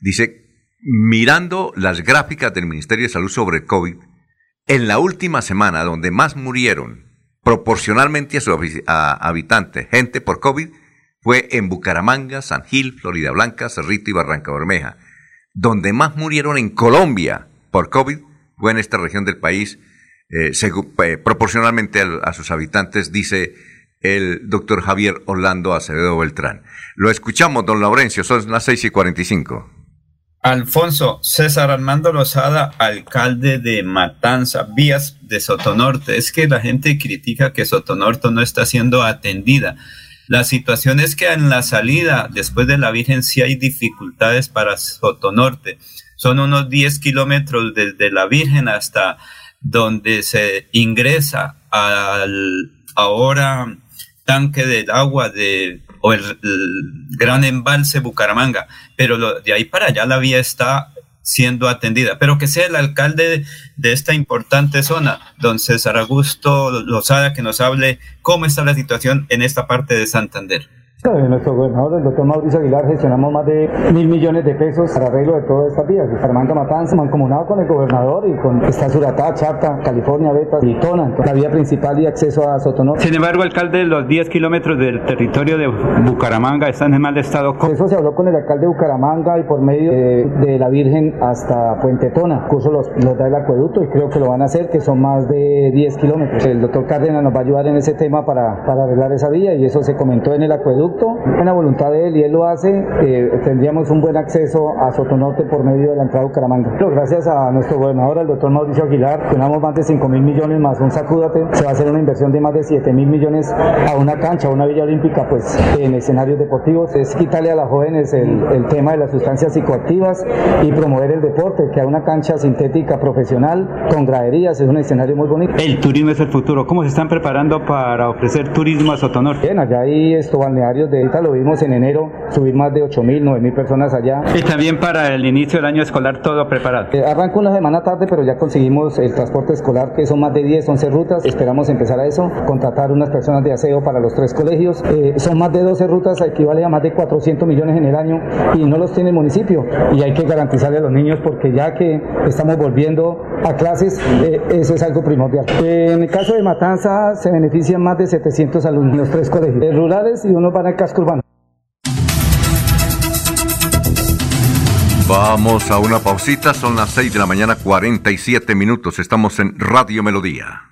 Dice, mirando las gráficas del Ministerio de Salud sobre COVID, en la última semana donde más murieron proporcionalmente a su a habitantes, gente por COVID, fue en Bucaramanga, San Gil, Florida Blanca, Cerrito y Barranca Bermeja. Donde más murieron en Colombia por COVID fue en esta región del país, eh, eh, proporcionalmente a, a, sus habitantes, dice el doctor Javier Orlando Acevedo Beltrán. Lo escuchamos, don Laurencio, son las 6 y 45. Alfonso César Armando Lozada, alcalde de Matanza, vías de Sotonorte. Es que la gente critica que Sotonorte no está siendo atendida. La situación es que en la salida, después de la Virgen, sí hay dificultades para Sotonorte. Son unos 10 kilómetros desde la Virgen hasta donde se ingresa al ahora tanque del agua de o el, gran embalse Bucaramanga, pero lo, de ahí para allá la vía está siendo atendida, pero que sea el alcalde de, de esta importante zona, don César Augusto Lozada, que nos hable cómo está la situación en esta parte de Santander. Nuestro gobernador, el doctor Mauricio Aguilar, gestionamos más de mil millones de pesos para arreglo de todas estas vías. Bucaramanga Matanza, mancomunado con el gobernador y con está Suratá, Charta, California, Beta y Tona, la vía principal y acceso a Sotonor. Sin embargo, alcalde, los 10 kilómetros del territorio de Bucaramanga están en mal estado. Eso se habló con el alcalde de Bucaramanga y por medio de, de la Virgen hasta Puente Tona. Curso los, los da el acueducto y creo que lo van a hacer, que son más de 10 kilómetros. El doctor Cárdenas nos va a ayudar en ese tema para, para arreglar esa vía y eso se comentó en el acueducto buena voluntad de él y él lo hace, eh, tendríamos un buen acceso a Sotonorte por medio de la entrada de Bucaramanga. Pero gracias a nuestro gobernador, el doctor Mauricio Aguilar, tenemos más de 5 mil millones más un sacúdate, se va a hacer una inversión de más de 7 mil millones a una cancha, a una villa olímpica, pues en escenarios deportivos. Es quitarle a las jóvenes el, el tema de las sustancias psicoactivas y promover el deporte, que a una cancha sintética profesional con graderías es un escenario muy bonito. El turismo es el futuro. ¿Cómo se están preparando para ofrecer turismo a Sotonorte? Bien, allá hay esto balneario de ahorita lo vimos en enero, subir más de 8 mil, 9 mil personas allá. Y también para el inicio del año escolar todo preparado. Eh, arranca una semana tarde, pero ya conseguimos el transporte escolar, que son más de 10, 11 rutas. Esperamos empezar a eso, contratar unas personas de aseo para los tres colegios. Eh, son más de 12 rutas, equivale a más de 400 millones en el año y no los tiene el municipio. Y hay que garantizarle a los niños porque ya que estamos volviendo a clases, eh, eso es algo primordial. en el caso de Matanza se benefician más de 700 alumnos los tres colegios, rurales y uno van al casco urbano. Vamos a una pausita, son las 6 de la mañana 47 minutos, estamos en Radio Melodía.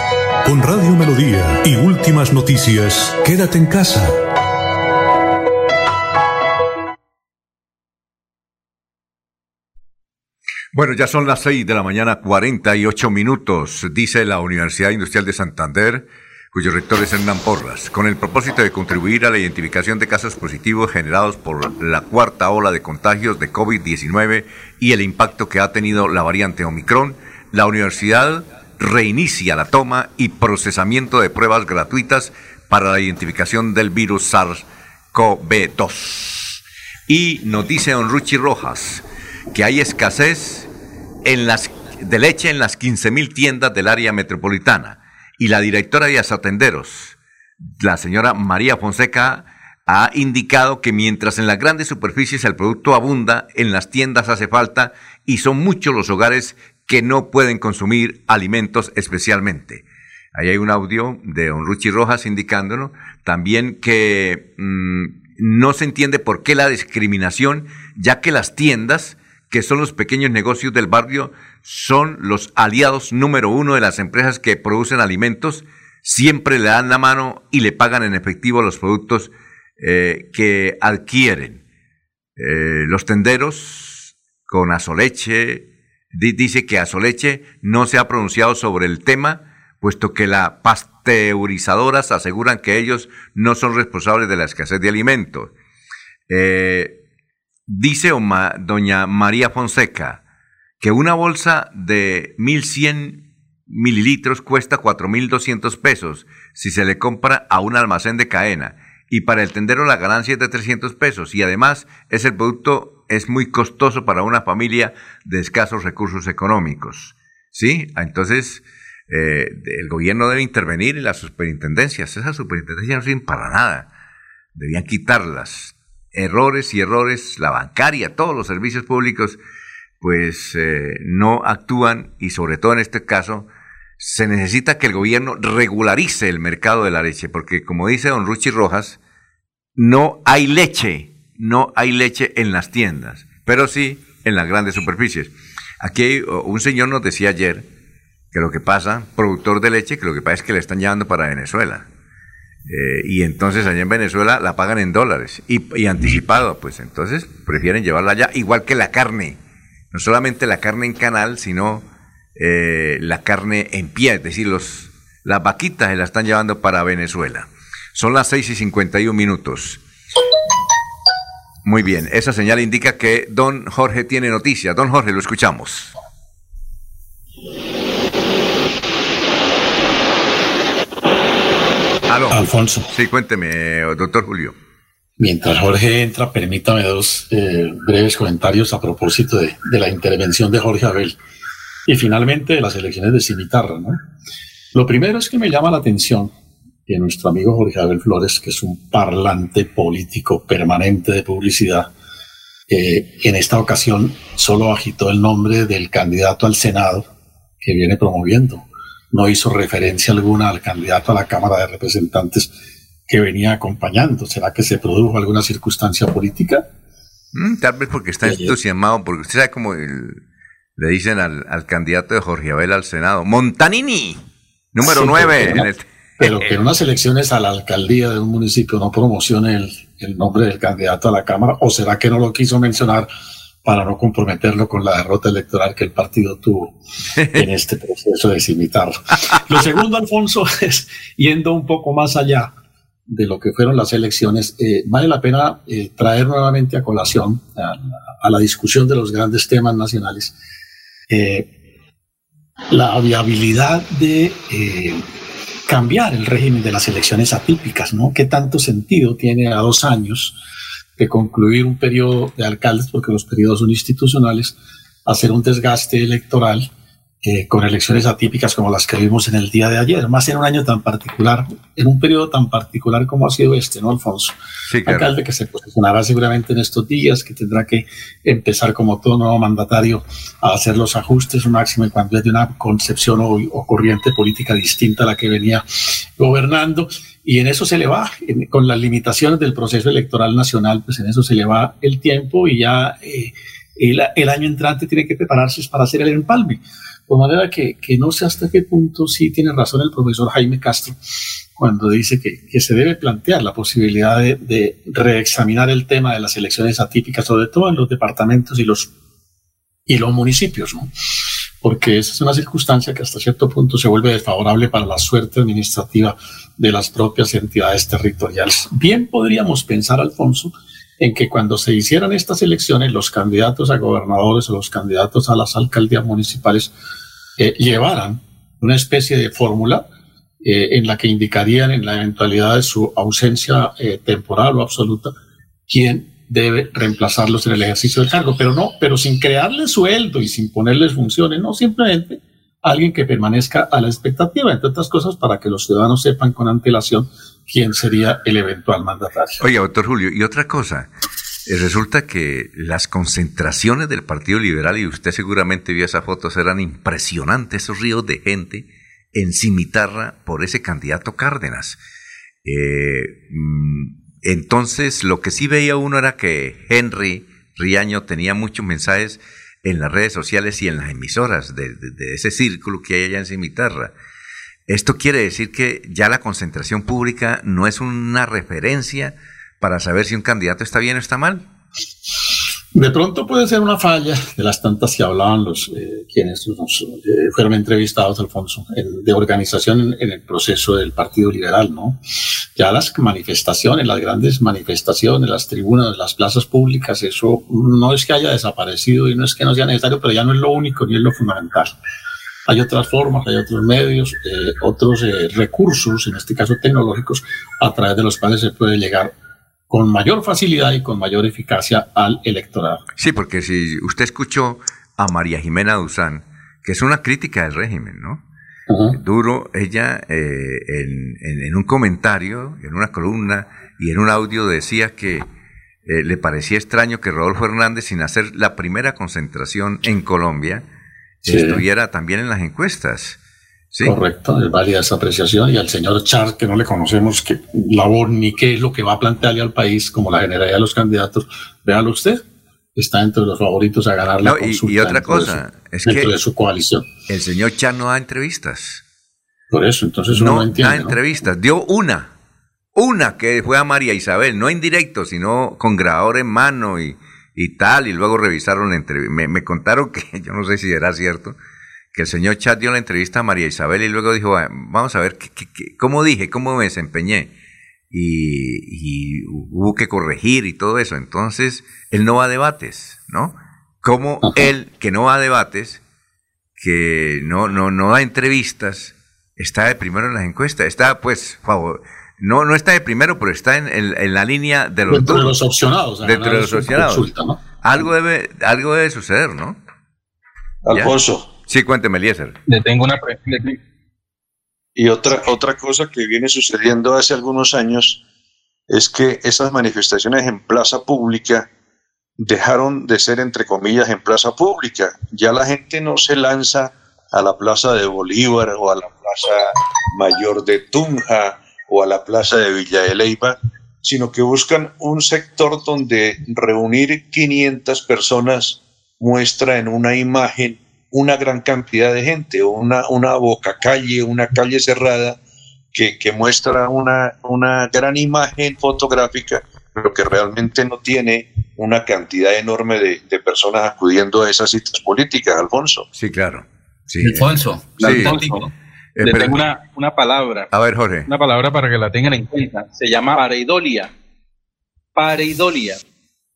Con Radio Melodía y últimas noticias, quédate en casa. Bueno, ya son las 6 de la mañana, 48 minutos, dice la Universidad Industrial de Santander, cuyo rector es Hernán Porras, con el propósito de contribuir a la identificación de casos positivos generados por la cuarta ola de contagios de COVID-19 y el impacto que ha tenido la variante Omicron, la universidad reinicia la toma y procesamiento de pruebas gratuitas para la identificación del virus SARS-CoV-2. Y nos dice don Ruchi Rojas que hay escasez en las, de leche en las 15.000 tiendas del área metropolitana. Y la directora de Asatenderos, la señora María Fonseca, ha indicado que mientras en las grandes superficies el producto abunda, en las tiendas hace falta y son muchos los hogares que no pueden consumir alimentos especialmente. Ahí hay un audio de Don Ruchi Rojas indicándonos también que mm, no se entiende por qué la discriminación, ya que las tiendas, que son los pequeños negocios del barrio, son los aliados número uno de las empresas que producen alimentos, siempre le dan la mano y le pagan en efectivo los productos eh, que adquieren. Eh, los tenderos con azoleche, dice que Azoleche no se ha pronunciado sobre el tema, puesto que las pasteurizadoras aseguran que ellos no son responsables de la escasez de alimentos. Eh, dice doña María Fonseca que una bolsa de 1.100 mililitros cuesta 4.200 pesos si se le compra a un almacén de cadena y para el tendero la ganancia es de 300 pesos y además es el producto es muy costoso para una familia de escasos recursos económicos. ¿Sí? Entonces, eh, el gobierno debe intervenir en las superintendencias. Esas superintendencias no sirven para nada. Debían quitarlas. Errores y errores, la bancaria, todos los servicios públicos, pues eh, no actúan y sobre todo en este caso, se necesita que el gobierno regularice el mercado de la leche, porque como dice don Ruchi Rojas, no hay leche no hay leche en las tiendas, pero sí en las grandes superficies. Aquí un señor nos decía ayer que lo que pasa, productor de leche, que lo que pasa es que le están llevando para Venezuela. Eh, y entonces allá en Venezuela la pagan en dólares y, anticipado, pues entonces prefieren llevarla allá, igual que la carne. No solamente la carne en canal, sino eh, la carne en pie, es decir, los, las vaquitas se la están llevando para Venezuela. Son las 6 y 51 minutos. Muy bien, esa señal indica que don Jorge tiene noticias. Don Jorge, lo escuchamos. Aló. Alfonso. Sí, cuénteme, doctor Julio. Mientras Jorge entra, permítame dos eh, breves comentarios a propósito de, de, la intervención de Jorge Abel y finalmente de las elecciones de Cimitarra. ¿no? Lo primero es que me llama la atención que nuestro amigo Jorge Abel Flores, que es un parlante político permanente de publicidad, Eh, en esta ocasión solo agitó el nombre del candidato al Senado que viene promoviendo. No hizo referencia alguna al candidato a la Cámara de Representantes que venía acompañando. ¿Será que se produjo alguna circunstancia política? Mm, tal vez porque está entusiasmado, porque usted sabe cómo le dicen al, candidato de Jorge Abel al Senado, Montanini, número 9. Pero que en unas elecciones a la alcaldía de un municipio no promocione el, el nombre del candidato a la Cámara, o será que no lo quiso mencionar para no comprometerlo con la derrota electoral que el partido tuvo en este proceso de cimitarlo. Lo segundo, Alfonso, es yendo un poco más allá de lo que fueron las elecciones, eh, vale la pena eh, traer nuevamente a colación a, la discusión de los grandes temas nacionales eh, la viabilidad de cambiar el régimen de las elecciones atípicas, ¿no? ¿Qué tanto sentido tiene a dos años de concluir un periodo de alcaldes, porque los periodos son institucionales, hacer un desgaste electoral eh, con elecciones atípicas como las que vimos en el día de ayer, más en un año tan particular, en un periodo tan particular como ha sido este, ¿no, Alfonso? Sí, claro. Alcalde que se posicionará seguramente en estos días, que tendrá que empezar como todo nuevo mandatario a hacer los ajustes, máximo cuando es de una concepción o, corriente política distinta a la que venía gobernando. Y en eso se le va, con las limitaciones del proceso electoral nacional, pues en eso se le va el tiempo y ya eh, el, año entrante tiene que prepararse para hacer el empalme. De manera que, no sé hasta qué punto sí tiene razón el profesor Jaime Castro cuando dice que, se debe plantear la posibilidad de, de, reexaminar el tema de las elecciones atípicas, sobre todo en los departamentos y los, y los municipios, ¿no? porque esa es una circunstancia que hasta cierto punto se vuelve desfavorable para la suerte administrativa de las propias entidades territoriales. Bien podríamos pensar, Alfonso, en que cuando se hicieran estas elecciones, los candidatos a gobernadores o los candidatos a las alcaldías municipales eh, llevaran una especie de fórmula eh, en la que indicarían en la eventualidad de su ausencia eh, temporal o absoluta quién debe reemplazarlos en el ejercicio del cargo, pero no, pero sin crearles sueldo y sin ponerles funciones, no, simplemente alguien que permanezca a la expectativa, entre otras cosas, para que los ciudadanos sepan con antelación quién sería el eventual mandatario. Oye, doctor Julio, y otra cosa, eh, resulta que las concentraciones del Partido Liberal, y usted seguramente vio esas fotos, eran impresionantes, esos ríos de gente en cimitarra por ese candidato Cárdenas. Eh, mm, entonces, lo que sí veía uno era que Henry Riaño tenía muchos mensajes en las redes sociales y en las emisoras de, ese círculo que hay allá en Cimitarra. Esto quiere decir que ya la concentración pública no es una referencia para saber si un candidato está bien o está mal. De pronto puede ser una falla de las tantas que hablaban los eh, quienes eh, fueron entrevistados, Alfonso, de organización en, el proceso del Partido Liberal, ¿no? Ya las manifestaciones, las grandes manifestaciones, las tribunas, las plazas públicas, eso no es que haya desaparecido y no es que no sea necesario, pero ya no es lo único ni es lo fundamental. Hay otras formas, hay otros medios, eh, otros recursos, en este caso tecnológicos, a través de los cuales se puede llegar con mayor facilidad y con mayor eficacia al electorado. Sí, porque si usted escuchó a María Jimena Duzán, que es una crítica del régimen, ¿no? Duro, ella eh, en, un comentario, en una columna y en un audio decía que eh, le parecía extraño que Rodolfo Hernández, sin hacer la primera concentración en Colombia, estuviera también en las encuestas. Correcto, es válida esa apreciación. Y al señor Char, que no le conocemos qué labor ni qué es lo que va a plantearle al país como la generalidad de los candidatos, véalo usted, está entre los favoritos a ganar la consulta. Y, otra cosa, es que de su coalición. El señor Char no da entrevistas. Por eso, entonces uno no, entiende. Da entrevistas, dio una, una que fue a María Isabel, no en directo, sino con grabador en mano y, y tal, y luego revisaron la entrevista. Me, me contaron que, yo no sé si era cierto, que el señor Chat dio la entrevista a María Isabel y luego dijo, vamos a ver cómo dije, cómo me desempeñé. Y, hubo que corregir y todo eso. Entonces, él no va a debates, ¿no? Como él, que no va a debates, que no, no, no da entrevistas, está de primero en las encuestas, está pues, favor, no, no está de primero, pero está en, la línea de los, de los opcionados. de los opcionados. algo, debe, algo debe suceder, ¿no? Alfonso. Sí, cuénteme, Eliezer. Le tengo una Y otra, otra cosa que viene sucediendo hace algunos años es que esas manifestaciones en plaza pública dejaron de ser, entre comillas, en plaza pública. Ya la gente no se lanza a la plaza de Bolívar o a la plaza mayor de Tunja o a la plaza de Villa de Leyva, sino que buscan un sector donde reunir 500 personas muestra en una imagen una gran cantidad de gente, una, una boca calle, una calle cerrada que, que muestra una, una gran imagen fotográfica, pero que realmente no tiene una cantidad enorme de, de personas acudiendo a esas citas políticas, Alfonso. Sí, claro. Sí, Alfonso, sí. Alfonso, Eh, le pero- tengo una, una palabra. A ver, Jorge. Una palabra para que la tengan en cuenta. Se llama pareidolia. Pareidolia.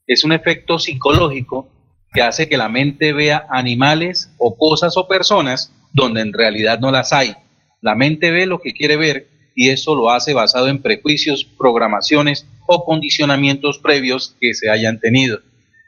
Es un efecto psicológico que hace que la mente vea animales o cosas o personas donde en realidad no las hay. La mente ve lo que quiere ver y eso lo hace basado en prejuicios, programaciones o condicionamientos previos que se hayan tenido.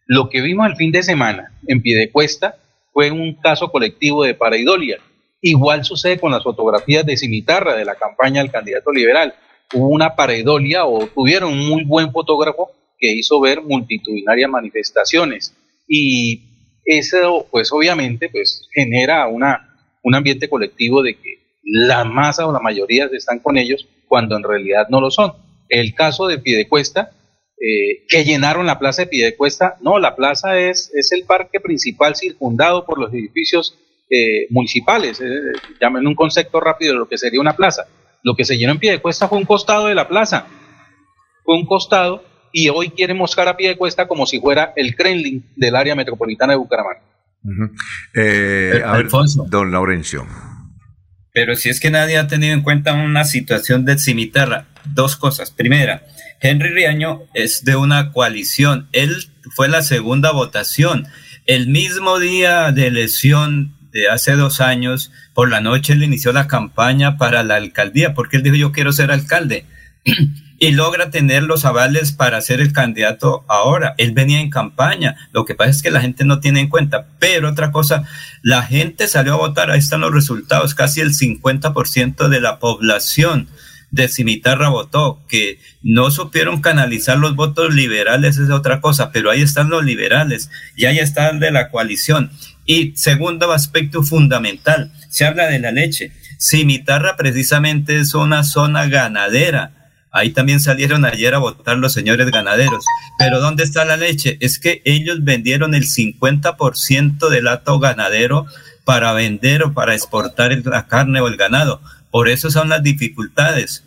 Lo que vimos el fin de semana en Piedecuesta fue un caso colectivo de pareidolia. Igual sucede con las fotografías de Cimitarra de la campaña del candidato liberal. Hubo una pareidolia o tuvieron un muy buen fotógrafo que hizo ver multitudinarias manifestaciones. Y eso, pues obviamente, pues genera una, un ambiente colectivo de que la masa o la mayoría están con ellos cuando en realidad no lo son. El caso de Piedecuesta, eh, que llenaron la plaza de Piedecuesta, no, la plaza es, es el parque principal circundado por los edificios eh, municipales, eh, llamen un concepto rápido de lo que sería una plaza. Lo que se llenó en Piedecuesta fue un costado de la plaza, fue un costado y hoy quieren mostrar a Piedecuesta como si fuera el Kremlin del área metropolitana de Bucaramanga. Eh, a ver, Alfonso. don Laurencio. Pero si es que nadie ha tenido en cuenta una situación de cimitarra, dos cosas. Primera, Henry Riaño es de una coalición. Él fue la segunda votación. El mismo día de elección de hace dos años, por la noche él inició la campaña para la alcaldía, porque él dijo yo quiero ser alcalde. y logra tener los avales para ser el candidato ahora. Él venía en campaña. Lo que pasa es que la gente no tiene en cuenta. Pero otra cosa, la gente salió a votar. Ahí están los resultados. Casi el 50% de la población de Cimitarra votó. Que no supieron canalizar los votos liberales es otra cosa. Pero ahí están los liberales y ahí está el de la coalición. Y segundo aspecto fundamental, se habla de la leche. Cimitarra precisamente es una zona ganadera. Ahí también salieron ayer a votar los señores ganaderos. Pero ¿dónde está la leche? Es que ellos vendieron el 50% del hato ganadero para vender o para exportar la carne o el ganado. Por eso son las dificultades.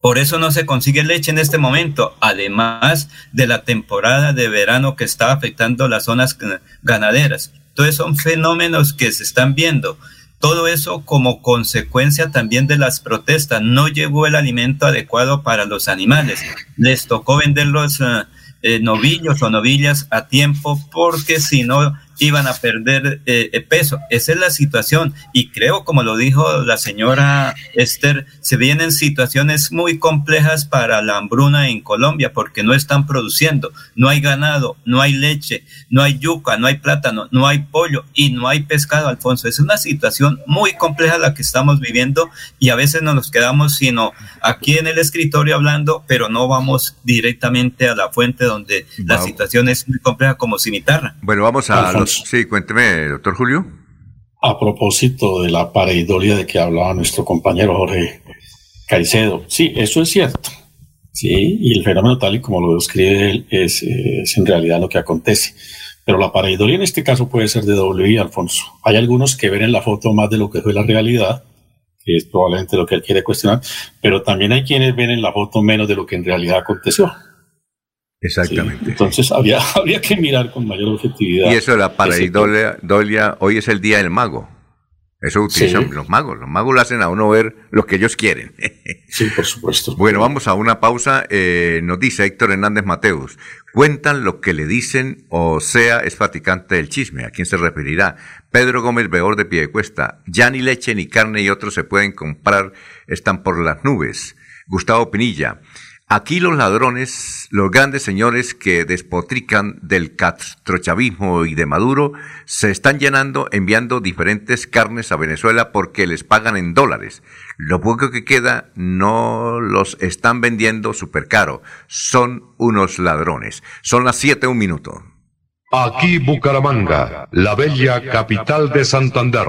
Por eso no se consigue leche en este momento, además de la temporada de verano que está afectando las zonas ganaderas. Entonces son fenómenos que se están viendo. Todo eso como consecuencia también de las protestas. No llegó el alimento adecuado para los animales. Les tocó vender los eh, eh, novillos o novillas a tiempo porque si no iban a perder eh, eh, peso. Esa es la situación. Y creo, como lo dijo la señora Esther, se vienen situaciones muy complejas para la hambruna en Colombia porque no están produciendo. No hay ganado, no hay leche, no hay yuca, no hay plátano, no hay pollo y no hay pescado, Alfonso. Es una situación muy compleja la que estamos viviendo y a veces no nos quedamos sino aquí en el escritorio hablando, pero no vamos directamente a la fuente donde la Vamos. situación es muy compleja como cimitarra. Bueno, vamos a Alfonso. Sí, cuénteme, doctor Julio. A propósito de la pareidolia de que hablaba nuestro compañero Jorge Caicedo, sí, eso es cierto. Sí, y el fenómeno tal y como lo describe él es, eh, es en realidad lo que acontece. Pero la pareidolia en este caso puede ser de doble vía, Alfonso. Hay algunos que ven en la foto más de lo que fue la realidad, que es probablemente lo que él quiere cuestionar, pero también hay quienes ven en la foto menos de lo que en realidad aconteció. Exactamente. Entonces habría, habría que mirar con mayor objetividad. Y eso la pareidolia, dolia, hoy es el día del mago. Eso utilizan Sí. los magos. Los magos lo hacen a uno ver lo que ellos quieren. Sí, por supuesto. Bueno, vamos a una pausa. Eh, nos dice Héctor Hernández Mateus. Cuentan lo que le dicen, o sea, es fatigante del chisme. ¿A quién se referirá? Pedro Gómez Beor de Piedecuesta. Ya ni leche ni carne y otros se pueden comprar, están por las nubes. Gustavo Pinilla. Aquí los ladrones, los grandes señores que despotrican del castrochavismo y de Maduro, se están llenando enviando diferentes carnes a Venezuela porque les pagan en dólares. Lo poco que queda no los están vendiendo súper caro. Son unos ladrones. Son las siete un minuto. Aquí Bucaramanga, la bella capital de Santander.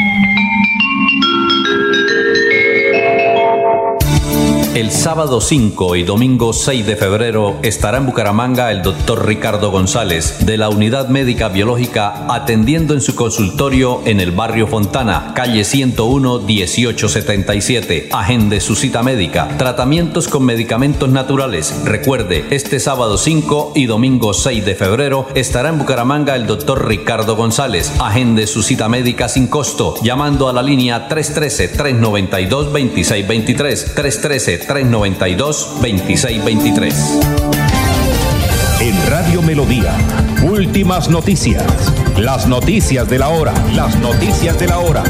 El sábado 5 y domingo 6 de febrero estará en Bucaramanga el doctor Ricardo González de la Unidad Médica Biológica atendiendo en su consultorio en el barrio Fontana, calle 101 1877. Agende su cita médica. Tratamientos con medicamentos naturales. Recuerde, este sábado 5 y domingo 6 de febrero estará en Bucaramanga el doctor Ricardo González. Agende su cita médica sin costo llamando a la línea 313 392 2623 313 392-2623. En Radio Melodía, últimas noticias. Las noticias de la hora. Las noticias de la hora.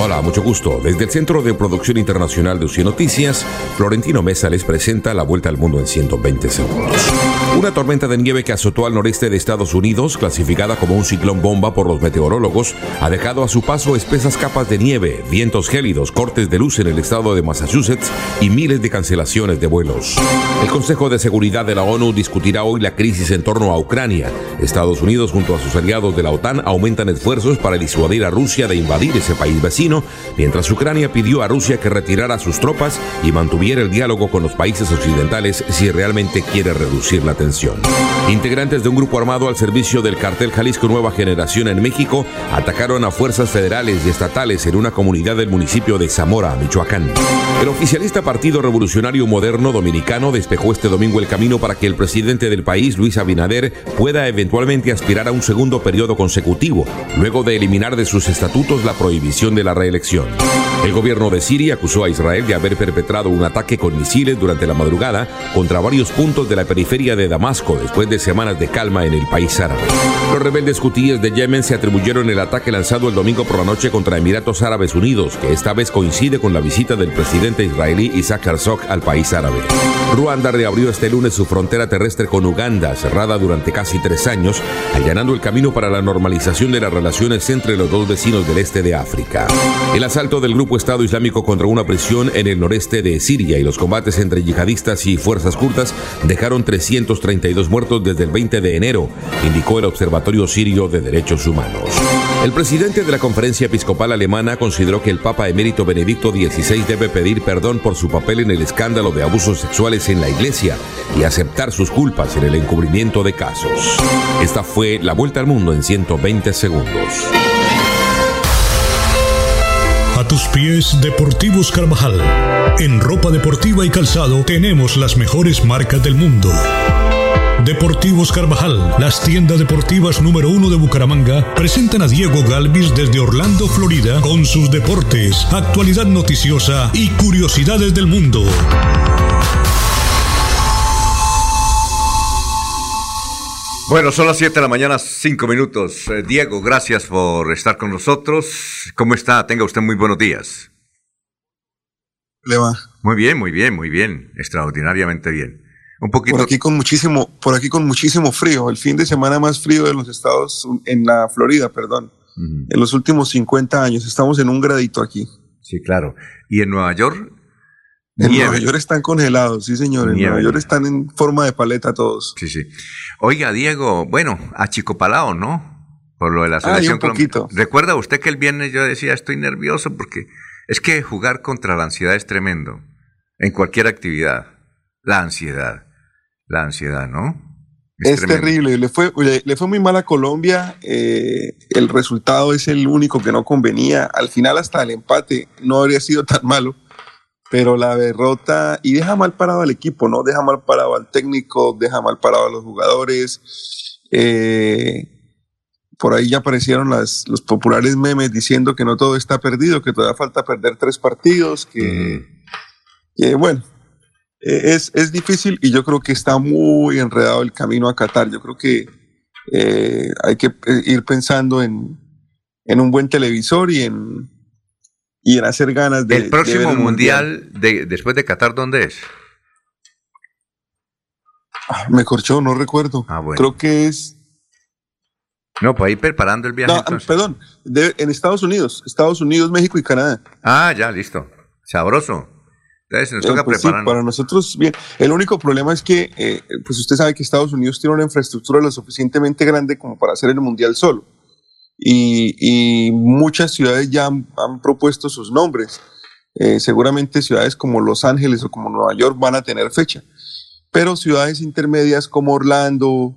Hola, mucho gusto. Desde el Centro de Producción Internacional de UCI Noticias, Florentino Mesa les presenta la vuelta al mundo en 120 segundos. Una tormenta de nieve que azotó al noreste de Estados Unidos, clasificada como un ciclón bomba por los meteorólogos, ha dejado a su paso espesas capas de nieve, vientos gélidos, cortes de luz en el estado de Massachusetts y miles de cancelaciones de vuelos. El Consejo de Seguridad de la ONU discutirá hoy la crisis en torno a Ucrania. Estados Unidos junto a sus aliados de la OTAN aumentan esfuerzos para disuadir a Rusia de invadir ese país vecino, mientras Ucrania pidió a Rusia que retirara sus tropas y mantuviera el diálogo con los países occidentales si realmente quiere reducir la tensión. Integrantes de un grupo armado al servicio del cartel Jalisco Nueva Generación en México atacaron a fuerzas federales y estatales en una comunidad del municipio de Zamora, Michoacán. El oficialista Partido Revolucionario Moderno Dominicano despejó este domingo el camino para que el presidente del país, Luis Abinader, pueda eventualmente aspirar a un segundo periodo consecutivo, luego de eliminar de sus estatutos la prohibición de la reelección. El gobierno de Siria acusó a Israel de haber perpetrado un ataque con misiles durante la madrugada contra varios puntos de la periferia de Damasco después de semanas de calma en el país árabe. Los rebeldes hutíes de Yemen se atribuyeron el ataque lanzado el domingo por la noche contra Emiratos Árabes Unidos, que esta vez coincide con la visita del presidente israelí Isaac Herzog al país árabe. Ruanda reabrió este lunes su frontera terrestre con Uganda, cerrada durante casi tres años, allanando el camino para la normalización de las relaciones entre los dos vecinos del este de África. El asalto del grupo Estado Islámico contra una prisión en el noreste de Siria y los combates entre yihadistas y fuerzas kurdas dejaron 332 muertos desde el 20 de enero, indicó el Observatorio Sirio de Derechos Humanos. El presidente de la Conferencia Episcopal Alemana consideró que el Papa emérito Benedicto XVI debe pedir perdón por su papel en el escándalo de abusos sexuales en la Iglesia y aceptar sus culpas en el encubrimiento de casos. Esta fue la vuelta al mundo en 120 segundos. A tus pies, Deportivos Carvajal. En ropa deportiva y calzado tenemos las mejores marcas del mundo. Deportivos Carvajal, las tiendas deportivas número uno de Bucaramanga, presentan a Diego Galvis desde Orlando, Florida, con sus deportes, actualidad noticiosa y curiosidades del mundo. Bueno, son las 7 de la mañana, 5 minutos. Eh, Diego, gracias por estar con nosotros. ¿Cómo está? Tenga usted muy buenos días. Le va. Muy bien, muy bien, muy bien. Extraordinariamente bien. Un poquito. Por aquí con muchísimo, por aquí con muchísimo frío. El fin de semana más frío de los estados, en la Florida, perdón. En los últimos 50 años. Estamos en un gradito aquí. Sí, claro. ¿Y en Nueva York? En Nueva York están congelados, sí, señor. En Nueva York están en forma de paleta todos. Sí, sí. Oiga, Diego, bueno, a Chico Palao, ¿no? Por lo de la selección. ¿Recuerda usted que el viernes yo decía, estoy nervioso porque es que jugar contra la ansiedad es tremendo. En cualquier actividad. La ansiedad. La ansiedad, ¿no? Es, terrible. Le fue, le, fue muy mal a Colombia. Eh, el resultado es el único que no convenía. Al final, hasta el empate no habría sido tan malo pero la derrota y deja mal parado al equipo, ¿no? Deja mal parado al técnico, deja mal parado a los jugadores. Eh, por ahí ya aparecieron las, los populares memes diciendo que no todo está perdido, que todavía falta perder tres partidos, que, que bueno, es, es, difícil y yo creo que está muy enredado el camino a Qatar. Yo creo que eh, hay que eh, ir pensando en, en, un buen televisor y en, y en hacer ganas de... ¿El próximo mundial, De, después de Qatar dónde es? Ah, me corchó, no recuerdo. Ah, bueno. Creo que es... No, pues ahí preparando el viaje. No, perdón, en Estados Unidos, Estados Unidos, México y Canadá. Ah, ya, listo. Sabroso. Entonces, nos toca Eh, pues sí, para nosotros, bien. El único problema es que, eh, pues usted sabe que Estados Unidos tiene una infraestructura lo suficientemente grande como para hacer el mundial solo. Y, y muchas ciudades ya han, han propuesto sus nombres. Eh, seguramente ciudades como Los Ángeles o como Nueva York van a tener fecha. Pero ciudades intermedias como Orlando o,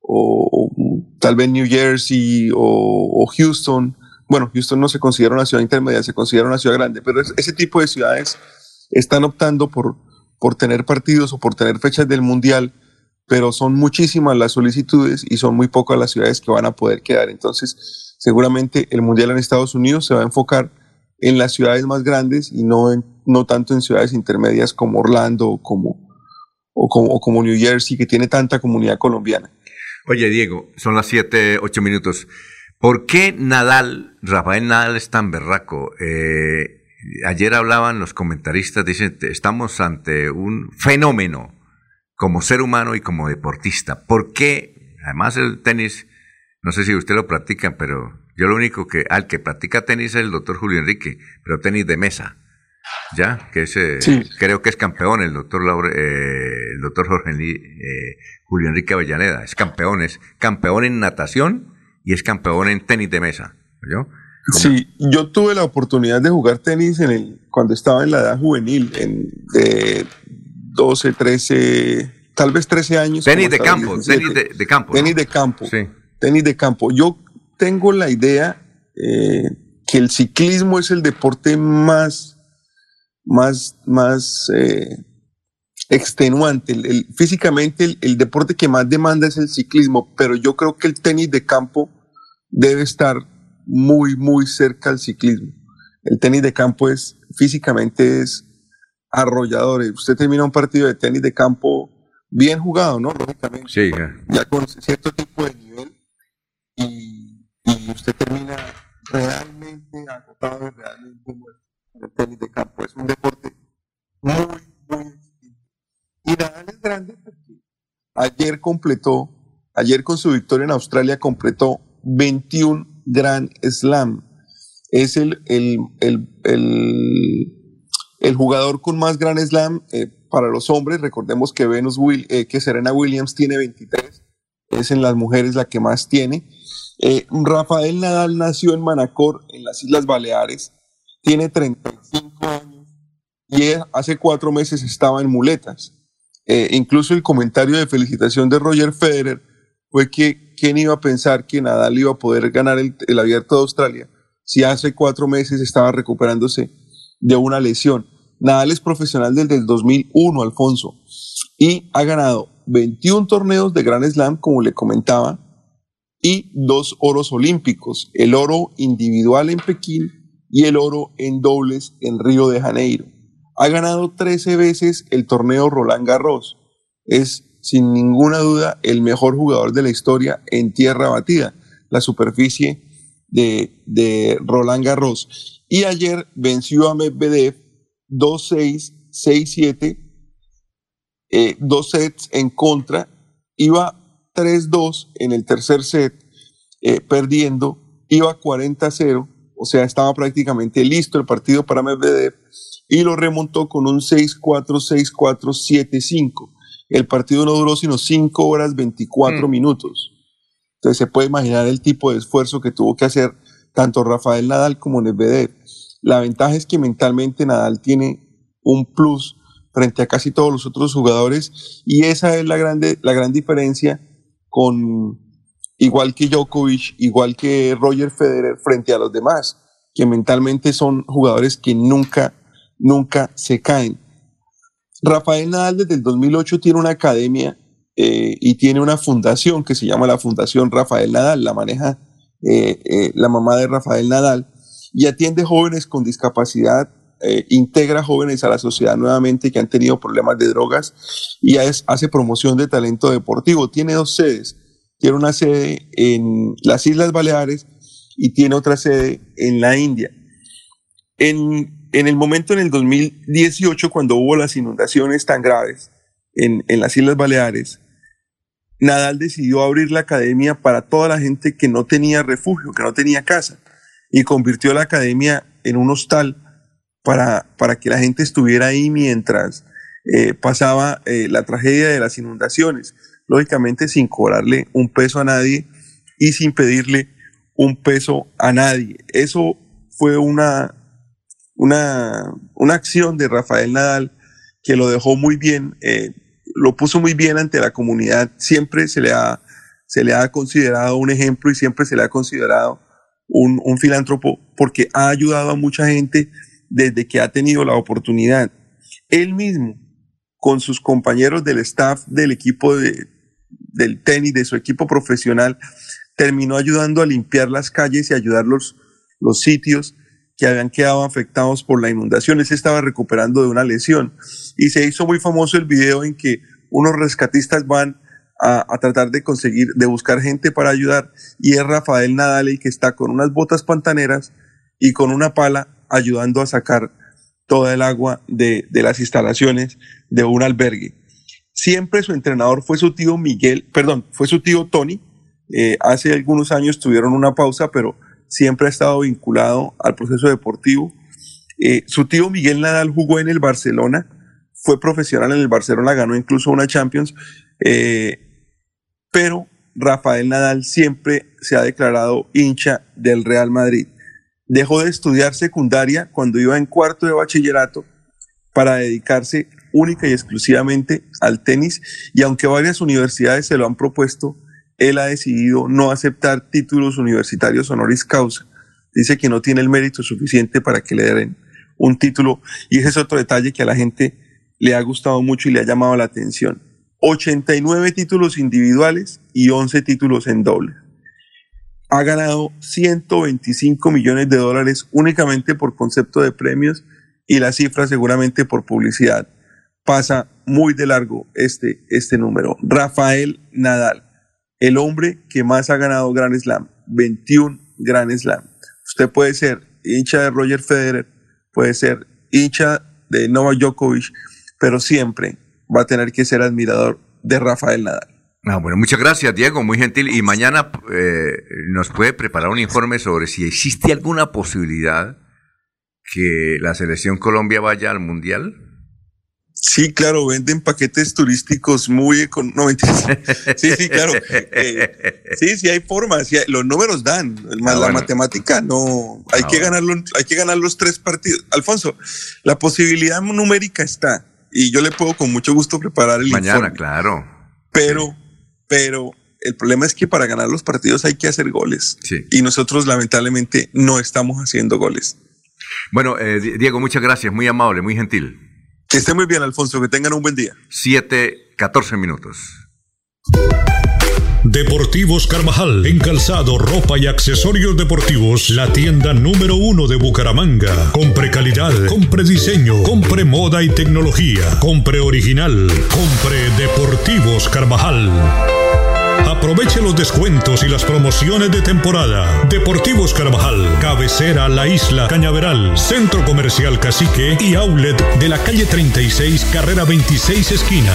o tal vez New Jersey o, o Houston, bueno, Houston no se considera una ciudad intermedia, se considera una ciudad grande, pero es- ese tipo de ciudades están optando por, por tener partidos o por tener fechas del Mundial, pero son muchísimas las solicitudes y son muy pocas las ciudades que van a poder quedar. Entonces, seguramente el Mundial en Estados Unidos se va a enfocar en las ciudades más grandes y no, no tanto en ciudades intermedias como Orlando o como, o como, o como New Jersey, que tiene tanta comunidad colombiana. Oye, Diego, son las 7, 8 minutos. ¿Por qué Nadal, Rafael Nadal es tan berraco? Eh, ayer hablaban los comentaristas, dicen, "Te- estamos ante un fenómeno como ser humano y como deportista. ¿Por qué? Además el tenis, no sé si usted lo practica, pero yo lo único que, al que practica tenis es el doctor Julio Enrique, pero tenis de mesa. ¿Ya? Que es, eh, Sí. creo que es campeón el doctor Laure- eh, el doctor Jorge eh, Julio Enrique Avellaneda. Es campeón, es campeón en natación y es campeón en tenis de mesa. ¿yo? Sí, yo tuve la oportunidad de jugar tenis en el, cuando estaba en la edad juvenil, en, de 12, 13, tal vez 13 años. Tenis de campo, 17. tenis de, de campo. ¿no? Tenis de campo. Sí. Tenis de campo. Yo tengo la idea eh, que el ciclismo es el deporte más, más, más eh, extenuante. El- el- físicamente el, el deporte que más demanda es el ciclismo, pero yo creo que el tenis de campo debe estar muy, muy cerca al ciclismo. El tenis de campo es físicamente es arrollador. Usted termina un partido de tenis de campo bien jugado, ¿no? Lógicamente Sí, ya. con cierto tipo de nivel y, y usted termina realmente agotado realmente muerto. El tenis de campo es un deporte muy, muy. Y Nadal es grande porque ayer completó, ayer con su victoria en Australia completó 21 Grand Slam. Es el, el, el, el, jugador con más Grand Slam eh, para los hombres. Recordemos que, Venus Will, eh, que Serena Williams tiene 23. Es en las mujeres la que más tiene. Eh, Rafael Nadal nació en Manacor, en las Islas Baleares. Tiene 35 años y hace cuatro meses estaba en muletas. Incluso el comentario de felicitación de Roger Federer fue que quién iba a pensar que Nadal iba a poder ganar el, abierto de Australia si hace cuatro meses estaba recuperándose de una lesión. Nadal es profesional desde el 2001, Alfonso, y ha ganado 21 torneos de Grand Slam, como le comentaba, y dos oros olímpicos, el oro individual en Pekín y el oro en dobles en Río de Janeiro. Ha ganado 13 veces el torneo Roland Garros. Es sin ninguna duda el mejor jugador de la historia en tierra batida, la superficie de, de Roland Garros. Y ayer venció a Medvedev 2-6, 6-7, eh, dos sets en contra. Iba 3-2 en el tercer set, eh, perdiendo. Iba 40-0, o sea, estaba prácticamente listo el partido para Medvedev y lo remontó con un 6-4, 6-4, 7-5. El partido no duró sino 5 horas 24 minutos. Entonces se puede imaginar el tipo de esfuerzo que tuvo que hacer tanto Rafael Nadal como Medvedev. La ventaja es que mentalmente Nadal tiene un plus frente a casi todos los otros jugadores y esa es la, grande, la gran diferencia con igual que Djokovic, igual que Roger Federer frente a los demás, que mentalmente son jugadores que nunca nunca se caen. Rafael Nadal desde el 2008 tiene una academia eh, y tiene una fundación que se llama la Fundación Rafael Nadal, la maneja eh, eh, la mamá de Rafael Nadal, y atiende jóvenes con discapacidad, integra jóvenes a la sociedad nuevamente que han tenido problemas de drogas y hace promoción de talento deportivo. Tiene dos sedes, tiene una sede en las Islas Baleares y tiene otra sede en la India. En el momento en el 2018, cuando hubo las inundaciones tan graves en, en las Islas Baleares, Nadal decidió abrir la academia para toda la gente que no tenía refugio, que no tenía casa, y convirtió la academia en un hostal para, para que la gente estuviera ahí mientras eh, pasaba eh, la tragedia de las inundaciones, lógicamente sin cobrarle un peso a nadie y sin pedirle un peso a nadie. Eso fue una, una, una acción de Rafael Nadal que lo dejó muy bien. Eh, lo puso muy bien ante la comunidad. Siempre se le ha, se le ha considerado un ejemplo y siempre se le ha considerado un, un filántropo porque ha ayudado a mucha gente desde que ha tenido la oportunidad. Él mismo, con sus compañeros del staff del equipo de, del tenis, de su equipo profesional, terminó ayudando a limpiar las calles y ayudar los, los sitios que habían quedado afectados por la inundación. Él se estaba recuperando de una lesión y se hizo muy famoso el video en que unos rescatistas van a, tratar de conseguir, de buscar gente para ayudar y es Rafael Nadal el que está con unas botas pantaneras y con una pala ayudando a sacar toda el agua de, las instalaciones de un albergue. Siempre su entrenador fue su tío Miguel, perdón, fue su tío Tony. Eh, hace algunos años tuvieron una pausa, pero siempre ha estado vinculado al proceso deportivo. Eh, su tío Miguel Nadal jugó en el Barcelona, fue profesional en el Barcelona, ganó incluso una Champions, eh, pero Rafael Nadal siempre se ha declarado hincha del Real Madrid. Dejó de estudiar secundaria cuando iba en cuarto de bachillerato para dedicarse única y exclusivamente al tenis y aunque varias universidades se lo han propuesto, él ha decidido no aceptar títulos universitarios honoris causa. Dice que no tiene el mérito suficiente para que le den un título. Y ese es otro detalle que a la gente le ha gustado mucho y le ha llamado la atención. 89 títulos individuales y 11 títulos en doble. Ha ganado 125 millones de dólares únicamente por concepto de premios y la cifra seguramente por publicidad. Pasa muy de largo este, este número. Rafael Nadal el hombre que más ha ganado Grand Slam, 21 Grand Slam. Usted puede ser hincha de Roger Federer, puede ser hincha de Novak Djokovic, pero siempre va a tener que ser admirador de Rafael Nadal. Ah, bueno, muchas gracias, Diego, muy gentil. Y mañana eh, nos puede preparar un informe sobre si existe alguna posibilidad que la selección Colombia vaya al Mundial. Sí, claro, venden paquetes turísticos muy económicos. Sí, sí, claro. Eh, sí, sí hay formas, los números dan, más ah, la matemática no. Hay ah, que ganar hay que ganar los tres partidos. Alfonso, la posibilidad numérica está y yo le puedo con mucho gusto preparar el mañana, claro. Pero, pero el problema es que para ganar los partidos hay que hacer goles. Sí. Y nosotros lamentablemente no estamos haciendo goles. Bueno, eh, Diego, muchas gracias, muy amable, muy gentil. Que esté muy bien, Alfonso. Que tengan un buen día. 7, 14 minutos. Deportivos Carvajal, en calzado, ropa y accesorios deportivos, la tienda número uno de Bucaramanga. Compre calidad, compre diseño, compre moda y tecnología, compre original, compre Deportivos Carvajal. Aproveche los descuentos y las promociones de temporada. Deportivos Carvajal, cabecera La Isla, Cañaveral, Centro Comercial Cacique y Outlet de la calle 36, carrera 26 esquina.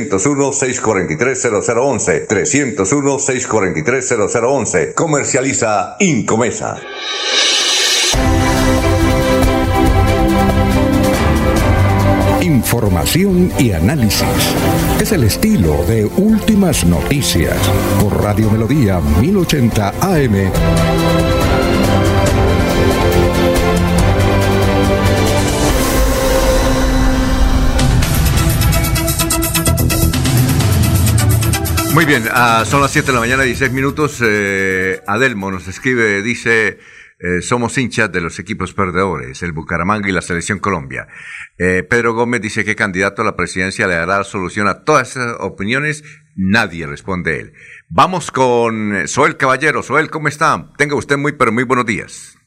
301-643-0011. 301-643-0011. Comercializa Incomesa. Información y análisis. Es el estilo de Últimas Noticias por Radio Melodía 1080 AM. Muy bien, ah, son las 7 de la mañana, 16 minutos. Eh, Adelmo nos escribe, dice, eh, somos hinchas de los equipos perdedores, el Bucaramanga y la Selección Colombia. Eh, Pedro Gómez dice que candidato a la presidencia le dará solución a todas esas opiniones. Nadie responde él. Vamos con Soel Caballero. Soel, ¿cómo está? Tenga usted muy, pero muy buenos días.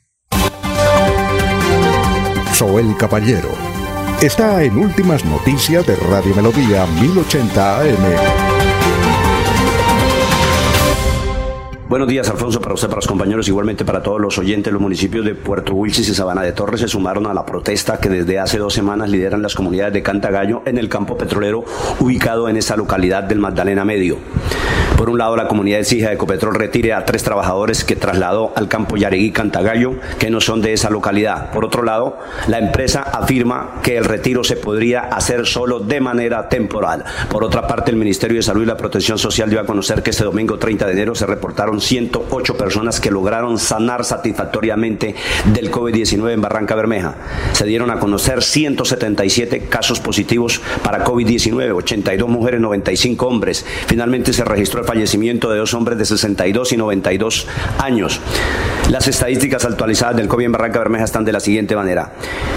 Soel Caballero está en Últimas Noticias de Radio Melodía 1080 AM. Buenos días, Alfonso, para usted, para los compañeros, igualmente para todos los oyentes. Los municipios de Puerto Wilches y Sabana de Torres se sumaron a la protesta que desde hace dos semanas lideran las comunidades de Cantagallo en el campo petrolero ubicado en esta localidad del Magdalena Medio. Por un lado, la comunidad exige a Ecopetrol retire a tres trabajadores que trasladó al campo Yaregui Cantagallo, que no son de esa localidad. Por otro lado, la empresa afirma que el retiro se podría hacer solo de manera temporal. Por otra parte, el Ministerio de Salud y la Protección Social dio a conocer que este domingo 30 de enero se reportaron 108 personas que lograron sanar satisfactoriamente del COVID-19 en Barranca Bermeja. Se dieron a conocer 177 casos positivos para COVID-19, 82 mujeres, 95 hombres. Finalmente se registró el fallecimiento de dos hombres de 62 y 92 años. Las estadísticas actualizadas del COVID en Barranca Bermeja están de la siguiente manera.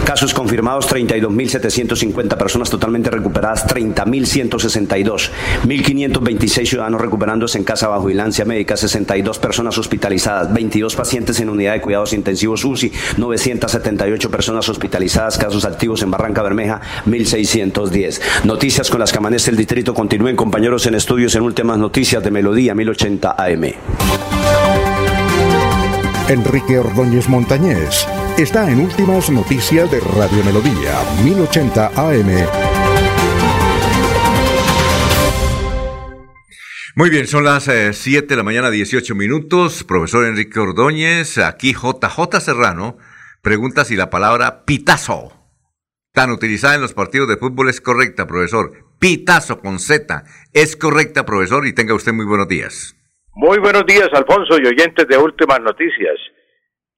Casos confirmados 32.750 personas totalmente recuperadas 30.162. 1.526 ciudadanos recuperándose en casa bajo vigilancia médica 62 personas hospitalizadas, 22 pacientes en unidad de cuidados intensivos UCI, 978 personas hospitalizadas, casos activos en Barranca Bermeja, 1610. Noticias con las que amanece el distrito. Continúen compañeros en estudios en últimas noticias de Melodía 1080 AM. Enrique Ordóñez Montañés está en Últimas Noticias de Radio Melodía 1080 AM. Muy bien, son las 7 eh, de la mañana, 18 minutos. Profesor Enrique Ordóñez, aquí JJ Serrano, pregunta si la palabra pitazo, tan utilizada en los partidos de fútbol, es correcta, profesor. Pitazo con Z, es correcta, profesor, y tenga usted muy buenos días. Muy buenos días, Alfonso y oyentes de Últimas Noticias.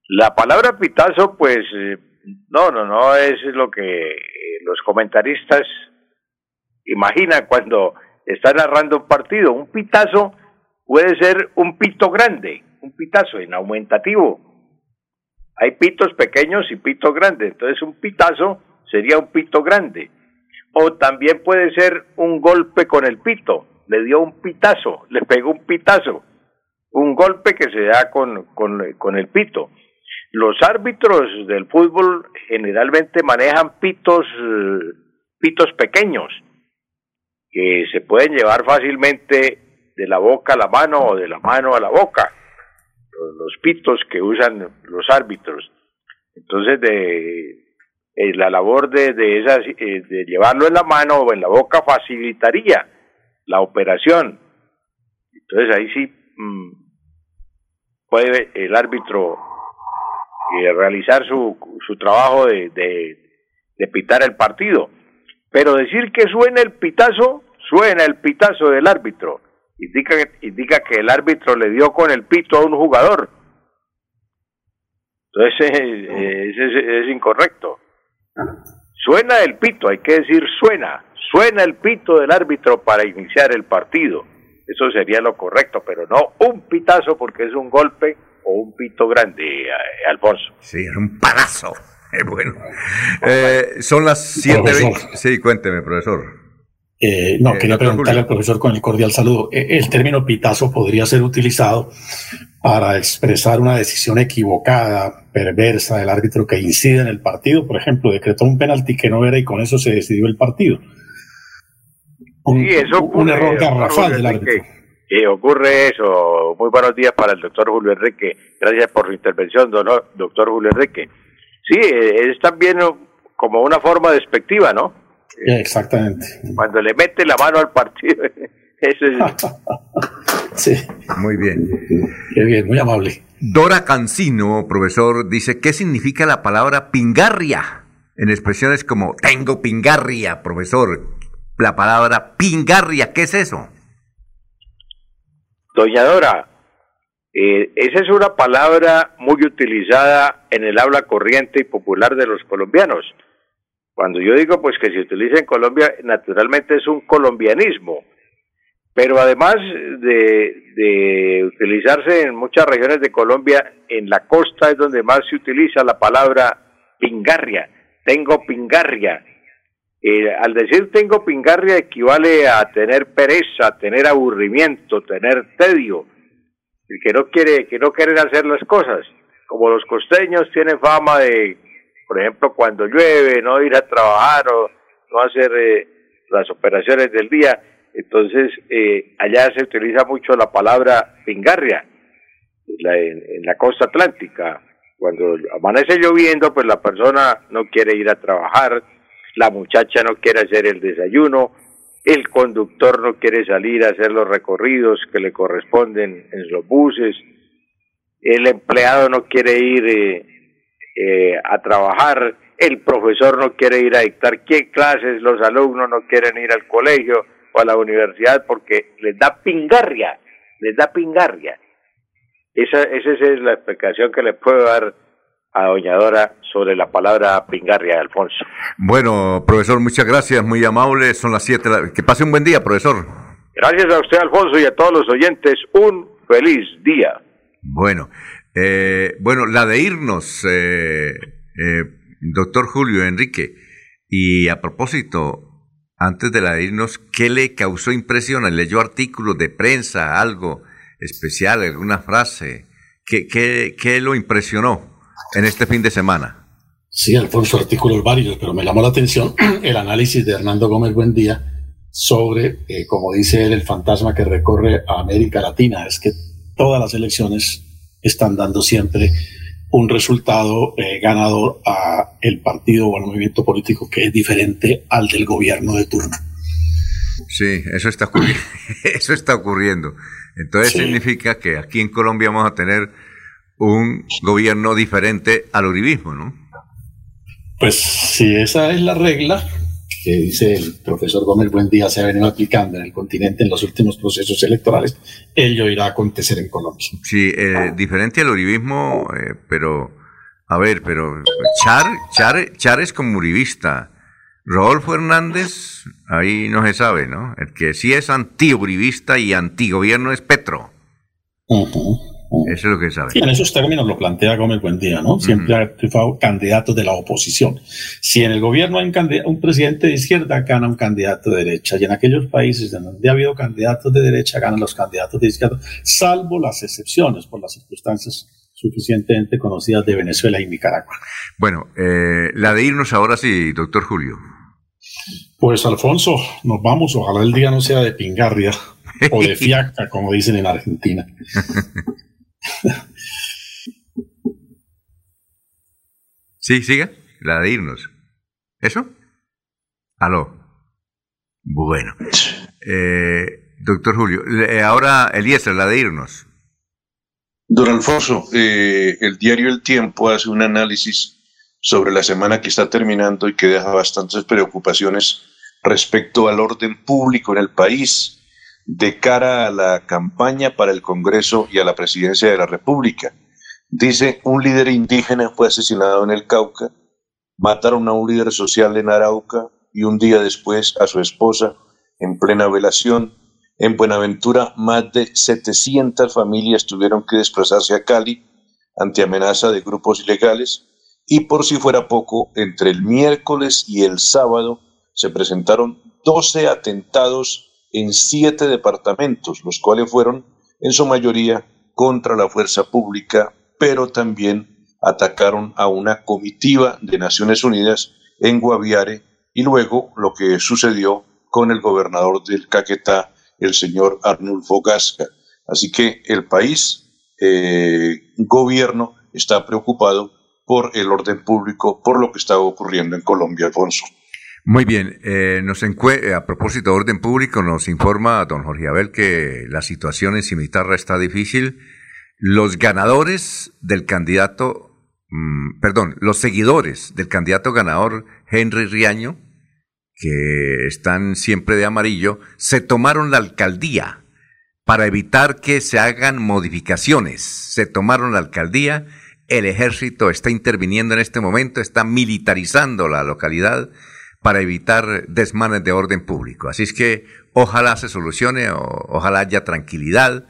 La palabra pitazo, pues, eh, no, no, no es lo que los comentaristas imaginan cuando está narrando un partido. Un pitazo puede ser un pito grande, un pitazo en aumentativo. Hay pitos pequeños y pitos grandes, entonces un pitazo sería un pito grande. O también puede ser un golpe con el pito, le dio un pitazo, le pegó un pitazo, un golpe que se da con, con, con el pito. Los árbitros del fútbol generalmente manejan pitos, eh, pitos pequeños, que se pueden llevar fácilmente de la boca a la mano o de la mano a la boca, los, pitos que usan los árbitros. Entonces, de eh, la labor de, de, eh, de llevarlo en la mano o en la boca facilitaría la operación. Entonces ahí sí mm, puede el árbitro eh, realizar su, su trabajo de, de pitar el partido. Pero decir que suena el pitazo, suena el pitazo del árbitro. Indica, indica que el árbitro le dio con el pito a un jugador. Entonces es, es, incorrecto. Suena el pito, hay que decir suena. Suena el pito del árbitro para iniciar el partido. Eso sería lo correcto, pero no un pitazo porque es un golpe o un pito grande, eh, Alfonso. Sí, es un palazo. Eh, bueno, eh, son las 7. Sí, cuénteme, profesor. Eh, no, quería preguntarle al profesor con el cordial saludo. El término pitazo podría ser utilizado para expresar una decisión equivocada, perversa del árbitro que incide en el partido. Por ejemplo, decretó un penalti que no era y con eso se decidió el partido. Un, sí, eso un error garrafal del árbitro. Que ocurre eso. Muy buenos días para el doctor Julio Enrique. Gracias por su intervención, doctor Julio Enrique. Sí, es también como una forma despectiva, ¿no? Exactamente. Cuando le mete la mano al partido. Eso es. sí. Muy bien. Qué bien, muy amable. Dora Cancino, profesor, dice, ¿qué significa la palabra pingarria en expresiones como tengo pingarria, profesor. La palabra pingarria, ¿qué es eso? Doña Dora, eh, esa es una palabra muy utilizada en el habla corriente y popular de los colombianos. Cuando yo digo pues que se utiliza en Colombia, naturalmente es un colombianismo, pero además de, utilizarse en muchas regiones de Colombia, en la costa es donde más se utiliza la palabra pingarria. Tengo pingarria. Eh, al decir tengo pingarria equivale a tener pereza, tener aburrimiento, tener tedio, el que no quiere, que no quieren hacer las cosas. Como los costeños tienen fama de, por ejemplo, cuando llueve, no ir a trabajar o no hacer eh, las operaciones del día, entonces eh, allá se utiliza mucho la palabra pingarria en la costa atlántica. Cuando amanece lloviendo, pues la persona no quiere ir a trabajar, la muchacha no quiere hacer el desayuno, el conductor no quiere salir a hacer los recorridos que le corresponden en los buses, el empleado no quiere ir eh, eh, a trabajar, el profesor no quiere ir a dictar qué clases, los alumnos no quieren ir al colegio o a la universidad porque les da pingarria, les da pingarria. Esa, esa es la explicación que le puedo dar a Doña Dora sobre la palabra pingarria, Alfonso. Bueno, profesor, muchas gracias, muy amable. Son las siete. Que pase un buen día, profesor. Gracias a usted, Alfonso, y a todos los oyentes. Un feliz día. Bueno, eh, bueno, la de irnos, eh, eh, doctor Julio Enrique. Y a propósito, antes de la de irnos, ¿qué le causó impresión? ¿Leyó artículos de prensa, algo especial, alguna frase? ¿Qué, qué, qué lo impresionó en este fin de semana? Sí, Alfonso, artículos varios, pero me llamó la atención el análisis de Hernando Gómez Buendía sobre, eh, como dice él, el fantasma que recorre a América Latina. Es que todas las elecciones están dando siempre un resultado eh, ganador a el partido o al movimiento político que es diferente al del gobierno de turno. Sí, eso está ocurriendo. eso está ocurriendo. Entonces significa que aquí en Colombia vamos a tener un gobierno diferente al uribismo, ¿no? Pues si esa es la regla que dice el profesor Gómez Buendía se ha venido aplicando en el continente en los últimos procesos electorales, ello irá a acontecer en Colombia. Sí, eh, diferente al uribismo, eh, pero, a ver, pero Char, Char, Char es como uribista. Rodolfo Hernández, ahí no se sabe, ¿no? El que sí es anti-uribista y antigobierno es Petro. Eso es lo que sabe. Y en esos términos lo plantea Gómez Buendía, ¿no? Siempre ha triunfado candidatos de la oposición. Si en el gobierno hay un, un, presidente de izquierda, gana un candidato de derecha. Y en aquellos países donde ha habido candidatos de derecha, ganan los candidatos de izquierda, salvo las excepciones por las circunstancias suficientemente conocidas de Venezuela y Nicaragua. Bueno, eh, la de irnos ahora sí, doctor Julio. Pues Alfonso, nos vamos. Ojalá el día no sea de pingarria o de fiaca, como dicen en Argentina. Sí, siga, la de irnos. ¿Eso? Aló. Bueno. Eh, doctor Julio, eh, ahora Eliezer, la de irnos. Don Alfonso, eh, el diario El Tiempo hace un análisis sobre la semana que está terminando y que deja bastantes preocupaciones respecto al orden público en el país de cara a la campaña para el Congreso y a la presidencia de la República. Dice, un líder indígena fue asesinado en el Cauca, mataron a un líder social en Arauca y un día después a su esposa en plena velación. En Buenaventura, más de 700 familias tuvieron que desplazarse a Cali ante amenaza de grupos ilegales. Y por si fuera poco, entre el miércoles y el sábado se presentaron 12 atentados en siete departamentos, los cuales fueron en su mayoría contra la fuerza pública, pero también atacaron a una comitiva de Naciones Unidas en Guaviare y luego lo que sucedió con el gobernador del Caquetá, el señor Arnulfo Gasca. Así que el país, eh, gobierno, está preocupado por el orden público, por lo que está ocurriendo en Colombia, Alfonso. Muy bien, eh, eh, a propósito de orden público, nos informa don Jorge Abel que la situación en Cimitarra está difícil. Los ganadores del candidato mm, perdón, los seguidores del candidato ganador Henry Riaño, que están siempre de amarillo, se tomaron la alcaldía para evitar que se hagan modificaciones. Se tomaron la alcaldía, el ejército está interviniendo en este momento, está militarizando la localidad para evitar desmanes de orden público. Así es que ojalá se solucione, o, ojalá haya tranquilidad,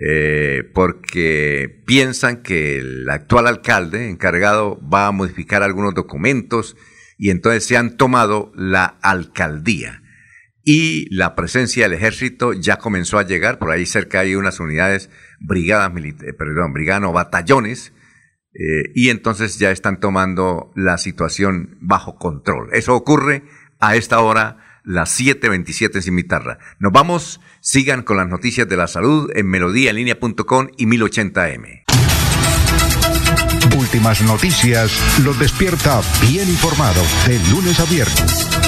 eh, porque piensan que el actual alcalde encargado va a modificar algunos documentos y entonces se han tomado la alcaldía y la presencia del ejército ya comenzó a llegar, por ahí cerca hay unas unidades, brigadas, perdón, brigadas batallones, eh, y entonces ya están tomando la situación bajo control. Eso ocurre a esta hora, las 7.27 en Cimitarra. Nos vamos, sigan con las noticias de la salud en melodíaenlínea.com y 1080m. Últimas noticias los despierta bien informado de lunes a viernes